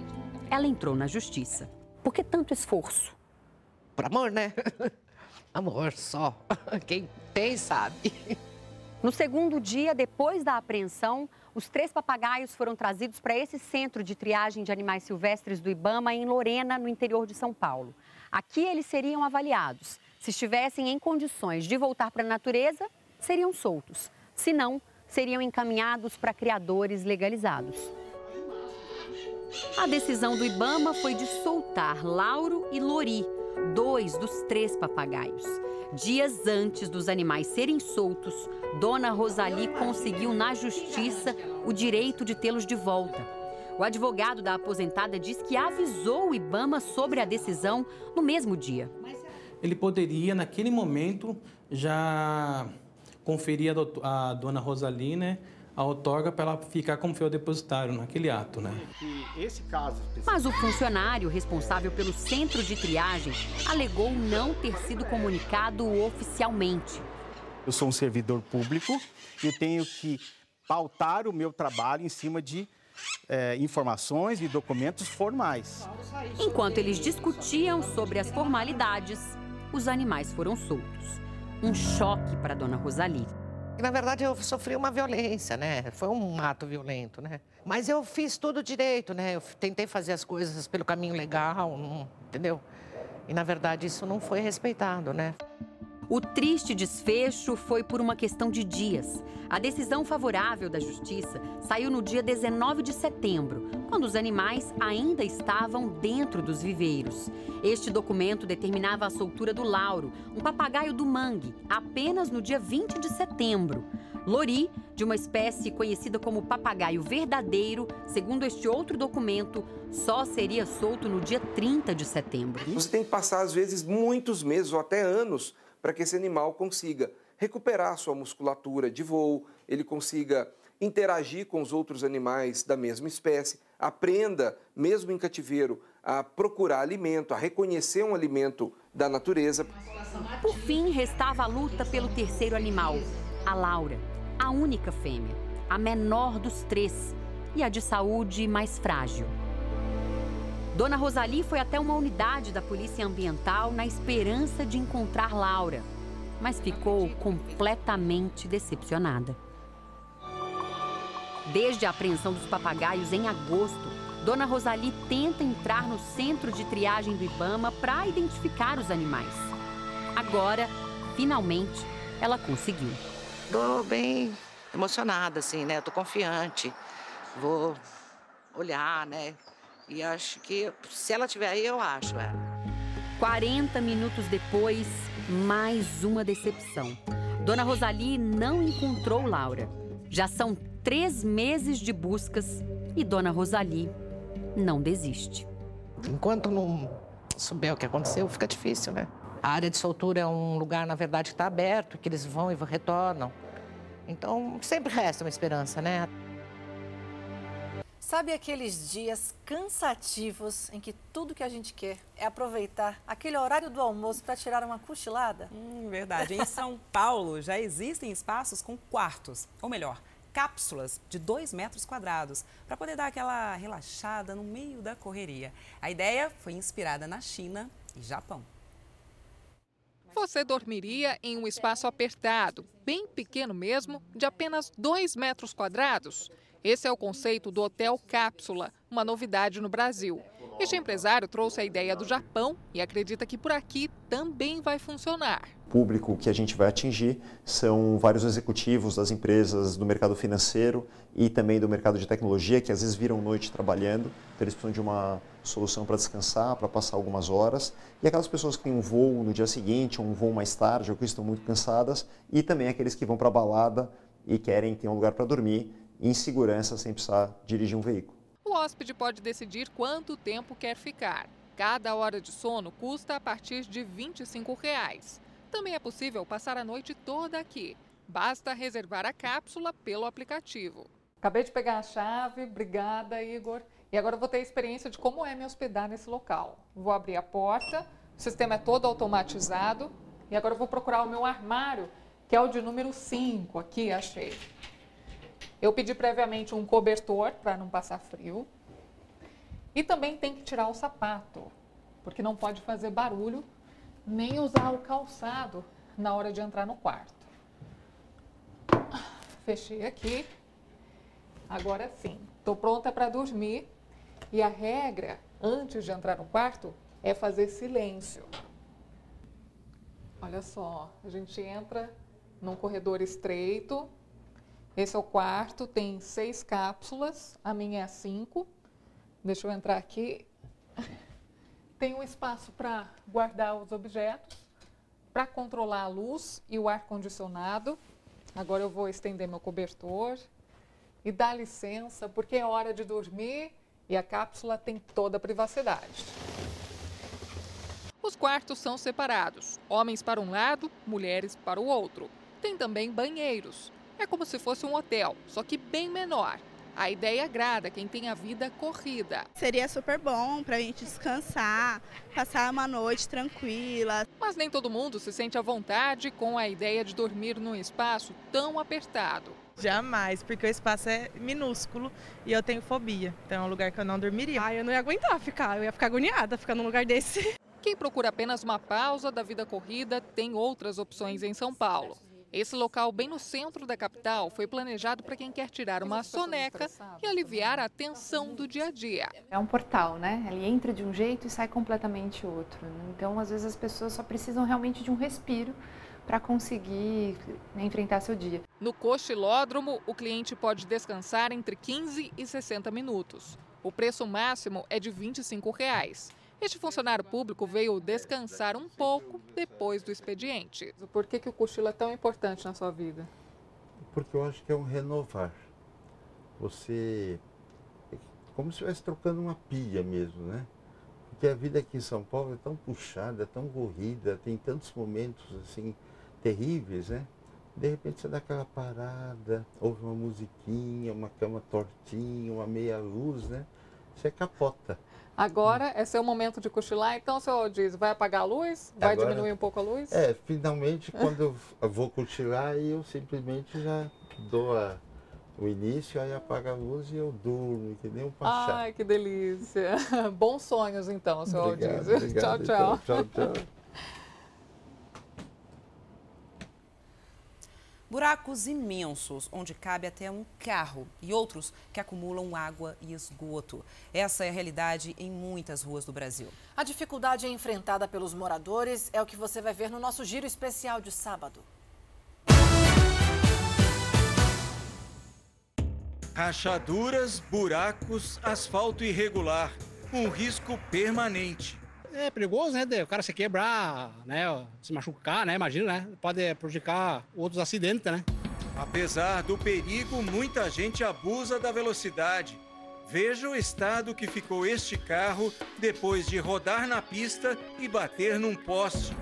ela entrou na justiça. Por que tanto esforço? Por amor, né? [LAUGHS] Amor só. [LAUGHS] Quem tem sabe. No segundo dia, depois da apreensão, os três papagaios foram trazidos para esse centro de triagem de animais silvestres do Ibama, em Lorena, no interior de São Paulo. Aqui eles seriam avaliados. Se estivessem em condições de voltar para a natureza, seriam soltos. Se não, seriam encaminhados para criadores legalizados. A decisão do Ibama foi de soltar Lauro e Lori, dois dos três papagaios. Dias antes dos animais serem soltos, Dona Rosali conseguiu na justiça o direito de tê-los de volta. O advogado da aposentada diz que avisou o Ibama sobre a decisão no mesmo dia. Ele poderia, naquele momento, já conferir a, a dona Rosali né, a outorga para ela ficar como fiel depositário naquele ato, né? Mas o funcionário responsável pelo centro de triagem alegou não ter sido comunicado oficialmente. Eu sou um servidor público e tenho que pautar o meu trabalho em cima de é, informações e documentos formais. Enquanto eles discutiam sobre as formalidades, os animais foram soltos. Um choque para Dona Rosalie. Na verdade, eu sofri uma violência, né? Foi um ato violento, né? Mas eu fiz tudo direito, né? Eu tentei fazer as coisas pelo caminho legal, entendeu? E na verdade isso não foi respeitado, né? O triste desfecho foi por uma questão de dias. A decisão favorável da Justiça saiu no dia 19 de setembro, quando os animais ainda estavam dentro dos viveiros. Este documento determinava a soltura do Lauro, um papagaio do mangue, apenas no dia 20 de setembro. Lori, de uma espécie conhecida como papagaio verdadeiro, segundo este outro documento, só seria solto no dia 30 de setembro. Você tem que passar, às vezes, muitos meses ou até anos para que esse animal consiga recuperar sua musculatura de voo, ele consiga interagir com os outros animais da mesma espécie, aprenda, mesmo em cativeiro, a procurar alimento, a reconhecer um alimento da natureza. Por fim, restava a luta pelo terceiro animal, a Laura, a única fêmea, a menor dos três e a de saúde mais frágil. Dona Rosalie foi até uma unidade da Polícia Ambiental na esperança de encontrar Laura, mas ficou completamente decepcionada. Desde a apreensão dos papagaios em agosto, Dona Rosalie tenta entrar no centro de triagem do Ibama para identificar os animais. Agora, finalmente, ela conseguiu. Tô bem emocionada, assim, né? Tô confiante. Vou olhar, né? E acho que se ela tiver aí, eu acho. É. 40 minutos depois, mais uma decepção. Dona Rosalie não encontrou Laura. Já são três meses de buscas e Dona Rosalie não desiste. Enquanto não souber o que aconteceu, fica difícil, né? A área de soltura é um lugar, na verdade, que está aberto, que eles vão e retornam. Então, sempre resta uma esperança, né? Sabe aqueles dias cansativos em que tudo que a gente quer é aproveitar aquele horário do almoço para tirar uma cochilada? Hum, verdade. Em São Paulo já existem espaços com quartos, ou melhor, cápsulas de 2 metros quadrados, para poder dar aquela relaxada no meio da correria. A ideia foi inspirada na China e Japão. Você dormiria em um espaço apertado, bem pequeno mesmo, de apenas 2 metros quadrados? Esse é o conceito do Hotel Cápsula, uma novidade no Brasil. Este empresário trouxe a ideia do Japão e acredita que por aqui também vai funcionar. O público que a gente vai atingir são vários executivos das empresas do mercado financeiro e também do mercado de tecnologia que às vezes viram noite trabalhando, então eles precisam de uma solução para descansar, para passar algumas horas, e aquelas pessoas que têm um voo no dia seguinte, ou um voo mais tarde, ou que estão muito cansadas, e também aqueles que vão para a balada e querem ter um lugar para dormir em segurança sem precisar dirigir um veículo. O hóspede pode decidir quanto tempo quer ficar. Cada hora de sono custa a partir de 25 reais. Também é possível passar a noite toda aqui. Basta reservar a cápsula pelo aplicativo. Acabei de pegar a chave, obrigada, Igor. E agora eu vou ter a experiência de como é me hospedar nesse local. Vou abrir a porta, o sistema é todo automatizado. E agora eu vou procurar o meu armário, que é o de número 5. Aqui, achei. Eu pedi previamente um cobertor para não passar frio. E também tem que tirar o sapato, porque não pode fazer barulho nem usar o calçado na hora de entrar no quarto. Fechei aqui. Agora sim, estou pronta para dormir. E a regra, antes de entrar no quarto, é fazer silêncio. Olha só, a gente entra num corredor estreito, esse é o quarto, tem seis cápsulas, a minha é cinco. Deixa eu entrar aqui. [LAUGHS] Tem um espaço para guardar os objetos, para controlar a luz e o ar-condicionado. Agora eu vou estender meu cobertor e dar licença, porque é hora de dormir e a cápsula tem toda a privacidade. Os quartos são separados, homens para um lado, mulheres para o outro. Tem também banheiros. É como se fosse um hotel, só que bem menor. A ideia agrada quem tem a vida corrida. Seria super bom para a gente descansar, passar uma noite tranquila. Mas nem todo mundo se sente à vontade com a ideia de dormir num espaço tão apertado. Jamais, porque o espaço é minúsculo e eu tenho fobia. Então é um lugar que eu não dormiria. Ah, eu não ia aguentar ficar, eu ia ficar agoniada ficar num lugar desse. Quem procura apenas uma pausa da vida corrida tem outras opções em São Paulo. Esse local, bem no centro da capital, foi planejado para quem quer tirar uma soneca e aliviar a tensão do dia a dia. É um portal, né? Ele entra de um jeito e sai completamente outro. Então, às vezes, as pessoas só precisam realmente de um respiro para conseguir né, enfrentar seu dia. No cochilódromo, o cliente pode descansar entre 15 e 60 minutos. O preço máximo é de 25 reais. Este funcionário público veio descansar um pouco depois do expediente. Por que, que o cochilo é tão importante na sua vida? Porque eu acho que é um renovar. Você. É como se estivesse trocando uma pilha mesmo, né? Porque a vida aqui em São Paulo é tão puxada, tão corrida, tem tantos momentos assim terríveis, né? De repente você dá aquela parada, ouve uma musiquinha, uma cama tortinha, uma meia luz, né? Você capota. Agora é seu momento de cochilar, então o senhor diz, vai apagar a luz? Vai Agora, diminuir um pouco a luz? É, finalmente quando eu vou cochilar, eu simplesmente já dou a, o início, aí apaga a luz e eu durmo, que nem um pachá. Ai, que delícia. [LAUGHS] Bons sonhos então, senhor obrigado, diz. [LAUGHS] obrigado, tchau, tchau. Então, tchau, tchau. Buracos imensos, onde cabe até um carro, e outros que acumulam água e esgoto. Essa é a realidade em muitas ruas do Brasil. A dificuldade enfrentada pelos moradores é o que você vai ver no nosso giro especial de sábado. Rachaduras, buracos, asfalto irregular. Um risco permanente. É perigoso, né? O cara se quebrar, né? Se machucar, né? Imagina, né? Pode prejudicar outros acidentes, né? Apesar do perigo, muita gente abusa da velocidade. Veja o estado que ficou este carro depois de rodar na pista e bater num poste.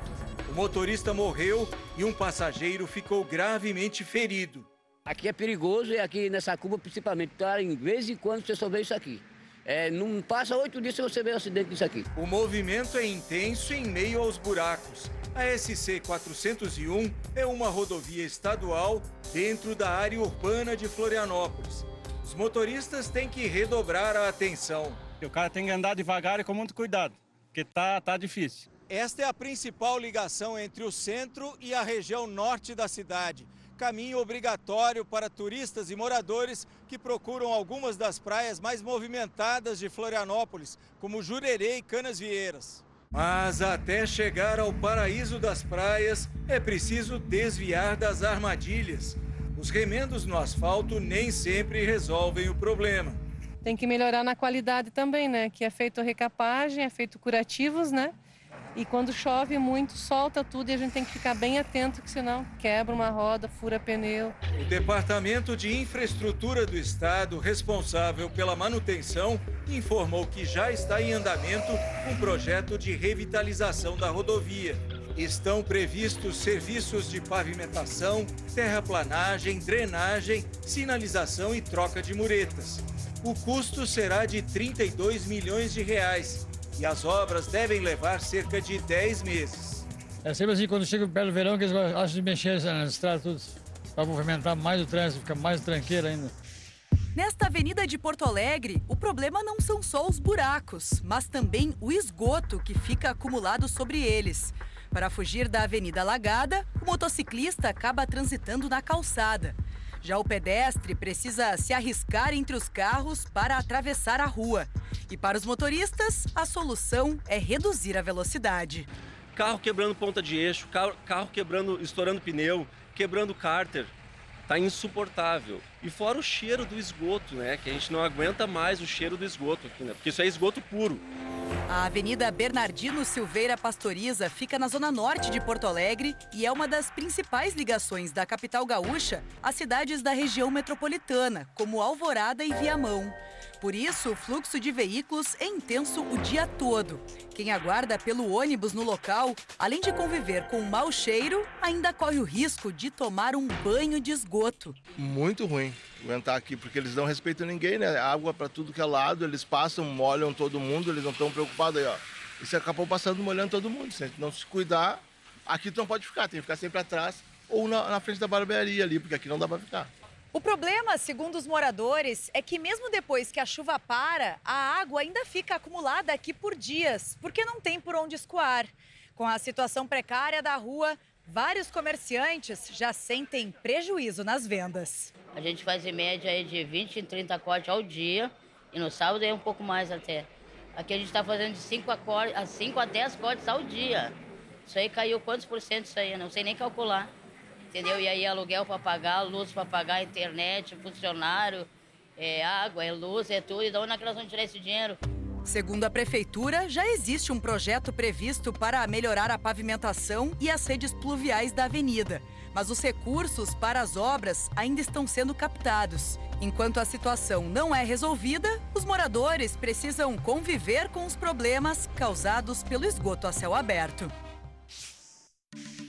O motorista morreu e um passageiro ficou gravemente ferido. Aqui é perigoso e aqui nessa curva principalmente, tá? Em vez em quando você só vê isso aqui. É, não passa oito dias se você vê um acidente disso aqui. O movimento é intenso em meio aos buracos. A SC 401 é uma rodovia estadual dentro da área urbana de Florianópolis. Os motoristas têm que redobrar a atenção. O cara tem que andar devagar e com muito cuidado, porque tá, tá difícil. Esta é a principal ligação entre o centro e a região norte da cidade caminho obrigatório para turistas e moradores que procuram algumas das praias mais movimentadas de Florianópolis, como Jurerê e Canas Vieiras. Mas até chegar ao paraíso das praias, é preciso desviar das armadilhas. Os remendos no asfalto nem sempre resolvem o problema. Tem que melhorar na qualidade também, né? Que é feito recapagem, é feito curativos, né? E quando chove muito, solta tudo e a gente tem que ficar bem atento, que senão quebra uma roda, fura pneu. O Departamento de Infraestrutura do Estado, responsável pela manutenção, informou que já está em andamento um projeto de revitalização da rodovia. Estão previstos serviços de pavimentação, terraplanagem, drenagem, sinalização e troca de muretas. O custo será de 32 milhões de reais e as obras devem levar cerca de 10 meses. É sempre assim, quando chega perto do verão, que eles acham de mexer nas estradas tudo, para movimentar mais o trânsito, ficar mais tranquilo ainda. Nesta avenida de Porto Alegre, o problema não são só os buracos, mas também o esgoto que fica acumulado sobre eles. Para fugir da avenida alagada, o motociclista acaba transitando na calçada. Já o pedestre precisa se arriscar entre os carros para atravessar a rua. E para os motoristas, a solução é reduzir a velocidade. Carro quebrando ponta de eixo, carro, quebrando, estourando pneu, quebrando cárter. Tá insuportável. E fora o cheiro do esgoto, né? Que a gente não aguenta mais o cheiro do esgoto aqui, né? Porque isso é esgoto puro. A Avenida Bernardino Silveira Pastoriza fica na zona norte de Porto Alegre e é uma das principais ligações da capital gaúcha às cidades da região metropolitana, como Alvorada e Viamão. Por isso, o fluxo de veículos é intenso o dia todo. Quem aguarda pelo ônibus no local, além de conviver com um mau cheiro, ainda corre o risco de tomar um banho de esgoto. Muito ruim aguentar aqui, porque eles não respeitam ninguém, né? Água para tudo que é lado, eles passam, molham todo mundo, eles não estão preocupados aí, ó. Você acabou passando molhando todo mundo. Se a gente não se cuidar, aqui tu não pode ficar, tem que ficar sempre atrás ou na, na frente da barbearia ali, porque aqui não dá para ficar. O problema, segundo os moradores, é que mesmo depois que a chuva para, a água ainda fica acumulada aqui por dias, porque não tem por onde escoar. Com a situação precária da rua, vários comerciantes já sentem prejuízo nas vendas. A gente faz em média aí de 20 a 30 cortes ao dia e no sábado é um pouco mais até. Aqui a gente está fazendo de 5 a, 5 a 10 cortes ao dia. Isso aí caiu quantos por cento isso aí? Não sei nem calcular entendeu? E aí aluguel para pagar, luz para pagar, internet, funcionário, é água, é luz, é tudo. E da onde é que nós vamos tirar esse dinheiro? Segundo a prefeitura, já existe um projeto previsto para melhorar a pavimentação e as redes pluviais da avenida. Mas os recursos para as obras ainda estão sendo captados. Enquanto a situação não é resolvida, os moradores precisam conviver com os problemas causados pelo esgoto a céu aberto.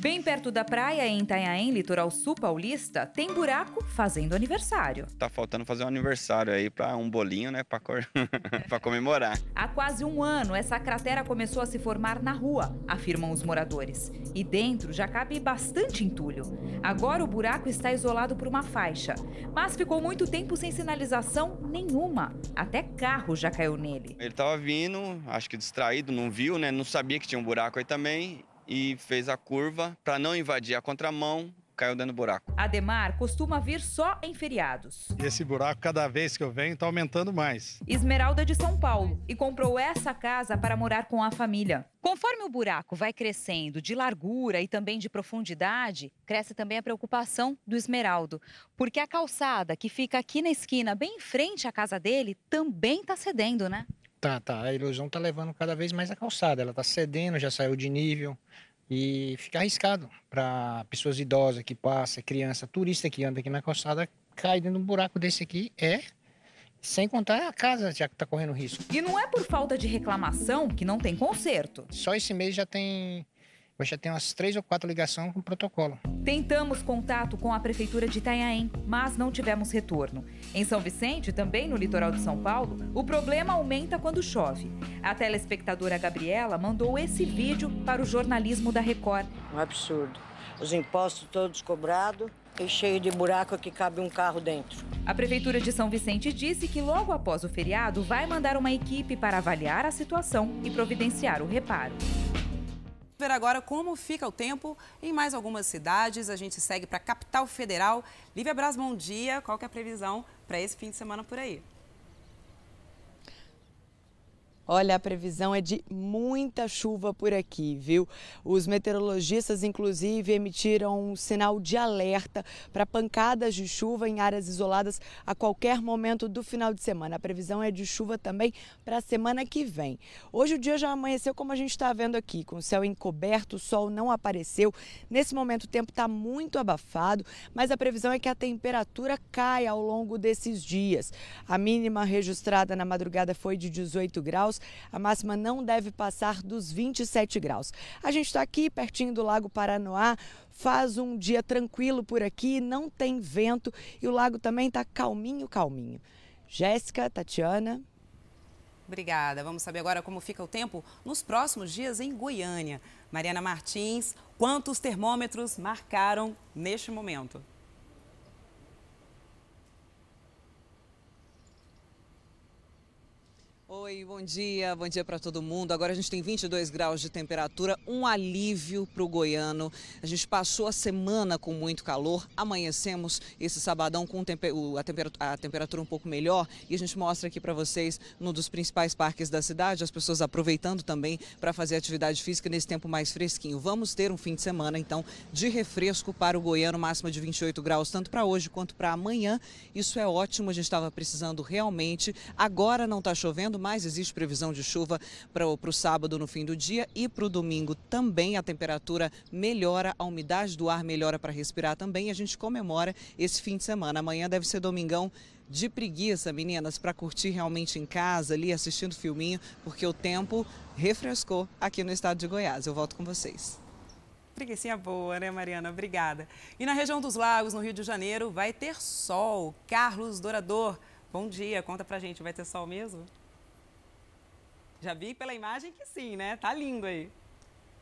Bem perto da praia, em Itanhaém, litoral sul paulista, tem buraco fazendo aniversário. Tá faltando fazer um aniversário aí para um bolinho, né, para cor... [LAUGHS] comemorar. Há quase um ano, essa cratera começou a se formar na rua, afirmam os moradores. E dentro já cabe bastante entulho. Agora o buraco está isolado por uma faixa, mas ficou muito tempo sem sinalização nenhuma. Até carro já caiu nele. Ele tava vindo, acho que distraído, não viu, né? Não sabia que tinha um buraco aí também e fez a curva para não invadir a contramão, caiu dentro do buraco. Ademar costuma vir só em feriados. Esse buraco, cada vez que eu venho, está aumentando mais. Esmeralda de São Paulo e comprou essa casa para morar com a família. Conforme o buraco vai crescendo de largura e também de profundidade, cresce também a preocupação do Esmeraldo, porque a calçada que fica aqui na esquina, bem em frente à casa dele, também está cedendo, né? Tá, tá. A ilusão tá levando cada vez mais a calçada. Ela tá cedendo, já saiu de nível. E fica arriscado para pessoas idosas que passam, criança, turista que anda aqui na calçada, cair dentro de um buraco desse aqui é sem contar a casa já que está correndo risco. E não é por falta de reclamação que não tem conserto. Só esse mês já tem eu já tenho umas três ou quatro ligações com protocolo. Tentamos contato com a Prefeitura de Itanhaém, mas não tivemos retorno. Em São Vicente, também no litoral de São Paulo, o problema aumenta quando chove. A telespectadora Gabriela mandou esse vídeo para o jornalismo da Record. Um absurdo. Os impostos todos cobrados e cheio de buraco que cabe um carro dentro. A Prefeitura de São Vicente disse que logo após o feriado vai mandar uma equipe para avaliar a situação e providenciar o reparo ver agora como fica o tempo em mais algumas cidades. A gente segue para a capital federal. Lívia Braz, bom dia. Qual é a previsão para esse fim de semana por aí? Olha, a previsão é de muita chuva por aqui, viu? Os meteorologistas, inclusive, emitiram um sinal de alerta para pancadas de chuva em áreas isoladas a qualquer momento do final de semana. A previsão é de chuva também para a semana que vem. Hoje o dia já amanheceu como a gente está vendo aqui, com o céu encoberto, o sol não apareceu. Nesse momento o tempo está muito abafado, mas a previsão é que a temperatura caia ao longo desses dias. A mínima registrada na madrugada foi de 18 graus a máxima não deve passar dos 27 graus. A gente está aqui pertinho do Lago Paranoá, faz um dia tranquilo por aqui, não tem vento e o lago também está calminho, calminho. Jéssica, Tatiana. Obrigada. Vamos saber agora como fica o tempo nos próximos dias em Goiânia. Mariana Martins, quantos termômetros marcaram neste momento? Oi, bom dia, bom dia para todo mundo. Agora a gente tem 22 graus de temperatura, um alívio para o goiano. A gente passou a semana com muito calor, amanhecemos esse sabadão com a, temperatura, um pouco melhor e a gente mostra aqui para vocês num dos principais parques da cidade, as pessoas aproveitando também para fazer atividade física nesse tempo mais fresquinho. Vamos ter um fim de semana então de refresco para o goiano, máxima de 28 graus, tanto para hoje quanto para amanhã. Isso é ótimo, a gente estava precisando realmente. Agora não está chovendo mas existe previsão de chuva para o sábado no fim do dia e para o domingo também. A temperatura melhora, a umidade do ar melhora para respirar também. A gente comemora esse fim de semana. Amanhã deve ser domingão de preguiça, meninas, para curtir realmente em casa, ali assistindo filminho, porque o tempo refrescou aqui no estado de Goiás. Eu volto com vocês. Preguiçinha boa, né, Mariana? Obrigada. E na região dos lagos, no Rio de Janeiro, vai ter sol. Carlos Dourador, bom dia. Conta pra gente, vai ter sol mesmo? Já vi pela imagem que sim, né? Tá lindo aí.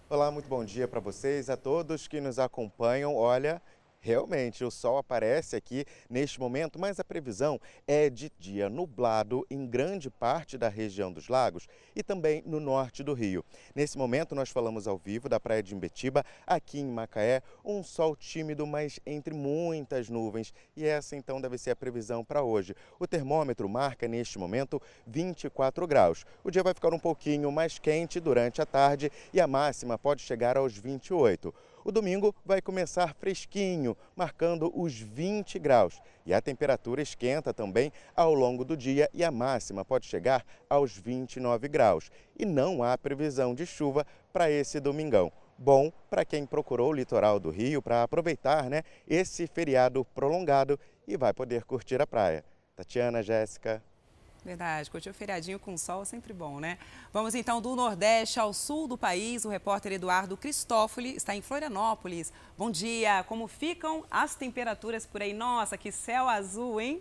Olá, muito bom dia para vocês, a todos que nos acompanham. Olha, Realmente, o sol aparece aqui neste momento, mas a previsão é de dia nublado em grande parte da região dos lagos e também no norte do Rio. Nesse momento, nós falamos ao vivo da Praia de Imbetiba, aqui em Macaé, um sol tímido, mas entre muitas nuvens. E essa então deve ser a previsão para hoje. O termômetro marca neste momento 24 graus. O dia vai ficar um pouquinho mais quente durante a tarde e a máxima pode chegar aos 28. O domingo vai começar fresquinho, marcando os 20 graus. E a temperatura esquenta também ao longo do dia e a máxima pode chegar aos 29 graus. E não há previsão de chuva para esse domingão. Bom para quem procurou o litoral do Rio para aproveitar né, esse feriado prolongado e vai poder curtir a praia. Tatiana, Jéssica. Verdade, curtir o feriadinho com sol é sempre bom, né? Vamos então do Nordeste ao sul do país. O repórter Eduardo Cristófoli está em Florianópolis. Bom dia, como ficam as temperaturas por aí? Nossa, que céu azul, hein?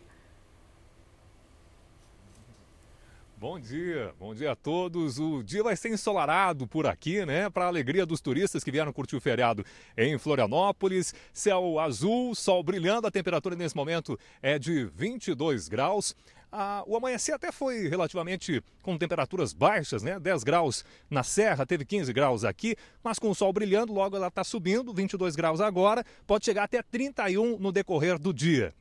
Bom dia, bom dia a todos. O dia vai ser ensolarado por aqui, né? Para a alegria dos turistas que vieram curtir o feriado em Florianópolis. Céu azul, sol brilhando, a temperatura nesse momento é de 22 graus. Ah, o amanhecer até foi relativamente com temperaturas baixas, né? 10 graus na Serra, teve 15 graus aqui, mas com o sol brilhando, logo ela está subindo, 22 graus agora, pode chegar até 31 no decorrer do dia.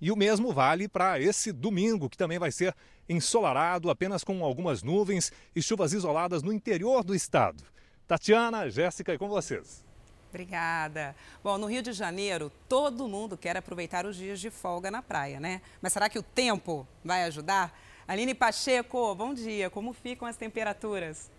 E o mesmo vale para esse domingo, que também vai ser ensolarado, apenas com algumas nuvens e chuvas isoladas no interior do estado. Tatiana, Jéssica, e com vocês. Obrigada. Bom, no Rio de Janeiro, todo mundo quer aproveitar os dias de folga na praia, né? Mas será que o tempo vai ajudar? Aline Pacheco, bom dia. Como ficam as temperaturas?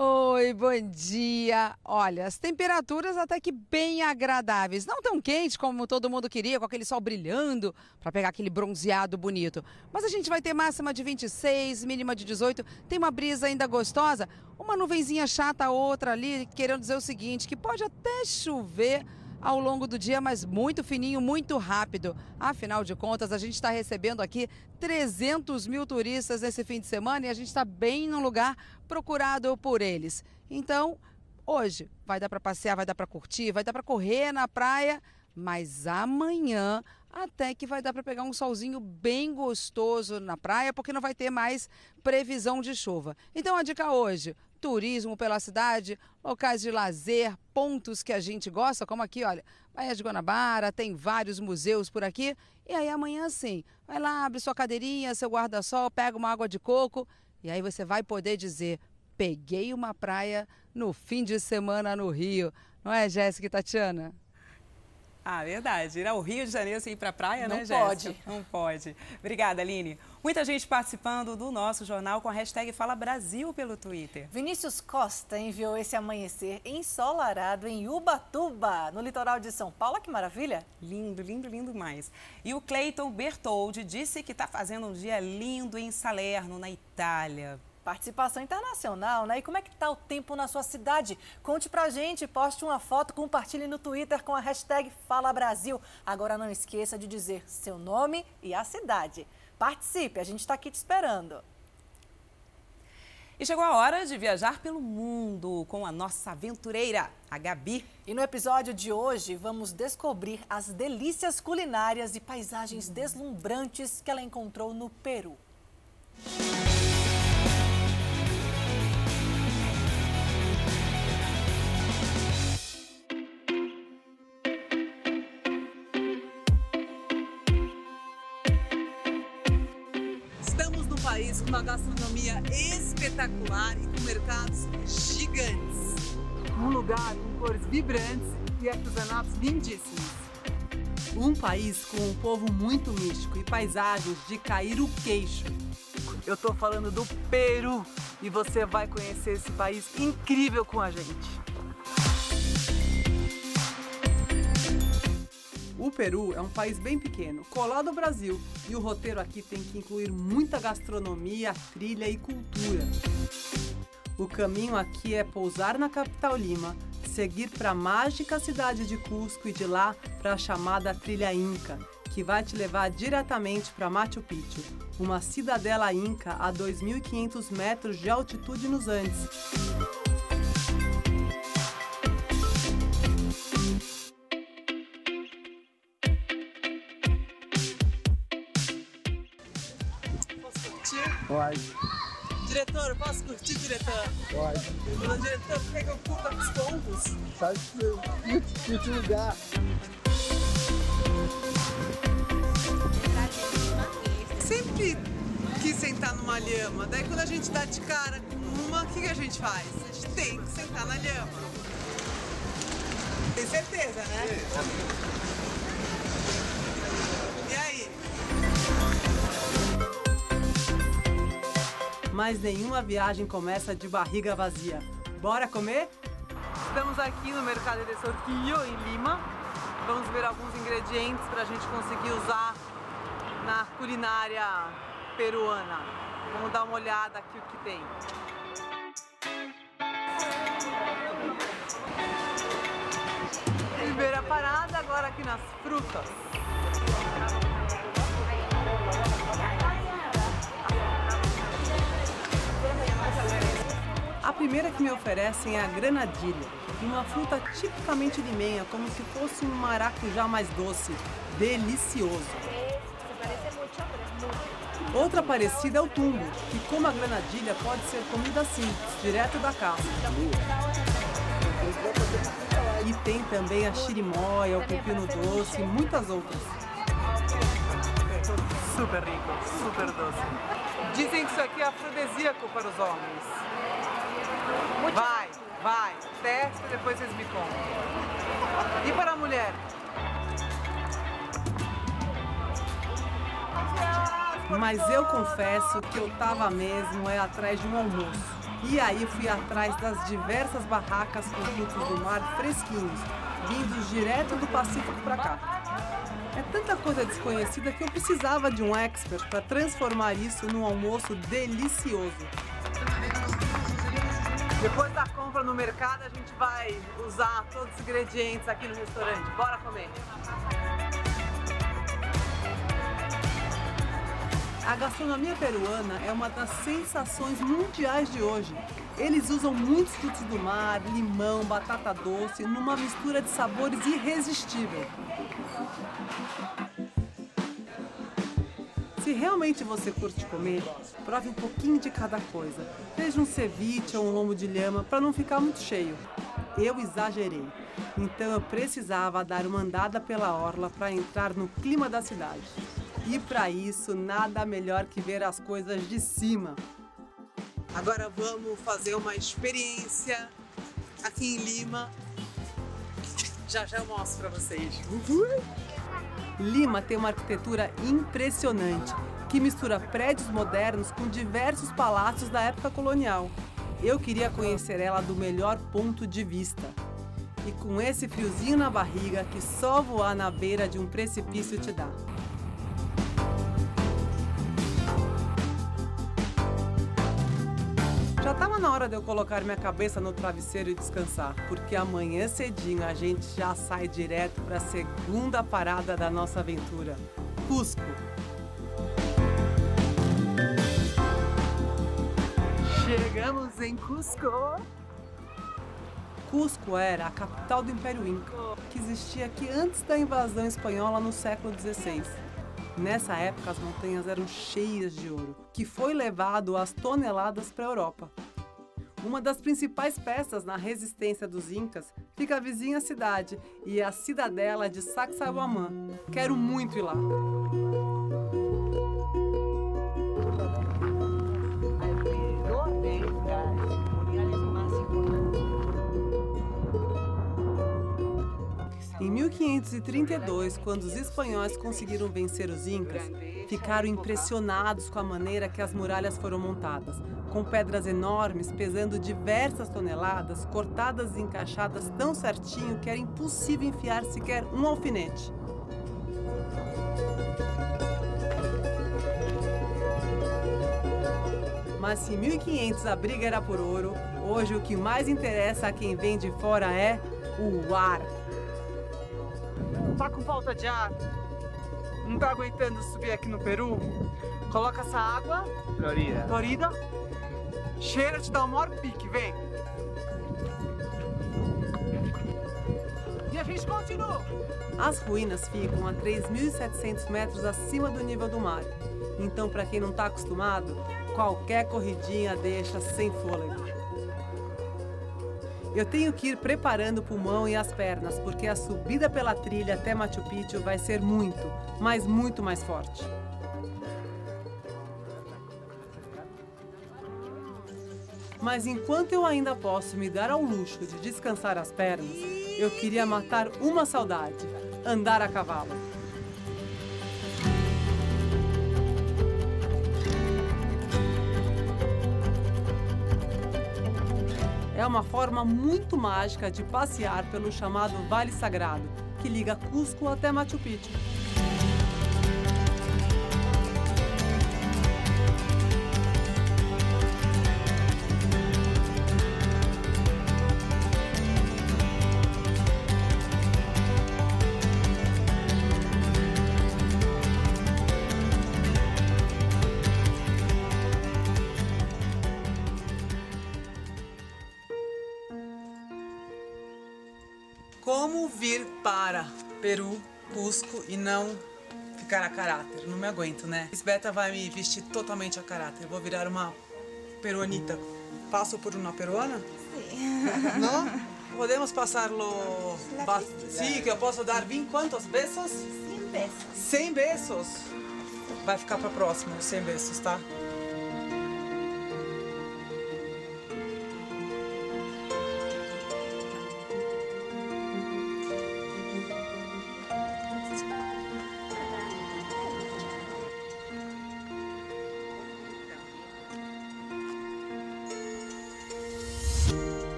Oi, bom dia. Olha, as temperaturas até que bem agradáveis. Não tão quente como todo mundo queria, com aquele sol brilhando, para pegar aquele bronzeado bonito. Mas a gente vai ter máxima de 26, mínima de 18. Tem uma brisa ainda gostosa, uma nuvenzinha chata, outra ali, querendo dizer o seguinte, que pode até chover ao longo do dia, mas muito fininho, muito rápido. Afinal de contas, a gente está recebendo aqui 300 mil turistas nesse fim de semana e a gente está bem no lugar procurado por eles. Então, hoje vai dar para passear, vai dar para curtir, vai dar para correr na praia, mas amanhã até que vai dar para pegar um solzinho bem gostoso na praia, porque não vai ter mais previsão de chuva. Então a dica hoje, turismo pela cidade, locais de lazer, pontos que a gente gosta, como aqui, olha, Baía de Guanabara, tem vários museus por aqui. E aí amanhã sim, vai lá, abre sua cadeirinha, seu guarda-sol, pega uma água de coco e aí você vai poder dizer: peguei uma praia no fim de semana no Rio. Não é, Jéssica e Tatiana? Ah, verdade. Ir ao Rio de Janeiro sem ir para a praia, Não né, Jéssica? pode. Não pode. Obrigada, Aline. Muita gente participando do nosso jornal com a hashtag Fala Brasil pelo Twitter. Vinícius Costa enviou esse amanhecer ensolarado em Ubatuba, no litoral de São Paulo. Que maravilha! Lindo, lindo, lindo mais. E o Cleiton Bertoldi disse que está fazendo um dia lindo em Salerno, na Itália. Participação internacional, né? E como é que tá o tempo na sua cidade? Conte pra gente, poste uma foto, compartilhe no Twitter com a hashtag Fala Brasil. Agora não esqueça de dizer seu nome e a cidade. Participe, a gente está aqui te esperando. E chegou a hora de viajar pelo mundo com a nossa aventureira, a Gabi. E no episódio de hoje vamos descobrir as delícias culinárias e paisagens deslumbrantes que ela encontrou no Peru. Uma gastronomia espetacular e com mercados gigantes. Um lugar com cores vibrantes e artesanatos lindíssimos. Um país com um povo muito místico e paisagens de cair o queixo. Eu tô falando do Peru e você vai conhecer esse país incrível com a gente. O Peru é um país bem pequeno, colado ao Brasil, e o roteiro aqui tem que incluir muita gastronomia, trilha e cultura. O caminho aqui é pousar na capital Lima, seguir para a mágica cidade de Cusco e de lá para a chamada Trilha Inca, que vai te levar diretamente para Machu Picchu, uma cidadela inca a 2.500 metros de altitude nos Andes. Pode. Diretor, posso curtir, diretor? Pode. Ô, diretor, por que que eu curto os pombos? Sabe que lugar. Sempre quis sentar numa lhama. Daí quando a gente dá de cara com uma, o que, que a gente faz? A gente tem que sentar na lhama. Tem certeza, né? E Mas nenhuma viagem começa de barriga vazia. Bora comer? Estamos aqui no Mercado de Sorquillo, em Lima. Vamos ver alguns ingredientes para a gente conseguir usar na culinária peruana. Vamos dar uma olhada aqui o que tem. Primeira parada agora aqui nas frutas. A primeira que me oferecem é a granadilha, uma fruta tipicamente limenha, como se fosse um maracujá mais doce, delicioso. Outra parecida é o tumbo, que como a granadilha pode ser comida assim, direto da casca. E tem também a chirimóia, o pepino doce e muitas outras. Super rico, super doce. Dizem que isso aqui é afrodisíaco para os homens. Vai, vai, testa e depois vocês me contam. E para a mulher? Mas eu confesso que eu tava mesmo é atrás de um almoço. E aí fui atrás das diversas barracas com frutos do mar fresquinhos, vindos direto do Pacífico para cá. É tanta coisa desconhecida que eu precisava de um expert para transformar isso num almoço delicioso. Depois da compra no mercado, a gente vai usar todos os ingredientes aqui no restaurante. Bora comer! A gastronomia peruana é uma das sensações mundiais de hoje. Eles usam muitos frutos do mar, limão, batata doce, numa mistura de sabores irresistível. Se realmente você curte comer, prove um pouquinho de cada coisa. Seja um ceviche ou um lombo de lhama para não ficar muito cheio. Eu exagerei, então eu precisava dar uma andada pela orla para entrar no clima da cidade. E para isso, nada melhor que ver as coisas de cima. Agora vamos fazer uma experiência aqui em Lima. [LAUGHS] Já já eu mostro para vocês. Lima tem uma arquitetura impressionante, que mistura prédios modernos com diversos palácios da época colonial. Eu queria conhecer ela do melhor ponto de vista. E com esse friozinho na barriga que só voar na beira de um precipício te dá. Já estava na hora de eu colocar minha cabeça no travesseiro e descansar, porque amanhã cedinho a gente já sai direto para a segunda parada da nossa aventura, Cusco. Chegamos em Cusco. Cusco era a capital do Império Inca, que existia aqui antes da invasão espanhola no século XVI. Nessa época, as montanhas eram cheias de ouro, que foi levado às toneladas para a Europa. Uma das principais peças na resistência dos Incas fica a vizinha cidade e é a cidadela de Sacsayhuamán. Quero muito ir lá. 1532, quando os espanhóis conseguiram vencer os incas, ficaram impressionados com a maneira que as muralhas foram montadas, com pedras enormes pesando diversas toneladas, cortadas e encaixadas tão certinho que era impossível enfiar sequer um alfinete. Mas se em 1500 a briga era por ouro, hoje o que mais interessa a quem vem de fora é o ar. Tá com falta de ar? Não tá aguentando subir aqui no Peru? Coloca essa água. Florida. Florida. Cheira, te dá o maior pique, vem. E a gente continua. As ruínas ficam a 3.700 metros acima do nível do mar. Então, para quem não está acostumado, qualquer corridinha deixa sem fôlego. Eu tenho que ir preparando o pulmão e as pernas, porque a subida pela trilha até Machu Picchu vai ser muito, mas muito mais forte. Mas enquanto eu ainda posso me dar ao luxo de descansar as pernas, eu queria matar uma saudade: andar a cavalo. É uma forma muito mágica de passear pelo chamado Vale Sagrado, que liga Cusco até Machu Picchu. Peru, Cusco e não ficar a caráter? Não me aguento, né? Isbeta vai me vestir totalmente a caráter. Vou virar uma peruanita. Passo por uma peruana? Sim. Não? Podemos passarlo... Sim, que eu posso dar 20 quantos besos? 100 besos. 100 besos? Vai ficar para próximo, os 100 besos, tá?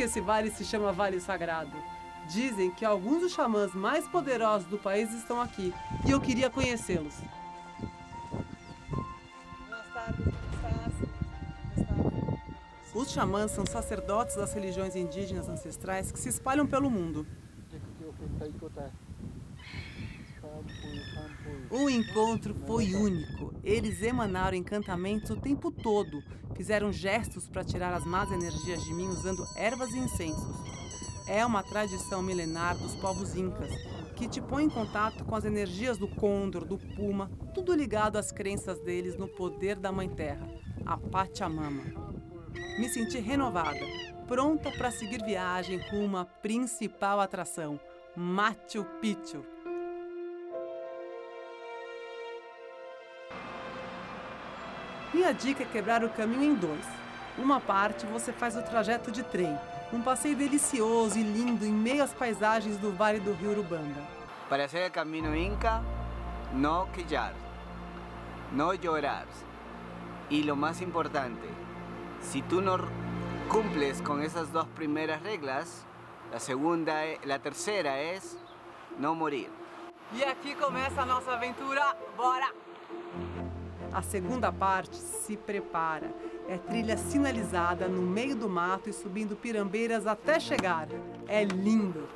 Que esse vale se chama Vale Sagrado. Dizem que alguns dos xamãs mais poderosos do país estão aqui e eu queria conhecê-los. Os xamãs são sacerdotes das religiões indígenas ancestrais que se espalham pelo mundo. O encontro foi único. Eles emanaram encantamentos o tempo todo. Fizeram gestos para tirar as más energias de mim usando ervas e incensos. É uma tradição milenar dos povos incas, que te põe em contato com as energias do condor, do puma, tudo ligado às crenças deles no poder da Mãe Terra, a Pachamama. Me senti renovada, pronta para seguir viagem rumo à principal atração, Machu Picchu. Minha dica é quebrar o caminho em dois. Uma parte você faz o trajeto de trem, um passeio delicioso e lindo em meio às paisagens do Vale do Rio Urubamba. Para hacer el camino inca, no quillar, no llorar. Y lo más importante, si tú no cumples con esas dos primeras reglas, la segunda, e- la tercera es no morir. E aqui começa a nossa aventura, bora! A segunda parte se prepara. É trilha sinalizada no meio do mato e subindo pirambeiras até chegar. É lindo!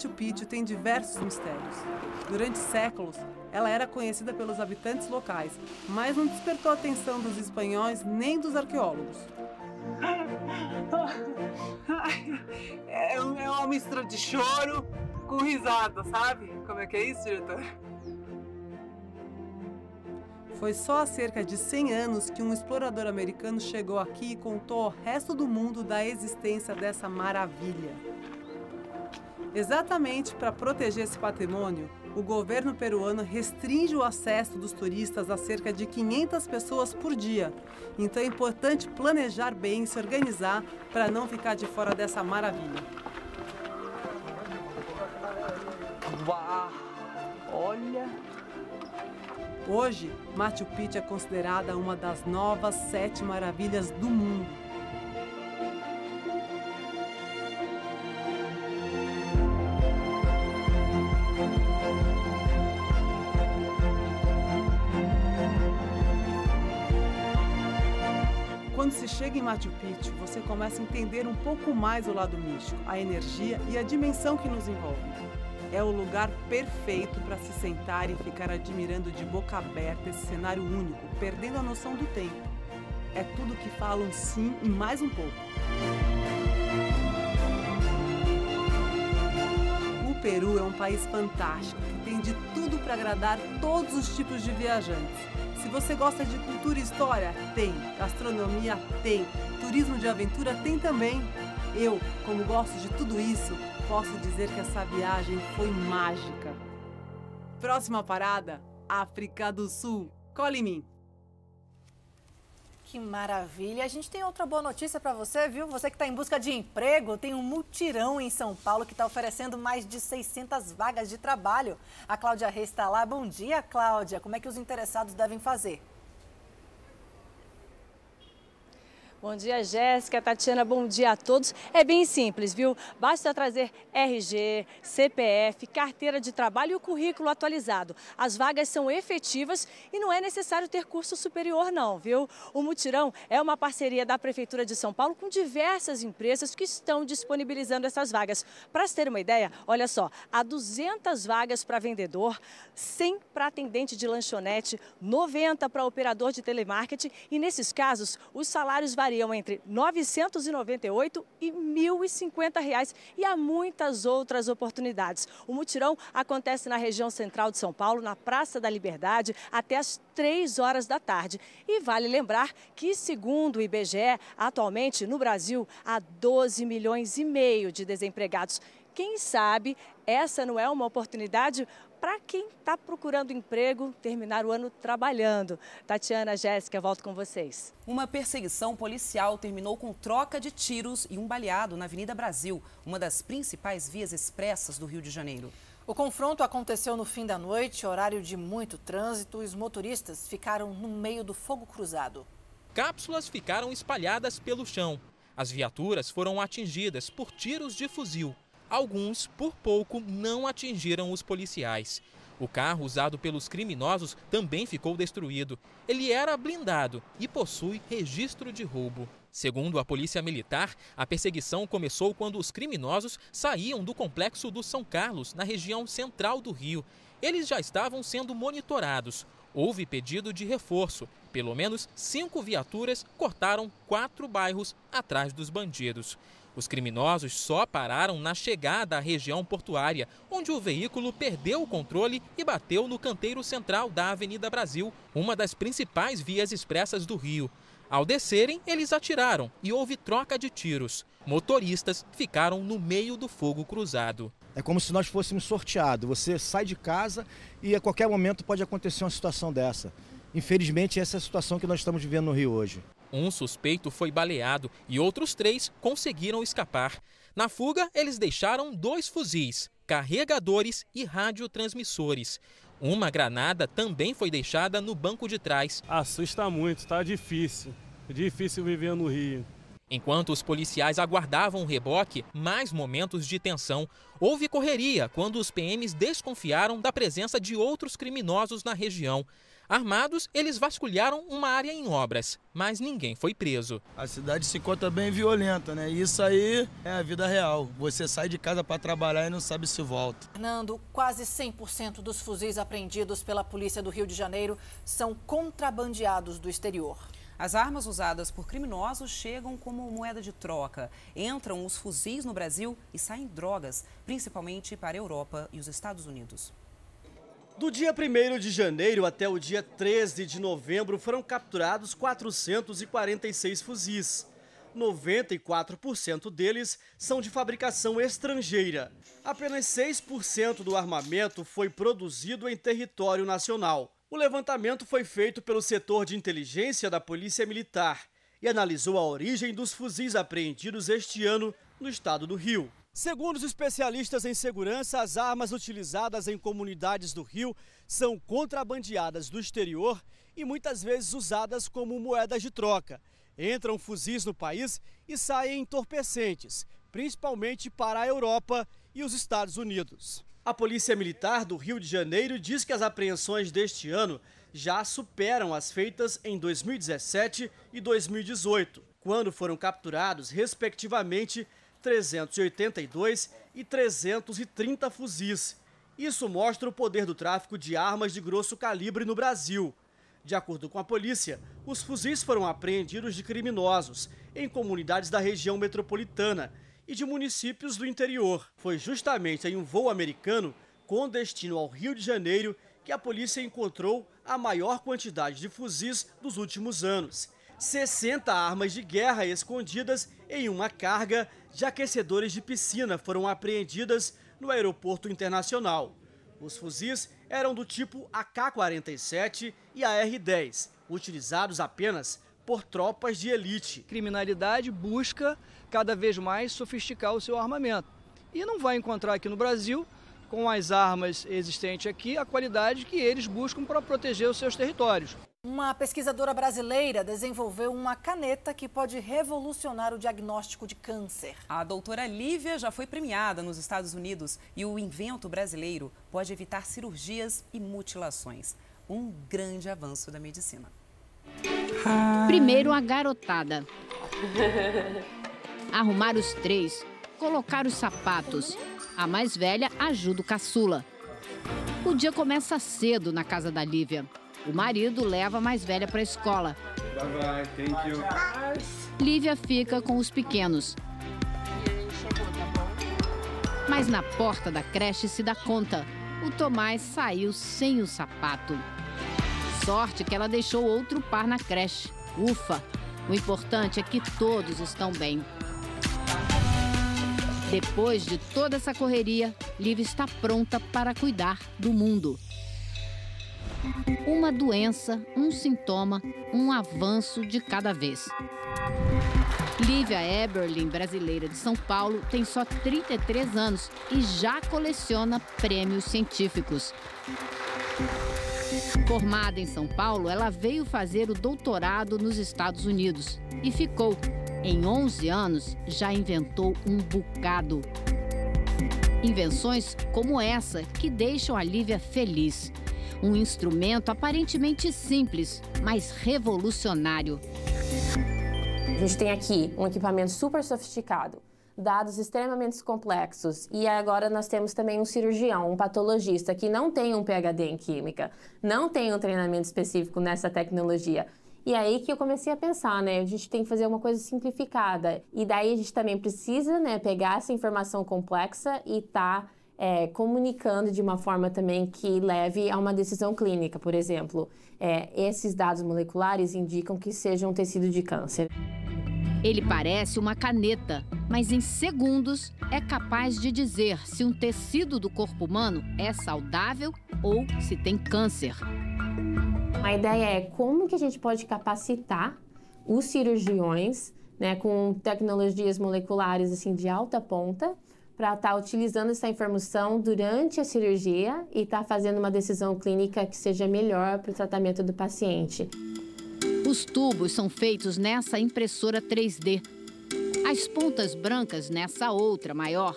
Machu Picchu tem diversos mistérios. Durante séculos, ela era conhecida pelos habitantes locais, mas não despertou a atenção dos espanhóis nem dos arqueólogos. É, uma mistura de choro com risada, sabe? Como é que é isso, diretor? Foi só há cerca de 100 anos que um explorador americano chegou aqui e contou ao resto do mundo da existência dessa maravilha. Exatamente para proteger esse patrimônio, o governo peruano restringe o acesso dos turistas a cerca de 500 pessoas por dia. Então é importante planejar bem e se organizar para não ficar de fora dessa maravilha. Uau! Olha! Hoje, Machu Picchu é considerada uma das novas sete maravilhas do mundo. Chega em Machu Picchu, você começa a entender um pouco mais o lado místico, a energia e a dimensão que nos envolve. É o lugar perfeito para se sentar e ficar admirando de boca aberta esse cenário único, perdendo a noção do tempo. É tudo que falam sim e mais um pouco. Peru é um país fantástico que tem de tudo para agradar todos os tipos de viajantes. Se você gosta de cultura e história, tem. Gastronomia, tem. Turismo de aventura, tem também. Eu, como gosto de tudo isso, posso dizer que essa viagem foi mágica. Próxima parada: África do Sul. Cole em mim. Que maravilha! A gente tem outra boa notícia para você, viu? Você que está em busca de emprego, tem um mutirão em São Paulo que está oferecendo mais de 600 vagas de trabalho. A Cláudia Reis está lá. Bom dia, Cláudia. Como é que os interessados devem fazer? Bom dia, Jéssica, Tatiana, bom dia a todos. É bem simples, viu? Basta trazer RG, CPF, carteira de trabalho e o currículo atualizado. As vagas são efetivas e não é necessário ter curso superior, não, viu? O Mutirão é uma parceria da Prefeitura de São Paulo com diversas empresas que estão disponibilizando essas vagas. Para se ter uma ideia, olha só, há 200 vagas para vendedor, 100 para atendente de lanchonete, 90 para operador de telemarketing e, nesses casos, os salários variam variam entre R$ 998 e 1.050 reais e há muitas outras oportunidades. O mutirão acontece na região central de São Paulo, na Praça da Liberdade, até às 3 horas da tarde. E vale lembrar que, segundo o IBGE, atualmente no Brasil há 12 milhões e meio de desempregados. Quem sabe essa não é uma oportunidade para quem está procurando emprego terminar o ano trabalhando. Tatiana, Jéssica, volto com vocês. Uma perseguição policial terminou com troca de tiros e um baleado na Avenida Brasil, uma das principais vias expressas do Rio de Janeiro. O confronto aconteceu no fim da noite, horário de muito trânsito, e os motoristas ficaram no meio do fogo cruzado. Cápsulas ficaram espalhadas pelo chão. As viaturas foram atingidas por tiros de fuzil. Alguns, por pouco, não atingiram os policiais. O carro usado pelos criminosos também ficou destruído. Ele era blindado e possui registro de roubo. Segundo a Polícia Militar, a perseguição começou quando os criminosos saíam do complexo do São Carlos, na região central do Rio. Eles já estavam sendo monitorados. Houve pedido de reforço. Pelo menos cinco viaturas cortaram quatro bairros atrás dos bandidos. Os criminosos só pararam na chegada à região portuária, onde o veículo perdeu o controle e bateu no canteiro central da Avenida Brasil, uma das principais vias expressas do Rio. Ao descerem, eles atiraram e houve troca de tiros. Motoristas ficaram no meio do fogo cruzado. É como se nós fôssemos sorteados. Você sai de casa e a qualquer momento pode acontecer uma situação dessa. Infelizmente, essa é a situação que nós estamos vivendo no Rio hoje. Um suspeito foi baleado e outros três conseguiram escapar. Na fuga, eles deixaram dois fuzis, carregadores e radiotransmissores. Uma granada também foi deixada no banco de trás. Assusta muito, tá difícil. É difícil viver no Rio. Enquanto os policiais aguardavam o reboque, mais momentos de tensão. Houve correria quando os PMs desconfiaram da presença de outros criminosos na região. Armados, eles vasculharam uma área em obras, mas ninguém foi preso. A cidade se encontra bem violenta, né? Isso aí é a vida real. Você sai de casa para trabalhar e não sabe se volta. Fernando, quase 100% dos fuzis apreendidos pela polícia do Rio de Janeiro são contrabandeados do exterior. As armas usadas por criminosos chegam como moeda de troca. Entram os fuzis no Brasil e saem drogas, principalmente para a Europa e os Estados Unidos. Do dia 1 de janeiro até o dia 13 de novembro foram capturados 446 fuzis. 94% deles são de fabricação estrangeira. Apenas 6% do armamento foi produzido em território nacional. O levantamento foi feito pelo setor de inteligência da Polícia Militar e analisou a origem dos fuzis apreendidos este ano no estado do Rio. Segundo os especialistas em segurança, as armas utilizadas em comunidades do Rio são contrabandeadas do exterior e muitas vezes usadas como moedas de troca. Entram fuzis no país e saem entorpecentes, principalmente para a Europa e os Estados Unidos. A Polícia Militar do Rio de Janeiro diz que as apreensões deste ano já superam as feitas em 2017 e 2018, quando foram capturados, respectivamente, 382 e 330 fuzis. Isso mostra o poder do tráfico de armas de grosso calibre no Brasil. De acordo com a polícia, os fuzis foram apreendidos de criminosos em comunidades da região metropolitana e de municípios do interior. Foi justamente em um voo americano com destino ao Rio de Janeiro que a polícia encontrou a maior quantidade de fuzis dos últimos anos. 60 armas de guerra escondidas em uma carga de aquecedores de piscina foram apreendidas no aeroporto internacional. Os fuzis eram do tipo AK-47 e AR-10, utilizados apenas por tropas de elite. Criminalidade busca cada vez mais sofisticar o seu armamento e não vai encontrar aqui no Brasil com as armas existentes aqui a qualidade que eles buscam para proteger os seus territórios. Uma pesquisadora brasileira desenvolveu uma caneta que pode revolucionar o diagnóstico de câncer. A doutora Lívia já foi premiada nos Estados Unidos e o invento brasileiro pode evitar cirurgias e mutilações. Um grande avanço da medicina. Primeiro a garotada. [LAUGHS] Arrumar os três, colocar os sapatos. A mais velha ajuda o caçula. O dia começa cedo na casa da Lívia. O marido leva a mais velha para a escola. Bye bye, thank you. Lívia fica com os pequenos. Mas na porta da creche se dá conta. O Tomás saiu sem o sapato. Sorte que ela deixou outro par na creche. Ufa! O importante é que todos estão bem. Depois de toda essa correria, Lívia está pronta para cuidar do mundo. Uma doença, um sintoma, um avanço de cada vez. Lívia Eberlin, brasileira de São Paulo, tem só 33 anos e já coleciona prêmios científicos. Formada em São Paulo, ela veio fazer o doutorado nos Estados Unidos e ficou. Em 11 anos, já inventou um bocado. Invenções como essa que deixam a Lívia feliz. Um instrumento aparentemente simples, mas revolucionário. A gente tem aqui um equipamento super sofisticado, dados extremamente complexos. E agora nós temos também um cirurgião, um patologista que não tem um PhD em química, não tem um treinamento específico nessa tecnologia. E aí que eu comecei a pensar, né? A gente tem que fazer uma coisa simplificada. E daí a gente também precisa, né, pegar essa informação complexa e tá é, comunicando de uma forma também que leve a uma decisão clínica. Por exemplo, é, esses dados moleculares indicam que seja um tecido de câncer. Ele parece uma caneta, mas em segundos é capaz de dizer se um tecido do corpo humano é saudável ou se tem câncer. A ideia é como que a gente pode capacitar os cirurgiões né, com tecnologias moleculares assim de alta ponta para estar tá utilizando essa informação durante a cirurgia e estar tá fazendo uma decisão clínica que seja melhor para o tratamento do paciente. Os tubos são feitos nessa impressora 3D. As pontas brancas nessa outra maior.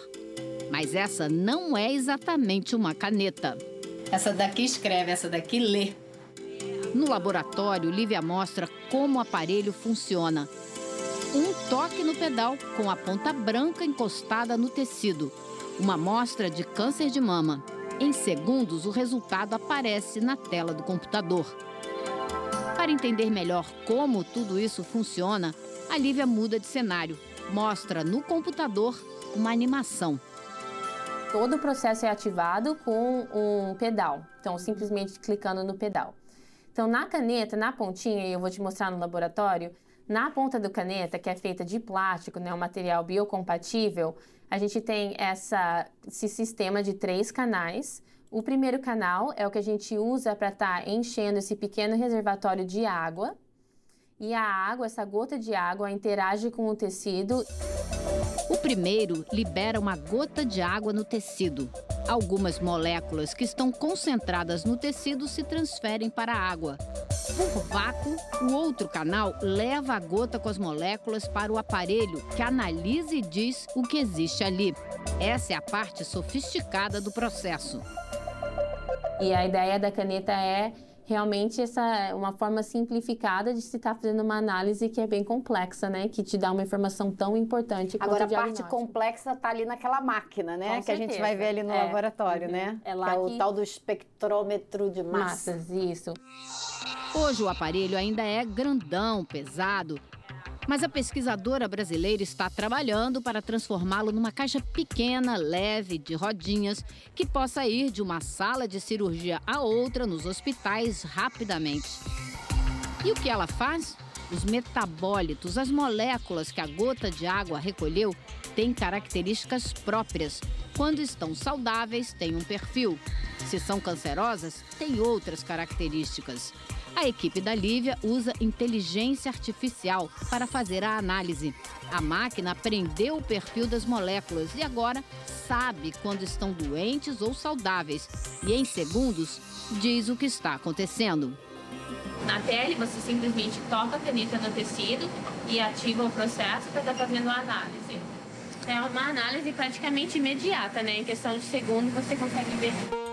Mas essa não é exatamente uma caneta. Essa daqui escreve, essa daqui lê. No laboratório, Lívia mostra como o aparelho funciona. Um toque no pedal com a ponta branca encostada no tecido. Uma amostra de câncer de mama. Em segundos, o resultado aparece na tela do computador. Para entender melhor como tudo isso funciona, a Lívia muda de cenário. Mostra no computador uma animação. Todo o processo é ativado com um pedal. Então, simplesmente clicando no pedal. Então, na caneta, na pontinha, eu vou te mostrar no laboratório, na ponta do caneta, que é feita de plástico, né, um material biocompatível, a gente tem essa, esse sistema de três canais. O primeiro canal é o que a gente usa para estar tá enchendo esse pequeno reservatório de água. E a água, essa gota de água, interage com o tecido. O primeiro libera uma gota de água no tecido. Algumas moléculas que estão concentradas no tecido se transferem para a água. Por vácuo, o outro canal leva a gota com as moléculas para o aparelho que analisa e diz o que existe ali. Essa é a parte sofisticada do processo. E a ideia da caneta é realmente essa uma forma simplificada de se estar tá fazendo uma análise que é bem complexa, né? Que te dá uma informação tão importante Agora, a parte complexa está ali naquela máquina, né? Com que certeza. a gente vai ver ali no é. laboratório, uhum. né? É lá que é o tal do espectrômetro de massa. massas. Isso. Hoje o aparelho ainda é grandão, pesado, mas a pesquisadora brasileira está trabalhando para transformá-lo numa caixa pequena, leve, de rodinhas, que possa ir de uma sala de cirurgia a outra nos hospitais rapidamente. E o que ela faz? Os metabólitos, as moléculas que a gota de água recolheu, têm características próprias. Quando estão saudáveis, têm um perfil. Se são cancerosas, têm outras características. A equipe da Lívia usa inteligência artificial para fazer a análise. A máquina aprendeu o perfil das moléculas e agora sabe quando estão doentes ou saudáveis. E em segundos diz o que está acontecendo. Na pele, você simplesmente toca a caneta no tecido e ativa o processo para estar fazendo a análise. É uma análise praticamente imediata, né? Em questão de segundos você consegue ver.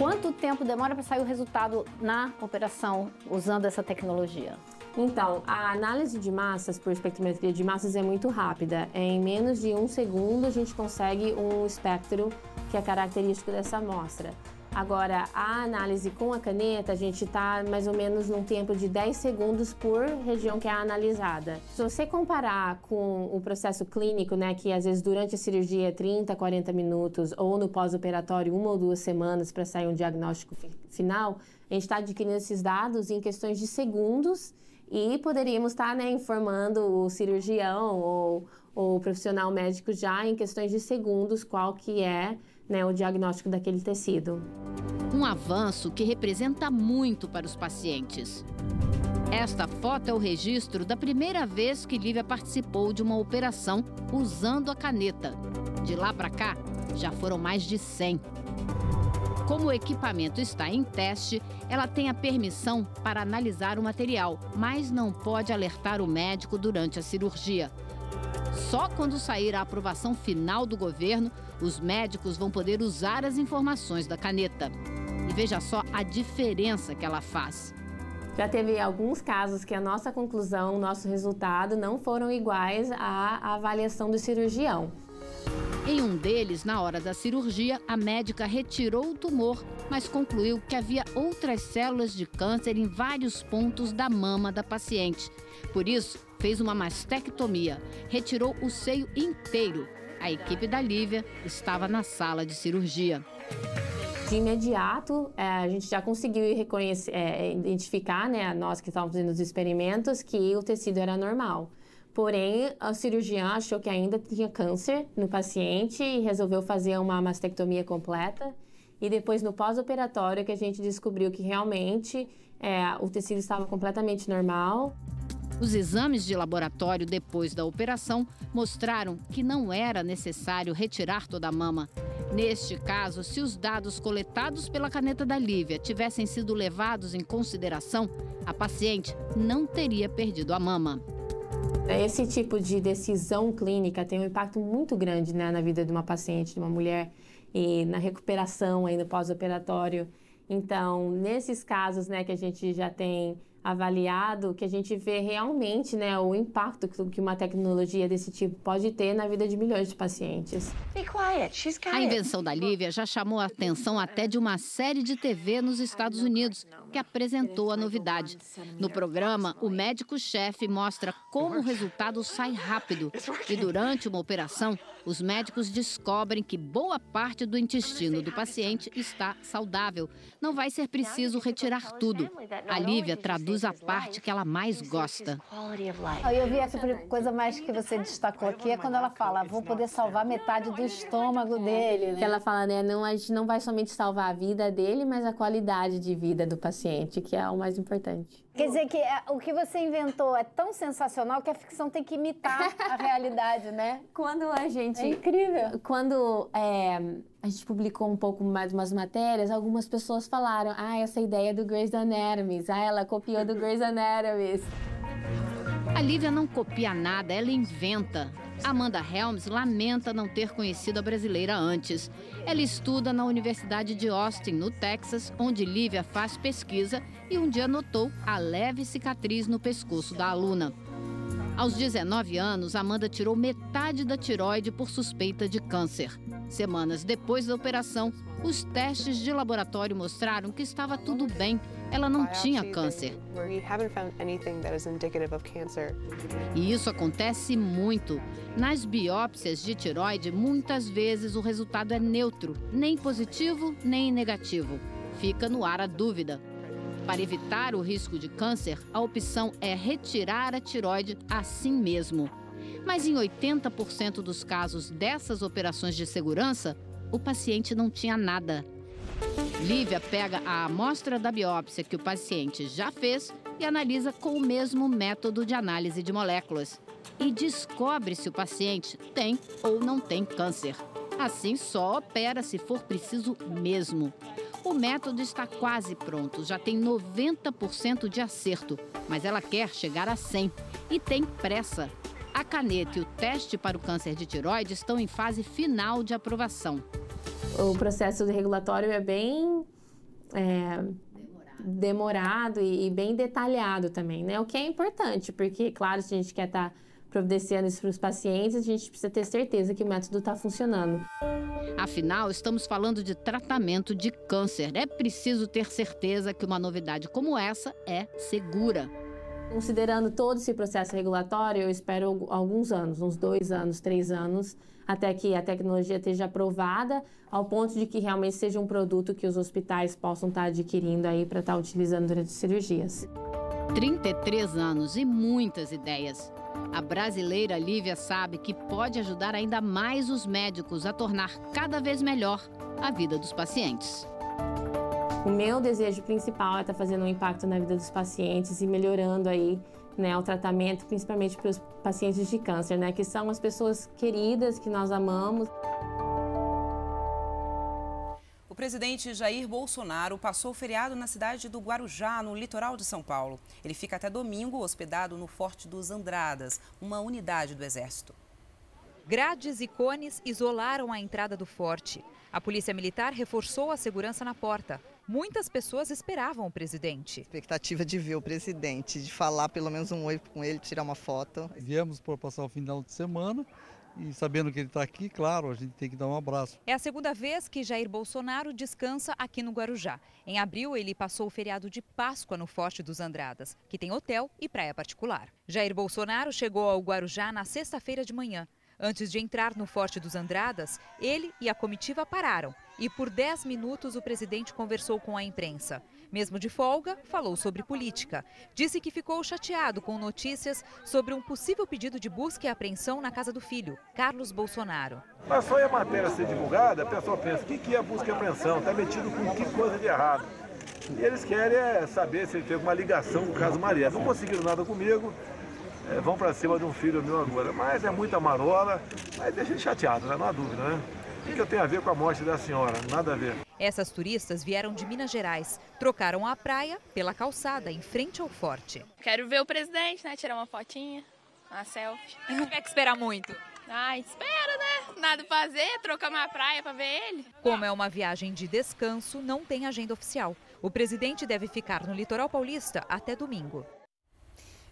Quanto tempo demora para sair o resultado na operação usando essa tecnologia? Então, a análise de massas por espectrometria de massas é muito rápida. Em menos de um segundo, a gente consegue um espectro que é característico dessa amostra. Agora, a análise com a caneta, a gente está mais ou menos num tempo de 10 segundos por região que é analisada. Se você comparar com o processo clínico, né, que às vezes durante a cirurgia é 30, 40 minutos, ou no pós-operatório, uma ou duas semanas para sair um diagnóstico final, a gente está adquirindo esses dados em questões de segundos e poderíamos estar tá, né, informando o cirurgião ou, ou o profissional médico já em questões de segundos qual que é né, o diagnóstico daquele tecido. Um avanço que representa muito para os pacientes. Esta foto é o registro da primeira vez que Lívia participou de uma operação usando a caneta. De lá para cá, já foram mais de 100. Como o equipamento está em teste, ela tem a permissão para analisar o material, mas não pode alertar o médico durante a cirurgia. Só quando sair a aprovação final do governo, os médicos vão poder usar as informações da caneta. E veja só a diferença que ela faz. Já teve alguns casos que a nossa conclusão, nosso resultado não foram iguais à avaliação do cirurgião. Em um deles, na hora da cirurgia, a médica retirou o tumor, mas concluiu que havia outras células de câncer em vários pontos da mama da paciente. Por isso, fez uma mastectomia, retirou o seio inteiro. A equipe da Lívia estava na sala de cirurgia. De imediato, é, a gente já conseguiu é, identificar, né, nós que estávamos fazendo os experimentos, que o tecido era normal. Porém, a cirurgiã achou que ainda tinha câncer no paciente e resolveu fazer uma mastectomia completa. E depois, no pós-operatório, que a gente descobriu que realmente é, o tecido estava completamente normal. Os exames de laboratório depois da operação mostraram que não era necessário retirar toda a mama. Neste caso, se os dados coletados pela caneta da Lívia tivessem sido levados em consideração, a paciente não teria perdido a mama. Esse tipo de decisão clínica tem um impacto muito grande né, na vida de uma paciente, de uma mulher, e na recuperação ainda pós-operatório. Então, nesses casos né, que a gente já tem avaliado, que a gente vê realmente né, o impacto que uma tecnologia desse tipo pode ter na vida de milhões de pacientes. A invenção da Lívia já chamou a atenção até de uma série de TV nos Estados Unidos, que apresentou a novidade. No programa, o médico-chefe mostra como o resultado sai rápido. E durante uma operação, os médicos descobrem que boa parte do intestino do paciente está saudável. Não vai ser preciso retirar tudo. A Lívia traduz a parte que ela mais gosta. Eu vi essa coisa mais que você destacou aqui, é quando ela fala, vou poder salvar metade do estômago dele. Né? Que ela fala, né, não, a gente não vai somente salvar a vida dele, mas a qualidade de vida do paciente, que é o mais importante. Quer dizer que é, o que você inventou é tão sensacional que a ficção tem que imitar a [LAUGHS] realidade, né? Quando a gente. É incrível. Quando é, a gente publicou um pouco mais umas matérias, algumas pessoas falaram: ah, essa ideia é do Grey's Anatomy. Ah, ela copiou do Grey's Anatomy. A Lívia não copia nada, ela inventa. Amanda Helms lamenta não ter conhecido a brasileira antes. Ela estuda na Universidade de Austin, no Texas, onde Lívia faz pesquisa e um dia notou a leve cicatriz no pescoço da aluna. Aos 19 anos, Amanda tirou metade da tiroide por suspeita de câncer. Semanas depois da operação, os testes de laboratório mostraram que estava tudo bem. Ela não tinha câncer. E isso acontece muito. Nas biópsias de tiroide, muitas vezes o resultado é neutro, nem positivo nem negativo. Fica no ar a dúvida. Para evitar o risco de câncer, a opção é retirar a tiroide assim mesmo. Mas em 80% dos casos dessas operações de segurança, o paciente não tinha nada. Lívia pega a amostra da biópsia que o paciente já fez e analisa com o mesmo método de análise de moléculas. E descobre se o paciente tem ou não tem câncer. Assim, só opera se for preciso mesmo. O método está quase pronto, já tem 90% de acerto, mas ela quer chegar a 100 e tem pressa. A caneta e o teste para o câncer de tiroide estão em fase final de aprovação. O processo regulatório é bem é, demorado e, e, bem detalhado também, né? O que é importante, porque, claro, se a gente quer estar tá providenciando isso para os pacientes, a gente precisa ter certeza que o método está funcionando. Afinal, estamos falando de tratamento de câncer. É preciso ter certeza que uma novidade como essa é segura. Considerando todo esse processo regulatório, eu espero alguns anos, uns dois anos, três anos, até que a tecnologia esteja aprovada, ao ponto de que realmente seja um produto que os hospitais possam estar adquirindo aí para estar utilizando durante as cirurgias. 33 anos e muitas ideias. A brasileira Lívia sabe que pode ajudar ainda mais os médicos a tornar cada vez melhor a vida dos pacientes. O meu desejo principal é estar fazendo um impacto na vida dos pacientes e melhorando aí né, o tratamento, principalmente para os pacientes de câncer, né, que são as pessoas queridas que nós amamos. O presidente Jair Bolsonaro passou o feriado na cidade do Guarujá, no litoral de São Paulo. Ele fica até domingo hospedado no Forte dos Andradas, uma unidade do Exército. Grades e cones isolaram a entrada do forte. A polícia militar reforçou a segurança na porta. Muitas pessoas esperavam o presidente. Expectativa de ver o presidente, de falar pelo menos um oi com ele, tirar uma foto. Viemos para passar o final de semana e sabendo que ele está aqui, claro, a gente tem que dar um abraço. É a segunda vez que Jair Bolsonaro descansa aqui no Guarujá. Em abril, ele passou o feriado de Páscoa no Forte dos Andradas, que tem hotel e praia particular. Jair Bolsonaro chegou ao Guarujá na sexta-feira de manhã. Antes de entrar no Forte dos Andradas, ele e a comitiva pararam e por 10 minutos o presidente conversou com a imprensa. Mesmo de folga, falou sobre política. Disse que ficou chateado com notícias sobre um possível pedido de busca e apreensão na casa do filho, Carlos Bolsonaro. Mas foi a matéria ser divulgada, a pessoa pensa, o que é busca e apreensão? Está metido com que coisa de errado? E eles querem é saber se ele teve uma ligação com o caso Maria. Não conseguiram nada comigo, é, vão para cima de um filho meu agora. Mas é muita marola, mas deixa ele chateado, né? não há dúvida, né? O que eu tenho a ver com a morte da senhora? Nada a ver. Essas turistas vieram de Minas Gerais. Trocaram a praia pela calçada, em frente ao forte. Quero ver o presidente, né? Tirar uma fotinha, uma selfie. Não tiver que esperar muito. Ah, espera, né? Nada fazer, trocar uma praia para ver ele. Como é uma viagem de descanso, não tem agenda oficial. O presidente deve ficar no litoral paulista até domingo.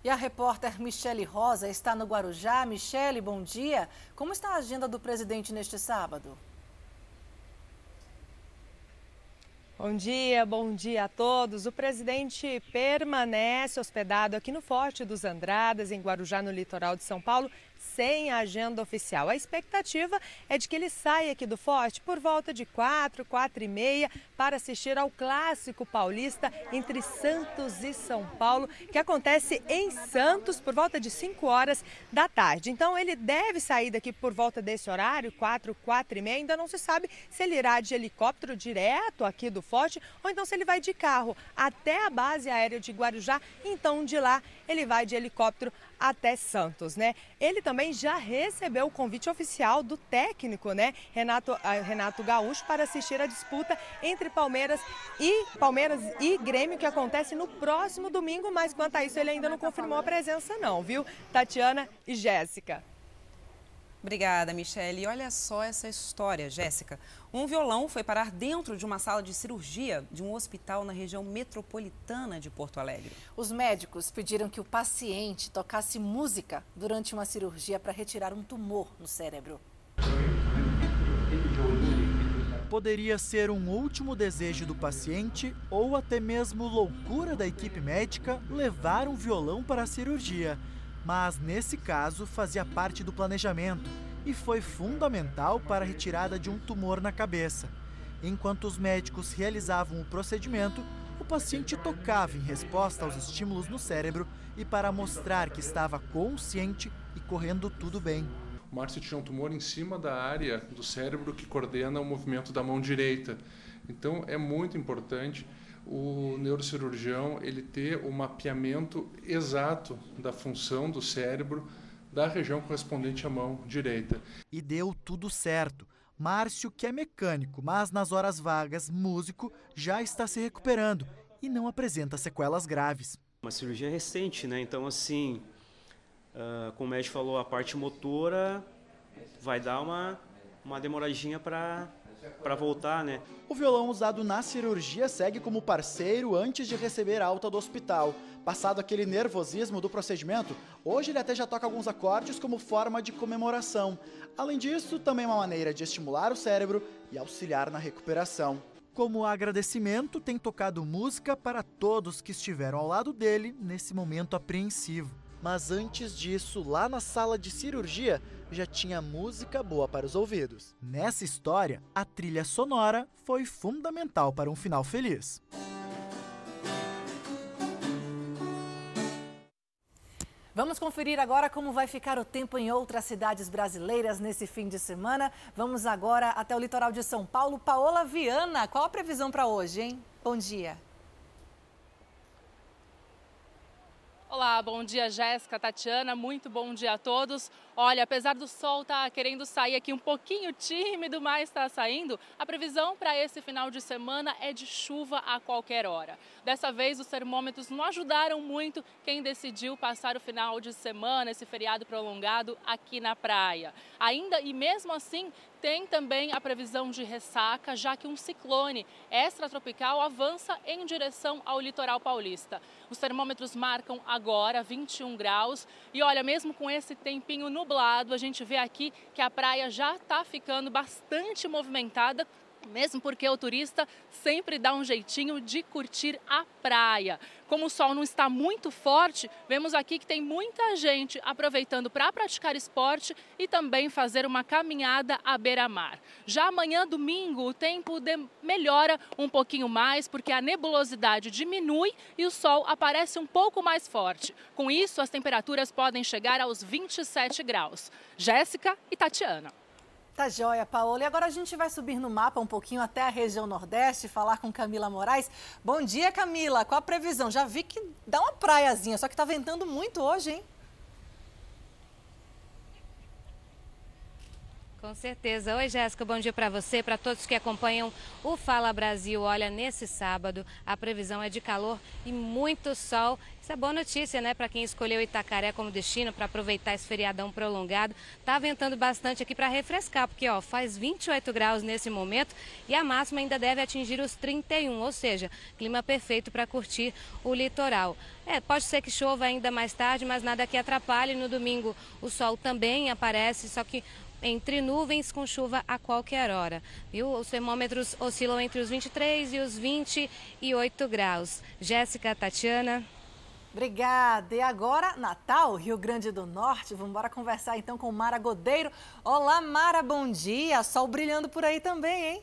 E a repórter Michele Rosa está no Guarujá. Michele, bom dia. Como está a agenda do presidente neste sábado? Bom dia, bom dia a todos. O presidente permanece hospedado aqui no Forte dos Andradas, em Guarujá, no litoral de São Paulo, sem agenda oficial. A expectativa é de que ele saia aqui do forte por volta de 4, 4 e meia para assistir ao clássico paulista entre Santos e São Paulo, que acontece em Santos por volta de 5 horas da tarde. Então ele deve sair daqui por volta desse horário, 4, 4 e meia. Ainda não se sabe se ele irá de helicóptero direto aqui do forte ou então se ele vai de carro até a base aérea de Guarujá. Então de lá ele vai de helicóptero até Santos, né? Ele também já recebeu o convite oficial do técnico, né, Renato, ah, Renato Gaúcho, para assistir a disputa entre Palmeiras e Palmeiras e Grêmio que acontece no próximo domingo, mas quanto a isso ele ainda não confirmou a presença não, viu? Tatiana e Jéssica. Obrigada, Michele. E olha só essa história, Jéssica. Um violão foi parar dentro de uma sala de cirurgia de um hospital na região metropolitana de Porto Alegre. Os médicos pediram que o paciente tocasse música durante uma cirurgia para retirar um tumor no cérebro. Poderia ser um último desejo do paciente ou até mesmo loucura da equipe médica levar um violão para a cirurgia mas nesse caso fazia parte do planejamento e foi fundamental para a retirada de um tumor na cabeça. Enquanto os médicos realizavam o procedimento, o paciente tocava em resposta aos estímulos no cérebro e para mostrar que estava consciente e correndo tudo bem. O Márcio tinha um tumor em cima da área do cérebro que coordena o movimento da mão direita. Então é muito importante o neurocirurgião ele ter o mapeamento exato da função do cérebro da região correspondente à mão direita. E deu tudo certo. Márcio, que é mecânico, mas nas horas vagas, músico, já está se recuperando e não apresenta sequelas graves. Uma cirurgia recente, né? Então, assim, uh, como o médico falou, a parte motora vai dar uma, uma demoradinha para para voltar, né? O violão usado na cirurgia segue como parceiro antes de receber alta do hospital. Passado aquele nervosismo do procedimento, hoje ele até já toca alguns acordes como forma de comemoração. Além disso, também é uma maneira de estimular o cérebro e auxiliar na recuperação. Como agradecimento, tem tocado música para todos que estiveram ao lado dele nesse momento apreensivo. Mas antes disso, lá na sala de cirurgia, já tinha música boa para os ouvidos. Nessa história, a trilha sonora foi fundamental para um final feliz. Vamos conferir agora como vai ficar o tempo em outras cidades brasileiras nesse fim de semana. Vamos agora até o litoral de São Paulo. Paola Viana, qual a previsão para hoje, hein? Bom dia. Olá, bom dia Jéssica, Tatiana, muito bom dia a todos. Olha, apesar do sol estar tá querendo sair aqui um pouquinho tímido, mas está saindo, a previsão para esse final de semana é de chuva a qualquer hora. Dessa vez, os termômetros não ajudaram muito quem decidiu passar o final de semana, esse feriado prolongado, aqui na praia. Ainda e mesmo assim, tem também a previsão de ressaca, já que um ciclone extratropical avança em direção ao litoral paulista. Os termômetros marcam agora 21 graus e olha, mesmo com esse tempinho nublado, a gente vê aqui que a praia já está ficando bastante movimentada mesmo porque o turista sempre dá um jeitinho de curtir a praia. Como o sol não está muito forte, vemos aqui que tem muita gente aproveitando para praticar esporte e também fazer uma caminhada à beira-mar. Já amanhã, domingo, o tempo melhora um pouquinho mais porque a nebulosidade diminui e o sol aparece um pouco mais forte. Com isso, as temperaturas podem chegar aos 27 graus. Jéssica e Tatiana. Tá joia, Paola. E agora a gente vai subir no mapa um pouquinho até a região Nordeste, falar com Camila Moraes. Bom dia, Camila. Qual a previsão? Já vi que dá uma praiazinha, só que tá ventando muito hoje, hein? Com certeza. Oi, Jéssica, bom dia para você, para todos que acompanham o Fala Brasil. Olha, nesse sábado a previsão é de calor e muito sol. Isso é boa notícia, né, para quem escolheu Itacaré como destino para aproveitar esse feriadão prolongado. Tá ventando bastante aqui para refrescar, porque ó, faz 28 graus nesse momento e a máxima ainda deve atingir os 31, ou seja, clima perfeito para curtir o litoral. É, pode ser que chova ainda mais tarde, mas nada que atrapalhe. No domingo o sol também aparece, só que entre nuvens com chuva a qualquer hora. Viu? Os termômetros oscilam entre os 23 e os 28 graus. Jéssica, Tatiana. Obrigada. E agora, Natal, Rio Grande do Norte. Vamos embora conversar então com Mara Godeiro. Olá, Mara, bom dia. Sol brilhando por aí também, hein?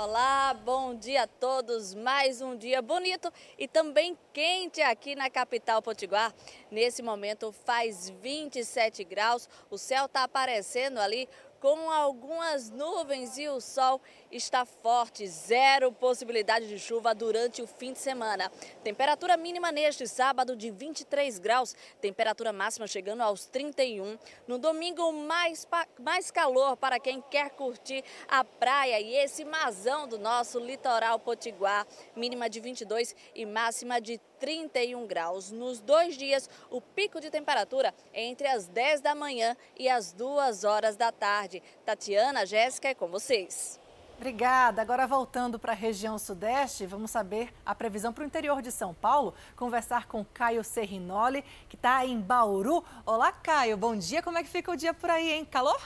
Olá, bom dia a todos. Mais um dia bonito e também quente aqui na capital potiguar. Nesse momento faz 27 graus, o céu está aparecendo ali com algumas nuvens e o sol está forte, zero possibilidade de chuva durante o fim de semana. Temperatura mínima neste sábado de 23 graus, temperatura máxima chegando aos 31. No domingo, mais, mais calor para quem quer curtir a praia e esse mazão do nosso litoral potiguar, mínima de 22 e máxima de 31 graus. Nos dois dias, o pico de temperatura é entre as 10 da manhã e as 2 horas da tarde. Tatiana, Jéssica, é com vocês. Obrigada. Agora voltando para a região sudeste, vamos saber a previsão para o interior de São Paulo. Conversar com Caio Serrinoli, que está em Bauru. Olá, Caio. Bom dia. Como é que fica o dia por aí, hein? Calor?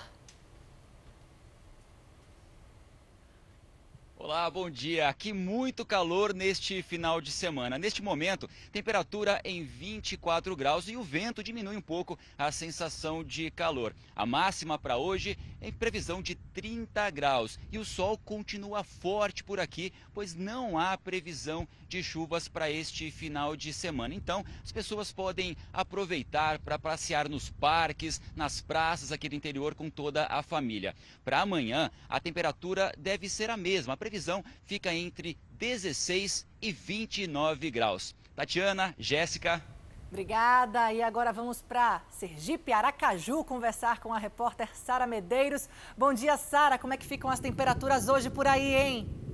Olá, bom dia. Aqui muito calor neste final de semana. Neste momento, temperatura em 24 graus e o vento diminui um pouco a sensação de calor. A máxima para hoje é em previsão de 30 graus e o sol continua forte por aqui, pois não há previsão de chuvas para este final de semana. Então, as pessoas podem aproveitar para passear nos parques, nas praças aqui do interior com toda a família. Para amanhã, a temperatura deve ser a mesma. A previsão fica entre 16 e 29 graus. Tatiana, Jéssica. Obrigada. E agora vamos para Sergipe, Aracaju, conversar com a repórter Sara Medeiros. Bom dia, Sara. Como é que ficam as temperaturas hoje por aí, hein?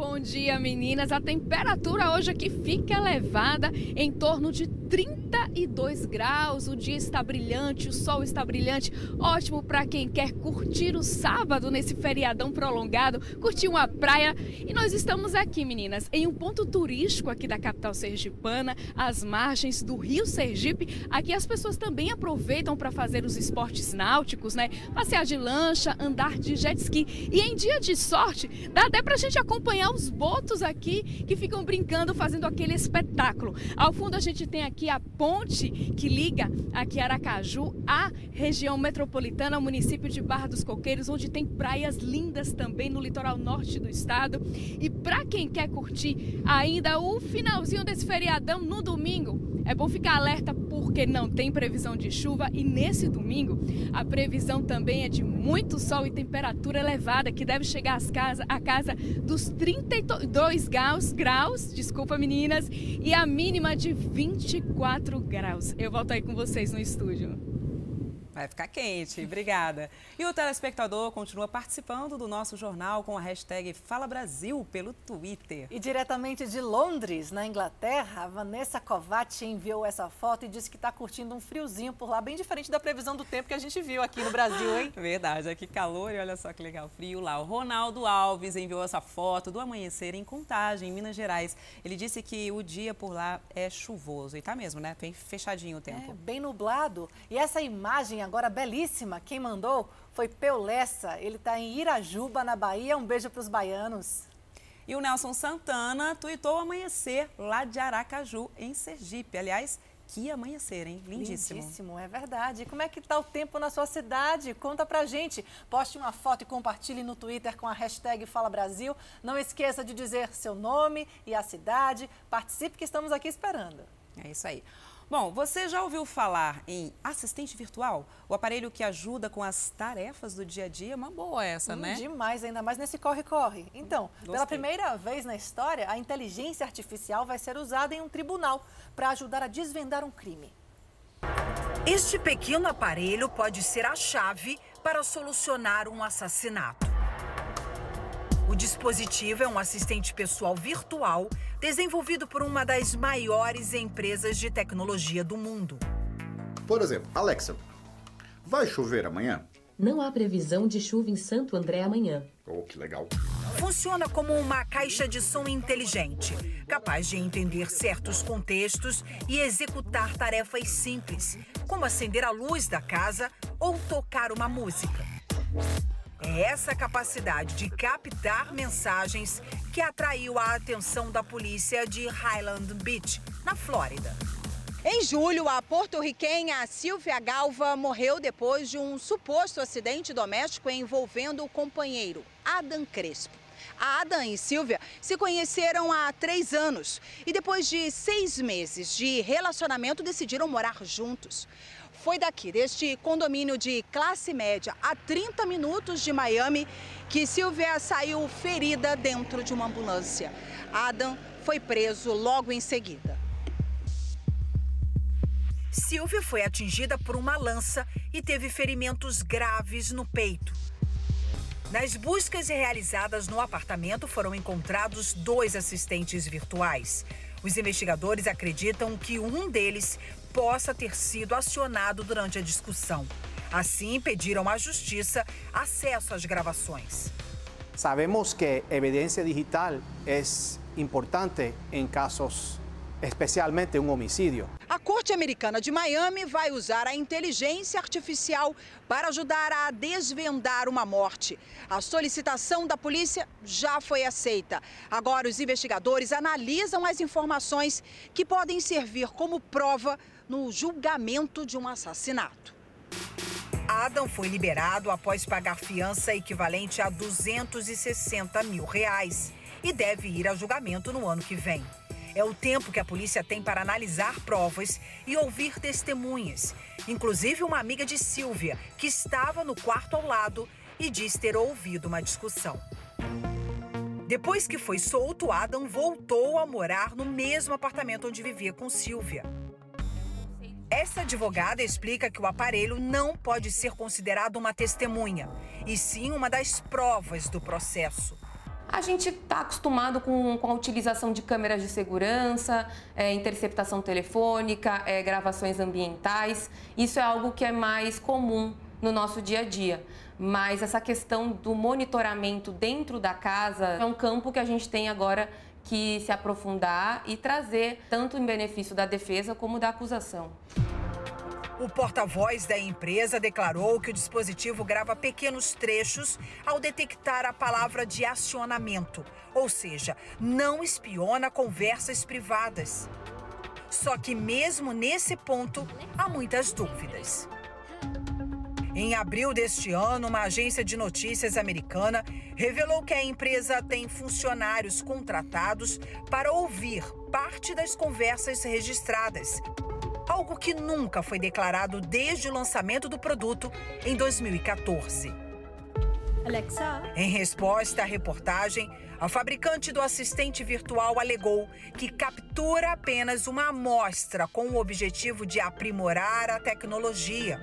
Bom dia, meninas. A temperatura hoje aqui fica elevada em torno de 32 graus. O dia está brilhante, o sol está brilhante. Ótimo para quem quer curtir o sábado nesse feriadão prolongado, curtir uma praia. E nós estamos aqui, meninas, em um ponto turístico aqui da capital sergipana, às margens do Rio Sergipe. Aqui as pessoas também aproveitam para fazer os esportes náuticos, né? Passear de lancha, andar de jet ski. E em dia de sorte, dá até para a gente acompanhar os botos aqui que ficam brincando, fazendo aquele espetáculo. Ao fundo a gente tem aqui a ponte que liga aqui Aracaju à região metropolitana, ao município de Barra dos Coqueiros, onde tem praias lindas também no litoral norte do estado. E para quem quer curtir ainda o finalzinho desse feriadão no domingo, é bom ficar alerta porque não tem previsão de chuva e nesse domingo a previsão também é de muito sol e temperatura elevada que deve chegar às casa, a casa dos 32 graus, graus, desculpa meninas, e a mínima de 24 graus. Eu volto aí com vocês no estúdio. Vai ficar quente, obrigada. E o telespectador continua participando do nosso jornal com a hashtag Fala Brasil pelo Twitter. E diretamente de Londres, na Inglaterra, a Vanessa Kovac enviou essa foto e disse que está curtindo um friozinho por lá, bem diferente da previsão do tempo que a gente viu aqui no Brasil, hein? [LAUGHS] Verdade, aqui calor e olha só que legal, frio lá. O Ronaldo Alves enviou essa foto do amanhecer em Contagem, em Minas Gerais. Ele disse que o dia por lá é chuvoso e tá mesmo, né? Bem fechadinho o tempo. É, bem nublado. E essa imagem agora belíssima. Quem mandou foi Peulessa. Ele está em Irajuba, na Bahia. Um beijo para os baianos. E o Nelson Santana tuitou amanhecer lá de Aracaju, em Sergipe. Aliás, que amanhecer, hein? Lindíssimo. Lindíssimo, é verdade. Como é que está o tempo na sua cidade? Conta pra gente. Poste uma foto e compartilhe no Twitter com a hashtag Fala Brasil. Não esqueça de dizer seu nome e a cidade. Participe que estamos aqui esperando. É isso aí. Bom, você já ouviu falar em assistente virtual? O aparelho que ajuda com as tarefas do dia a dia? Uma boa essa, hum, né? Demais, ainda mais nesse corre-corre. Então, Gostei. pela primeira vez na história, a inteligência artificial vai ser usada em um tribunal para ajudar a desvendar um crime. Este pequeno aparelho pode ser a chave para solucionar um assassinato. O dispositivo é um assistente pessoal virtual desenvolvido por uma das maiores empresas de tecnologia do mundo. Por exemplo, Alexa, vai chover amanhã? Não há previsão de chuva em Santo André amanhã. Oh, que legal. Funciona como uma caixa de som inteligente, capaz de entender certos contextos e executar tarefas simples, como acender a luz da casa ou tocar uma música. É essa capacidade de captar mensagens que atraiu a atenção da polícia de Highland Beach, na Flórida. Em julho, a porto-riquenha Silvia Galva morreu depois de um suposto acidente doméstico envolvendo o companheiro Adam Crespo. Adam e Silvia se conheceram há três anos e, depois de seis meses de relacionamento, decidiram morar juntos. Foi daqui, deste condomínio de classe média, a 30 minutos de Miami, que Silvia saiu ferida dentro de uma ambulância. Adam foi preso logo em seguida. Silvia foi atingida por uma lança e teve ferimentos graves no peito. Nas buscas realizadas no apartamento foram encontrados dois assistentes virtuais. Os investigadores acreditam que um deles possa ter sido acionado durante a discussão. Assim, pediram à justiça acesso às gravações. Sabemos que evidência digital é importante em casos especialmente um homicídio. A Corte Americana de Miami vai usar a inteligência artificial para ajudar a desvendar uma morte. A solicitação da polícia já foi aceita. Agora, os investigadores analisam as informações que podem servir como prova no julgamento de um assassinato. Adam foi liberado após pagar fiança equivalente a 260 mil reais e deve ir a julgamento no ano que vem. É o tempo que a polícia tem para analisar provas e ouvir testemunhas, inclusive uma amiga de Silvia, que estava no quarto ao lado e diz ter ouvido uma discussão. Depois que foi solto, Adam voltou a morar no mesmo apartamento onde vivia com Silvia. Essa advogada explica que o aparelho não pode ser considerado uma testemunha, e sim uma das provas do processo. A gente está acostumado com, com, a utilização de câmeras de segurança, é, interceptação telefônica, é, gravações ambientais. Isso é algo que é mais comum no nosso dia a dia. Mas essa questão do monitoramento dentro da casa é um campo que a gente tem agora que se aprofundar e trazer tanto em benefício da defesa como da acusação. O porta-voz da empresa declarou que o dispositivo grava pequenos trechos ao detectar a palavra de acionamento, ou seja, não espiona conversas privadas. Só que, mesmo nesse ponto, há muitas dúvidas. Em abril deste ano, uma agência de notícias americana revelou que a empresa tem funcionários contratados para ouvir parte das conversas registradas. Algo que nunca foi declarado desde o lançamento do produto em 2014. Alexa. Em resposta à reportagem, a fabricante do assistente virtual alegou que captura apenas uma amostra com o objetivo de aprimorar a tecnologia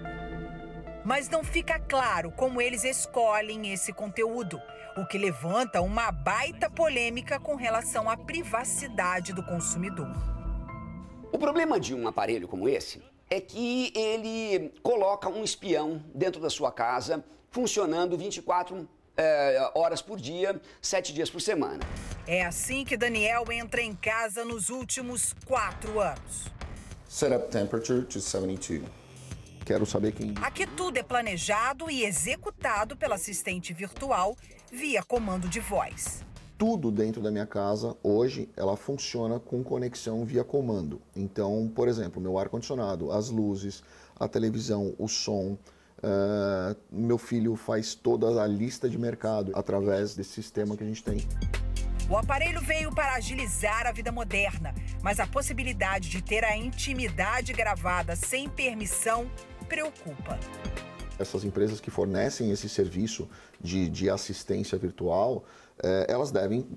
mas não fica claro como eles escolhem esse conteúdo, o que levanta uma baita polêmica com relação à privacidade do consumidor. O problema de um aparelho como esse é que ele coloca um espião dentro da sua casa, funcionando 24 é, horas por dia, sete dias por semana. É assim que Daniel entra em casa nos últimos quatro anos. Set up temperature to 72. Quero saber quem. Aqui tudo é planejado e executado pela assistente virtual via comando de voz. Tudo dentro da minha casa hoje ela funciona com conexão via comando. Então, por exemplo, meu ar condicionado, as luzes, a televisão, o som, Uh, meu filho faz toda a lista de mercado através desse sistema que a gente tem. O aparelho veio para agilizar a vida moderna, mas a possibilidade de ter a intimidade gravada sem permissão preocupa. Essas empresas que fornecem esse serviço de, de assistência virtual, eh, elas devem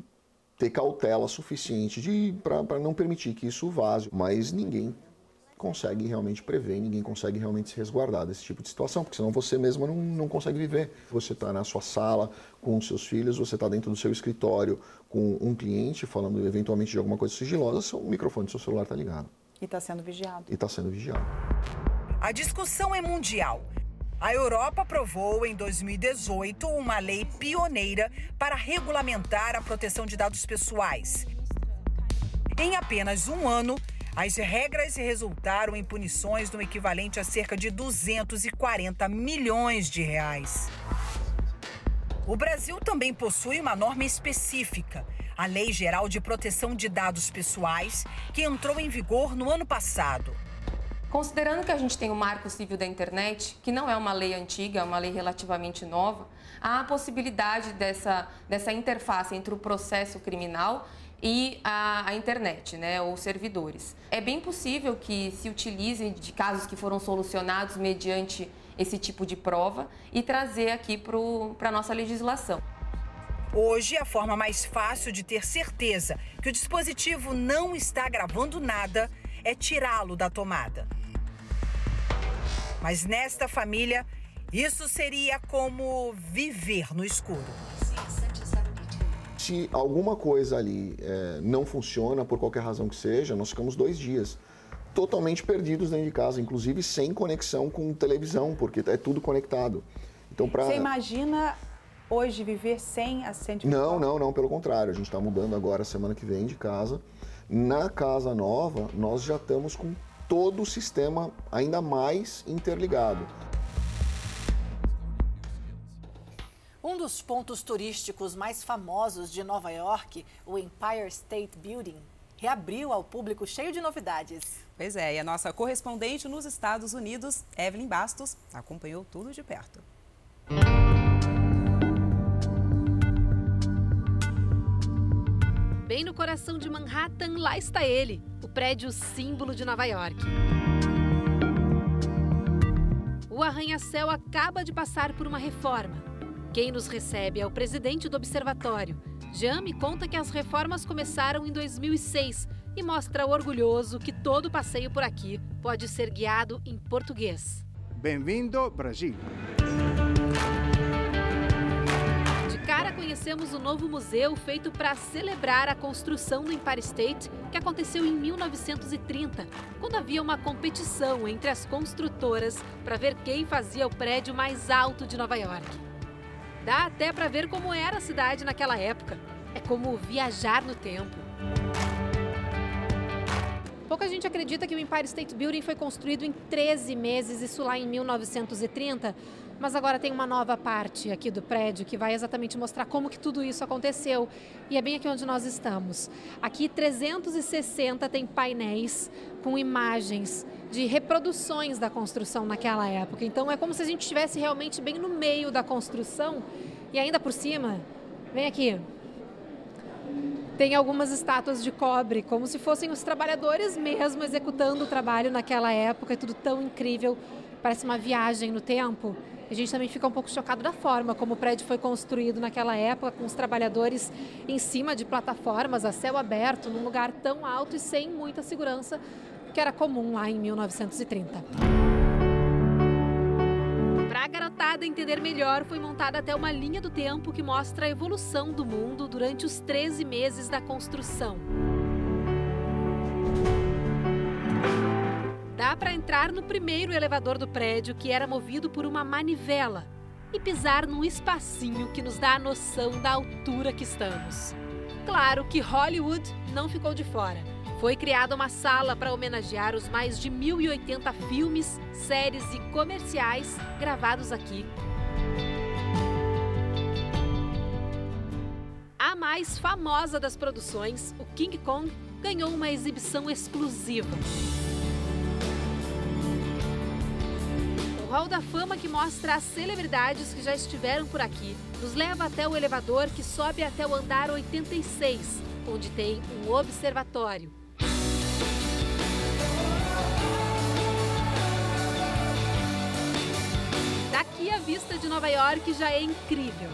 ter cautela suficiente para não permitir que isso vaze, mas ninguém consegue realmente prever, ninguém consegue realmente se resguardar desse tipo de situação, porque senão você mesmo não, não consegue viver. Você está na sua sala com os seus filhos, você está dentro do seu escritório com um cliente falando eventualmente de alguma coisa sigilosa, seu microfone do seu celular está ligado. E está sendo vigiado. E está sendo vigiado. A discussão é mundial. A Europa aprovou em 2018 uma lei pioneira para regulamentar a proteção de dados pessoais. Em apenas um ano, as regras resultaram em punições no equivalente a cerca de 240 milhões de reais. O Brasil também possui uma norma específica, a Lei Geral de Proteção de Dados Pessoais, que entrou em vigor no ano passado. Considerando que a gente tem o Marco Civil da Internet, que não é uma lei antiga, é uma lei relativamente nova, há a possibilidade dessa, dessa interface entre o processo criminal e a, a, internet, né, ou servidores. É bem possível que se utilize de casos que foram solucionados mediante esse tipo de prova e trazer aqui para a nossa legislação. Hoje, a forma mais fácil de ter certeza que o dispositivo não está gravando nada é tirá-lo da tomada. Mas nesta família, isso seria como viver no escuro. Se alguma coisa ali é, não funciona, por qualquer razão que seja, nós ficamos dois dias totalmente perdidos dentro de casa, inclusive sem conexão com televisão, porque é tudo conectado. Então, pra... Você imagina hoje viver sem assistente Não, não, não, pelo contrário. A gente está mudando agora semana que vem de casa. Na casa nova, nós já estamos com todo o sistema ainda mais interligado. Um dos pontos turísticos mais famosos de Nova York, o Empire State Building, reabriu ao público cheio de novidades. Pois é, e a nossa correspondente nos Estados Unidos, Evelyn Bastos, acompanhou tudo de perto. Bem no coração de Manhattan, lá está ele, o prédio símbolo de Nova York. O arranha-céu acaba de passar por uma reforma. Quem nos recebe é o presidente do observatório. Jean me conta que as reformas começaram em 2006 e mostra orgulhoso que todo passeio por aqui pode ser guiado em português. Bem-vindo, Brasil! Conhecemos o novo museu feito para celebrar a construção do Empire State, que aconteceu em 1930, quando havia uma competição entre as construtoras para ver quem fazia o prédio mais alto de Nova York. Dá até para ver como era a cidade naquela época. É como viajar no tempo. Pouca gente acredita que o Empire State Building foi construído em 13 meses, isso lá em 1930. Mas agora tem uma nova parte aqui do prédio que vai exatamente mostrar como que tudo isso aconteceu. E é bem aqui onde nós estamos. Aqui 360 tem painéis com imagens de reproduções da construção naquela época. Então é como se a gente estivesse realmente bem no meio da construção e ainda por cima, vem aqui, tem algumas estátuas de cobre, como se fossem os trabalhadores mesmo executando o trabalho naquela época, é tudo tão incrível, parece uma viagem no tempo. A gente também fica um pouco chocado da forma como o prédio foi construído naquela época, com os trabalhadores em cima de plataformas a céu aberto, num lugar tão alto e sem muita segurança, que era comum lá em 1930. Para a garotada entender melhor, foi montada até uma linha do tempo que mostra a evolução do mundo durante os 13 meses da construção. Dá para entrar no primeiro elevador do prédio, que era movido por uma manivela, e pisar num espacinho que nos dá a noção da altura que estamos. Claro que Hollywood não ficou de fora. Foi criada uma sala para homenagear os mais de 1.080 filmes, séries e comerciais gravados aqui. A mais famosa das produções, o King Kong, ganhou uma exibição exclusiva. Hall da Fama, que mostra as celebridades que já estiveram por aqui, nos leva até o elevador que sobe até o andar 86, onde tem um observatório. Daqui a vista de Nova York já é incrível.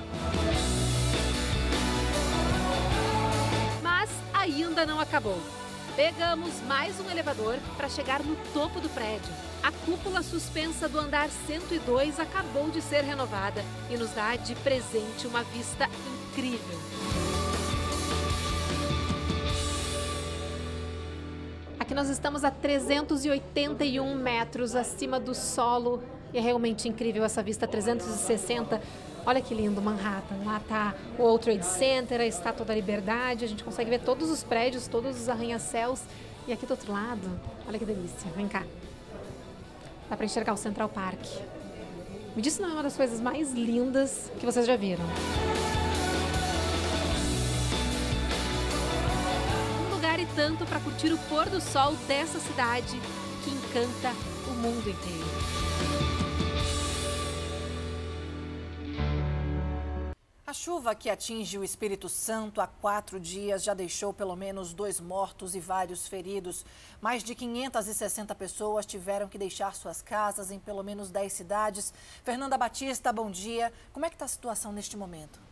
Mas ainda não acabou. Pegamos mais um elevador para chegar no topo do prédio. A cúpula suspensa do andar 102 acabou de ser renovada e nos dá de presente uma vista incrível. Aqui nós estamos a 381 metros acima do solo e é realmente incrível essa vista 360. Olha que lindo Manhattan. Lá está o World Trade Center, a Estátua da Liberdade. A gente consegue ver todos os prédios, todos os arranha-céus. E aqui do outro lado, olha que delícia. Vem cá. Dá para enxergar o Central Park. Me disse não é uma das coisas mais lindas que vocês já viram. Um lugar e tanto para curtir o pôr do sol dessa cidade que encanta o mundo inteiro. A chuva que atinge o Espírito Santo há quatro dias já deixou pelo menos dois mortos e vários feridos. Mais de 560 pessoas tiveram que deixar suas casas em pelo menos 10 cidades. Fernanda Batista, bom dia. Como é que está a situação neste momento?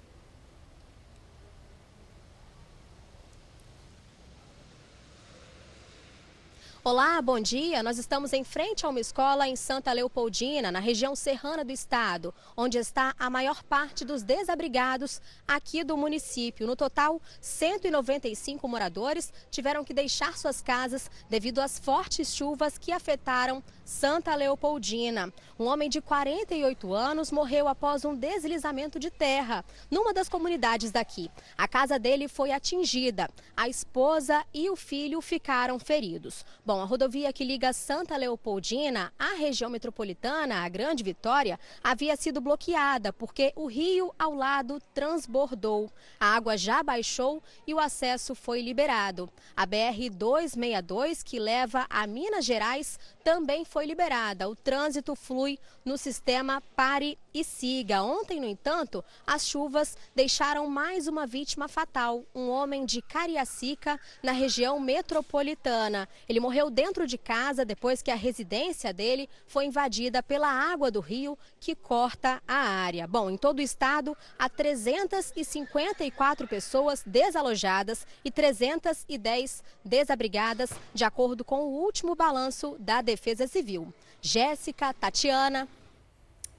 Olá, bom dia. Nós estamos em frente a uma escola em Santa Leopoldina, na região serrana do estado, onde está a maior parte dos desabrigados aqui do município. No total, 195 moradores tiveram que deixar suas casas devido às fortes chuvas que afetaram Santa Leopoldina. Um homem de 48 anos morreu após um deslizamento de terra numa das comunidades daqui. A casa dele foi atingida. A esposa e o filho ficaram feridos. Bom, a rodovia que liga Santa Leopoldina à região metropolitana, a Grande Vitória, havia sido bloqueada porque o rio ao lado transbordou. A água já baixou e o acesso foi liberado. A BR 262, que leva a Minas Gerais, também foi liberada. O trânsito flui no sistema Pare e Siga. Ontem, no entanto, as chuvas deixaram mais uma vítima fatal, um homem de Cariacica, na região metropolitana. Ele morreu dentro de casa depois que a residência dele foi invadida pela água do rio que corta a área. Bom, em todo o estado, há 354 pessoas desalojadas e 310 desabrigadas, de acordo com o último balanço da Defesa Civil. Jéssica, Tatiana.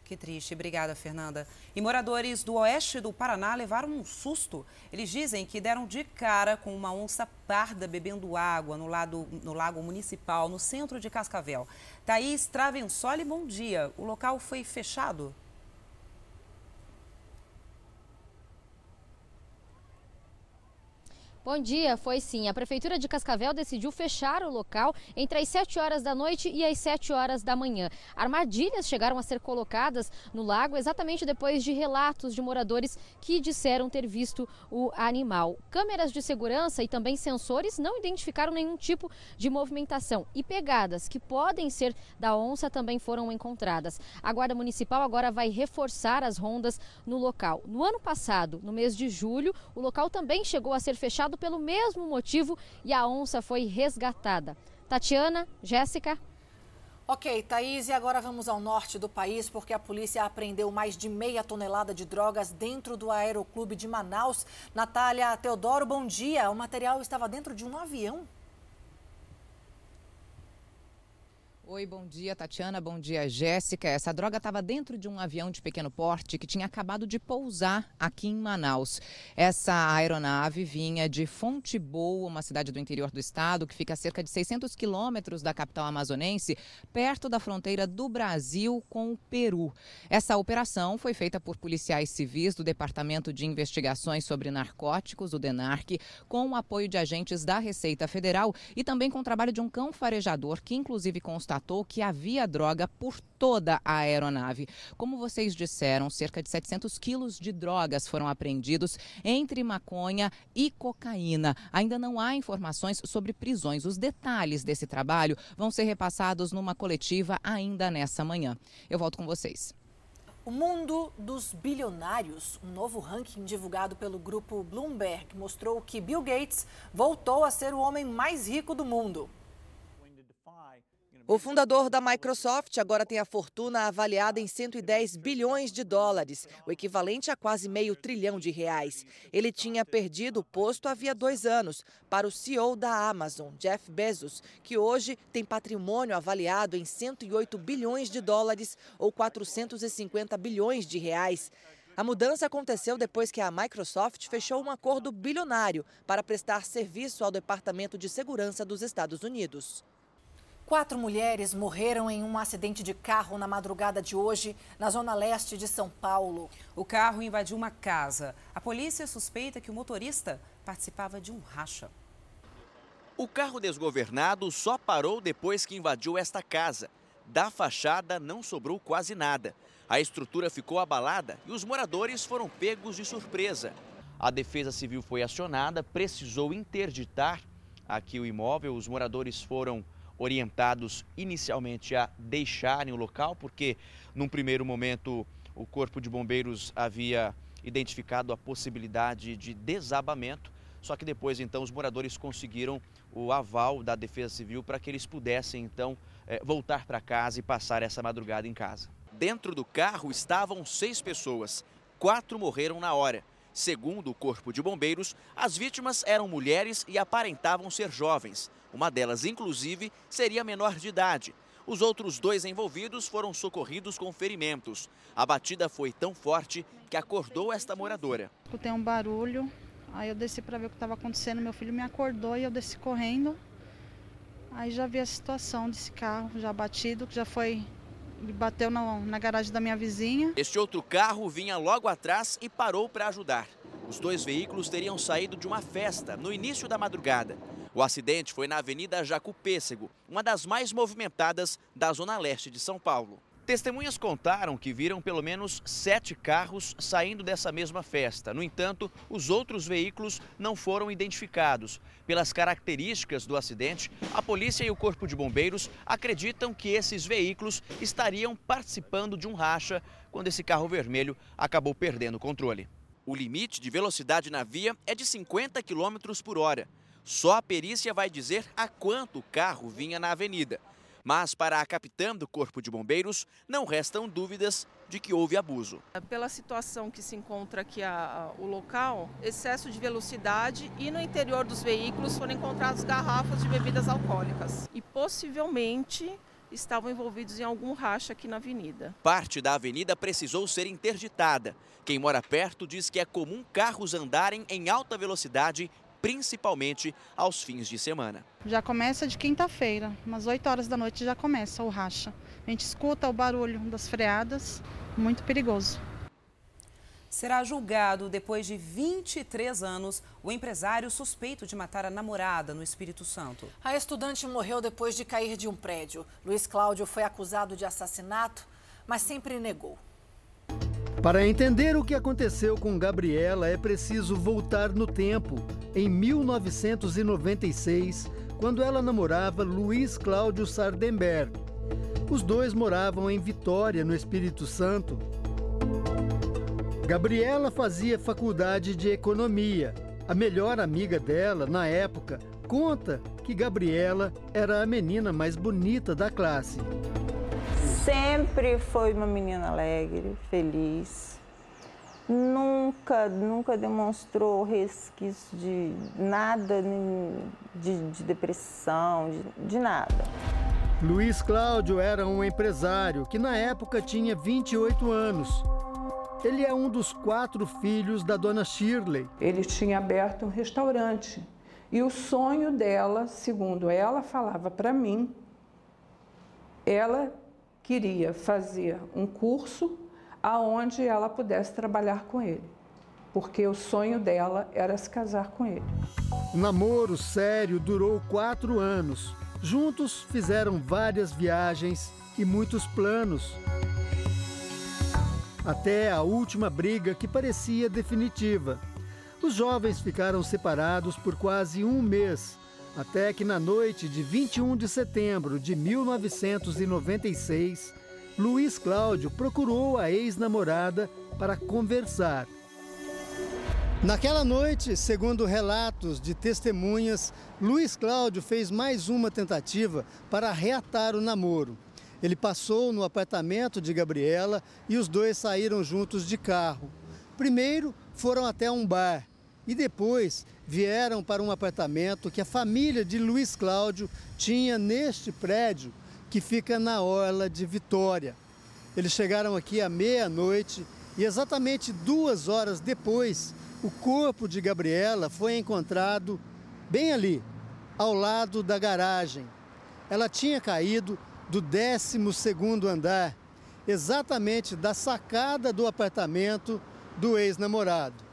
Que triste. Obrigada, Fernanda. E moradores do oeste do Paraná levaram um susto. Eles dizem que deram de cara com uma onça parda bebendo água no, lado, no lago municipal, no centro de Cascavel. Thaís Travensoli, bom dia. O local foi fechado? Bom dia, foi sim. A Prefeitura de Cascavel decidiu fechar o local entre as 7 horas da noite e as 7 horas da manhã. Armadilhas chegaram a ser colocadas no lago exatamente depois de relatos de moradores que disseram ter visto o animal. Câmeras de segurança e também sensores não identificaram nenhum tipo de movimentação e pegadas que podem ser da onça também foram encontradas. A Guarda Municipal agora vai reforçar as rondas no local. No ano passado, no mês de julho, o local também chegou a ser fechado pelo mesmo motivo e a onça foi resgatada. Tatiana, Jéssica. Ok, Thaís, e agora vamos ao norte do país, porque a polícia apreendeu mais de meia tonelada de drogas dentro do Aeroclube de Manaus. Natália Teodoro, bom dia. O material estava dentro de um avião? Oi, bom dia, Tatiana. Bom dia, Jéssica. Essa droga estava dentro de um avião de pequeno porte que tinha acabado de pousar aqui em Manaus. Essa aeronave vinha de Fonte Boa, uma cidade do interior do estado que fica a cerca de 600 quilômetros da capital amazonense, perto da fronteira do Brasil com o Peru. Essa operação foi feita por policiais civis do Departamento de Investigações sobre Narcóticos, o DENARC, com o apoio de agentes da Receita Federal e também com o trabalho de um cão farejador que, inclusive, constatou constatou que havia droga por toda a aeronave. Como vocês disseram, cerca de 700 quilos de drogas foram apreendidos entre maconha e cocaína. Ainda não há informações sobre prisões. Os detalhes desse trabalho vão ser repassados numa coletiva ainda nessa manhã. Eu volto com vocês. O mundo dos bilionários, um novo ranking divulgado pelo grupo Bloomberg, mostrou que Bill Gates voltou a ser o homem mais rico do mundo. O fundador da Microsoft agora tem a fortuna avaliada em 110 bilhões de dólares, o equivalente a quase meio trilhão de reais. Ele tinha perdido o posto havia dois anos para o CEO da Amazon, Jeff Bezos, que hoje tem patrimônio avaliado em 108 bilhões de dólares ou 450 bilhões de reais. A mudança aconteceu depois que a Microsoft fechou um acordo bilionário para prestar serviço ao Departamento de Segurança dos Estados Unidos. Quatro mulheres morreram em um acidente de carro na madrugada de hoje, na zona leste de São Paulo. O carro invadiu uma casa. A polícia suspeita que o motorista participava de um racha. O carro desgovernado só parou depois que invadiu esta casa. Da fachada não sobrou quase nada. A estrutura ficou abalada e os moradores foram pegos de surpresa. A Defesa Civil foi acionada, precisou interditar aqui o imóvel. Os moradores foram orientados inicialmente a deixarem o local, porque num primeiro momento o Corpo de Bombeiros havia identificado a possibilidade de desabamento, só que depois então os moradores conseguiram o aval da Defesa Civil para que eles pudessem então eh, voltar para casa e passar essa madrugada em casa. Dentro do carro estavam seis pessoas, quatro morreram na hora. Segundo o Corpo de Bombeiros, as vítimas eram mulheres e aparentavam ser jovens. Uma delas, inclusive, seria menor de idade. Os outros dois envolvidos foram socorridos com ferimentos. A batida foi tão forte que acordou esta moradora. Escutei um barulho, aí eu desci para ver o que estava acontecendo. Meu filho me acordou e eu desci correndo. Aí já vi a situação desse carro já batido, que já foi bateu na, na garagem da minha vizinha. Este outro carro vinha logo atrás e parou para ajudar. Os dois veículos teriam saído de uma festa no início da madrugada. O acidente foi na Avenida Jacu Pêssego, uma das mais movimentadas da zona leste de São Paulo. Testemunhas contaram que viram pelo menos sete carros saindo dessa mesma festa. No entanto, os outros veículos não foram identificados. Pelas características do acidente, a polícia e o Corpo de Bombeiros acreditam que esses veículos estariam participando de um racha quando esse carro vermelho acabou perdendo o controle. O limite de velocidade na via é de 50 km por hora. Só a perícia vai dizer a quanto o carro vinha na avenida. Mas para a capitã do Corpo de Bombeiros, não restam dúvidas de que houve abuso. Pela situação que se encontra aqui a, a, o local, excesso de velocidade e no interior dos veículos foram encontradas garrafas de bebidas alcoólicas. E possivelmente estavam envolvidos em algum racha aqui na avenida. Parte da avenida precisou ser interditada. Quem mora perto diz que é comum carros andarem em alta velocidade principalmente aos fins de semana. Já começa de quinta-feira, umas 8 horas da noite já começa o racha. A gente escuta o barulho das freadas, muito perigoso. Será julgado depois de 23 anos o empresário suspeito de matar a namorada no Espírito Santo. A estudante morreu depois de cair de um prédio. Luiz Cláudio foi acusado de assassinato, mas sempre negou. Para entender o que aconteceu com Gabriela, é preciso voltar no tempo, em 1996, quando ela namorava Luiz Cláudio Sardenberg. Os dois moravam em Vitória, no Espírito Santo. Gabriela fazia faculdade de economia. A melhor amiga dela, na época, conta que Gabriela era a menina mais bonita da classe. Sempre foi uma menina alegre, feliz. Nunca, nunca demonstrou resquício de nada, de, de depressão, de, de nada. Luiz Cláudio era um empresário que na época tinha 28 anos. Ele é um dos quatro filhos da dona Shirley. Ele tinha aberto um restaurante e o sonho dela, segundo ela falava para mim, ela queria fazer um curso aonde ela pudesse trabalhar com ele, porque o sonho dela era se casar com ele. O namoro sério durou quatro anos. Juntos fizeram várias viagens e muitos planos. Até a última briga que parecia definitiva. Os jovens ficaram separados por quase um mês até que na noite de 21 de setembro de 1996, Luiz Cláudio procurou a ex-namorada para conversar. Naquela noite, segundo relatos de testemunhas, Luiz Cláudio fez mais uma tentativa para reatar o namoro. Ele passou no apartamento de Gabriela e os dois saíram juntos de carro. Primeiro foram até um bar e depois vieram para um apartamento que a família de Luiz Cláudio tinha neste prédio que fica na orla de Vitória. Eles chegaram aqui à meia-noite e exatamente duas horas depois o corpo de Gabriela foi encontrado bem ali, ao lado da garagem. Ela tinha caído do 12 andar, exatamente da sacada do apartamento do ex-namorado.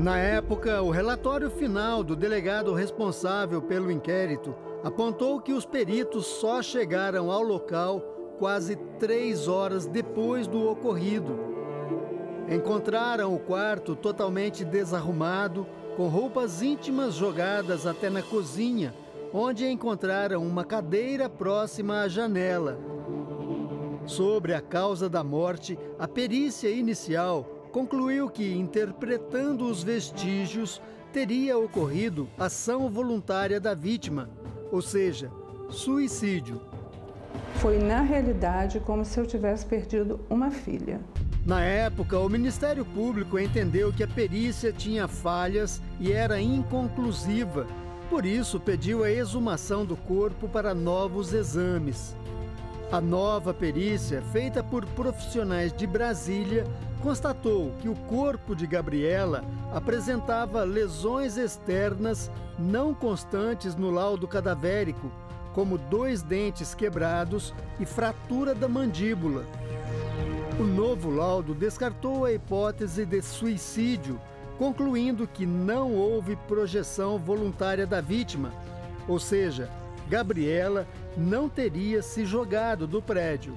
Na época, o relatório final do delegado responsável pelo inquérito apontou que os peritos só chegaram ao local quase três horas depois do ocorrido Encontraram o quarto totalmente desarrumado, com roupas íntimas jogadas até na cozinha, onde encontraram uma cadeira próxima à janela. Sobre a causa da morte, a perícia inicial concluiu que, interpretando os vestígios, teria ocorrido ação voluntária da vítima, ou seja, suicídio. Foi, na realidade, como se eu tivesse perdido uma filha. Na época, o Ministério Público entendeu que a perícia tinha falhas e era inconclusiva. Por isso, pediu a exumação do corpo para novos exames. A nova perícia, feita por profissionais de Brasília, constatou que o corpo de Gabriela apresentava lesões externas não constantes no laudo cadavérico, como dois dentes quebrados e fratura da mandíbula. O novo laudo descartou a hipótese de suicídio, concluindo que não houve projeção voluntária da vítima, ou seja, Gabriela não teria se jogado do prédio.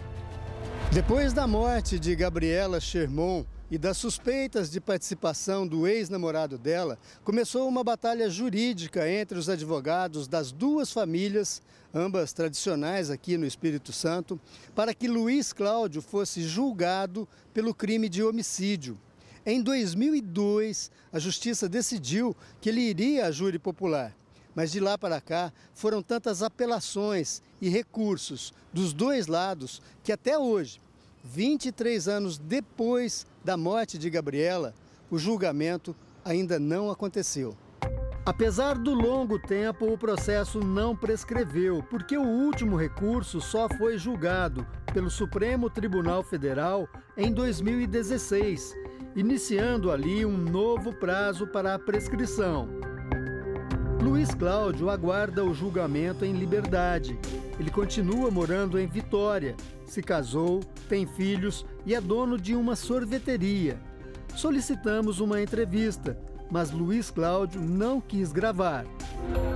Depois da morte de Gabriela Sherman e das suspeitas de participação do ex-namorado dela, começou uma batalha jurídica entre os advogados das duas famílias ambas tradicionais aqui no Espírito Santo, para que Luiz Cláudio fosse julgado pelo crime de homicídio. Em 2002, a justiça decidiu que ele iria à júri popular. Mas de lá para cá foram tantas apelações e recursos dos dois lados que até hoje, 23 anos depois da morte de Gabriela, o julgamento ainda não aconteceu. Apesar do longo tempo, o processo não prescreveu, porque o último recurso só foi julgado pelo Supremo Tribunal Federal em 2016, iniciando ali um novo prazo para a prescrição. Luiz Cláudio aguarda o julgamento em liberdade. Ele continua morando em Vitória, se casou, tem filhos e é dono de uma sorveteria. Solicitamos uma entrevista mas Luiz Cláudio não quis gravar.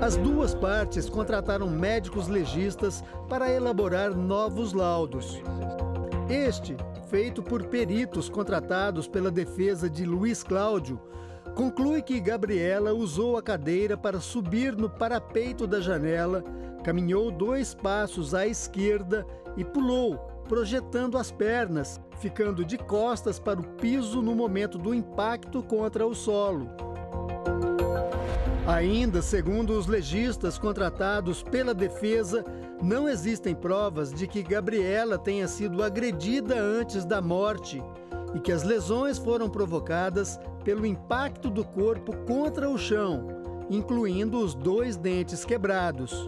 As duas partes contrataram médicos legistas para elaborar novos laudos. Este, feito por peritos contratados pela defesa de Luiz Cláudio, conclui que Gabriela usou a cadeira para subir no parapeito da janela, caminhou dois passos à esquerda e pulou, projetando as pernas, ficando de costas para o piso no momento do impacto contra o solo. Ainda, segundo os legistas contratados pela defesa, não existem provas de que Gabriela tenha sido agredida antes da morte e que as lesões foram provocadas pelo impacto do corpo contra o chão, incluindo os dois dentes quebrados.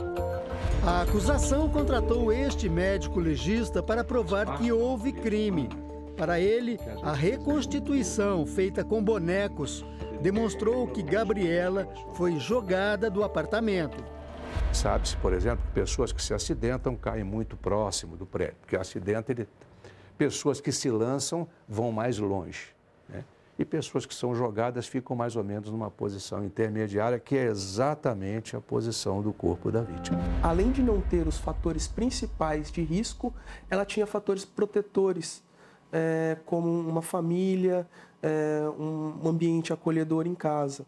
A acusação contratou este médico legista para provar que houve crime. Para ele, a reconstituição feita com bonecos demonstrou que Gabriela foi jogada do apartamento. Sabe-se, por exemplo, que pessoas que se acidentam caem muito próximo do prédio, porque acidente, ele... pessoas que se lançam vão mais longe. Né? E pessoas que são jogadas ficam mais ou menos numa posição intermediária, que é exatamente a posição do corpo da vítima. Além de não ter os fatores principais de risco, ela tinha fatores protetores, é, como uma família, é, um ambiente acolhedor em casa.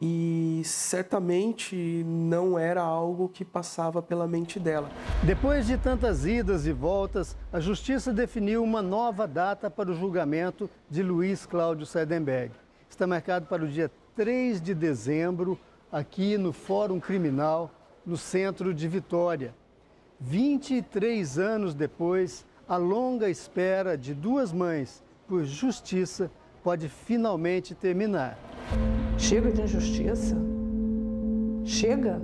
E certamente não era algo que passava pela mente dela. Depois de tantas idas e voltas, a justiça definiu uma nova data para o julgamento de Luiz Cláudio Sedenberg. está marcado para o dia 3 de dezembro, aqui no Fórum Criminal, no centro de Vitória. 23 anos depois, a longa espera de duas mães por justiça pode finalmente terminar. Chega de injustiça. Chega.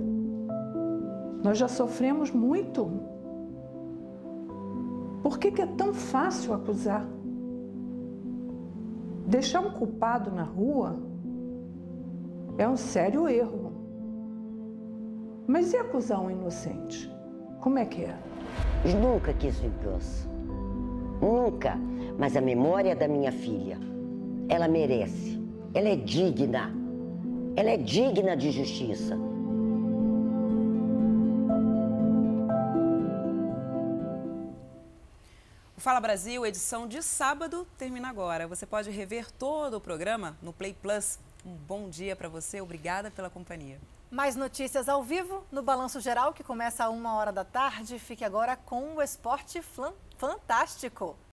Nós já sofremos muito. Por que, que é tão fácil acusar? Deixar um culpado na rua é um sério erro. Mas e acusar um inocente? Como é que é? Nunca quis vingança. Nunca. Mas a memória da minha filha, ela merece. Ela é digna. Ela é digna de justiça. O Fala Brasil, edição de sábado, termina agora. Você pode rever todo o programa no Play Plus. Um bom dia para você, obrigada pela companhia. Mais notícias ao vivo no Balanço Geral, que começa a uma hora da tarde. Fique agora com o Esporte Fantástico.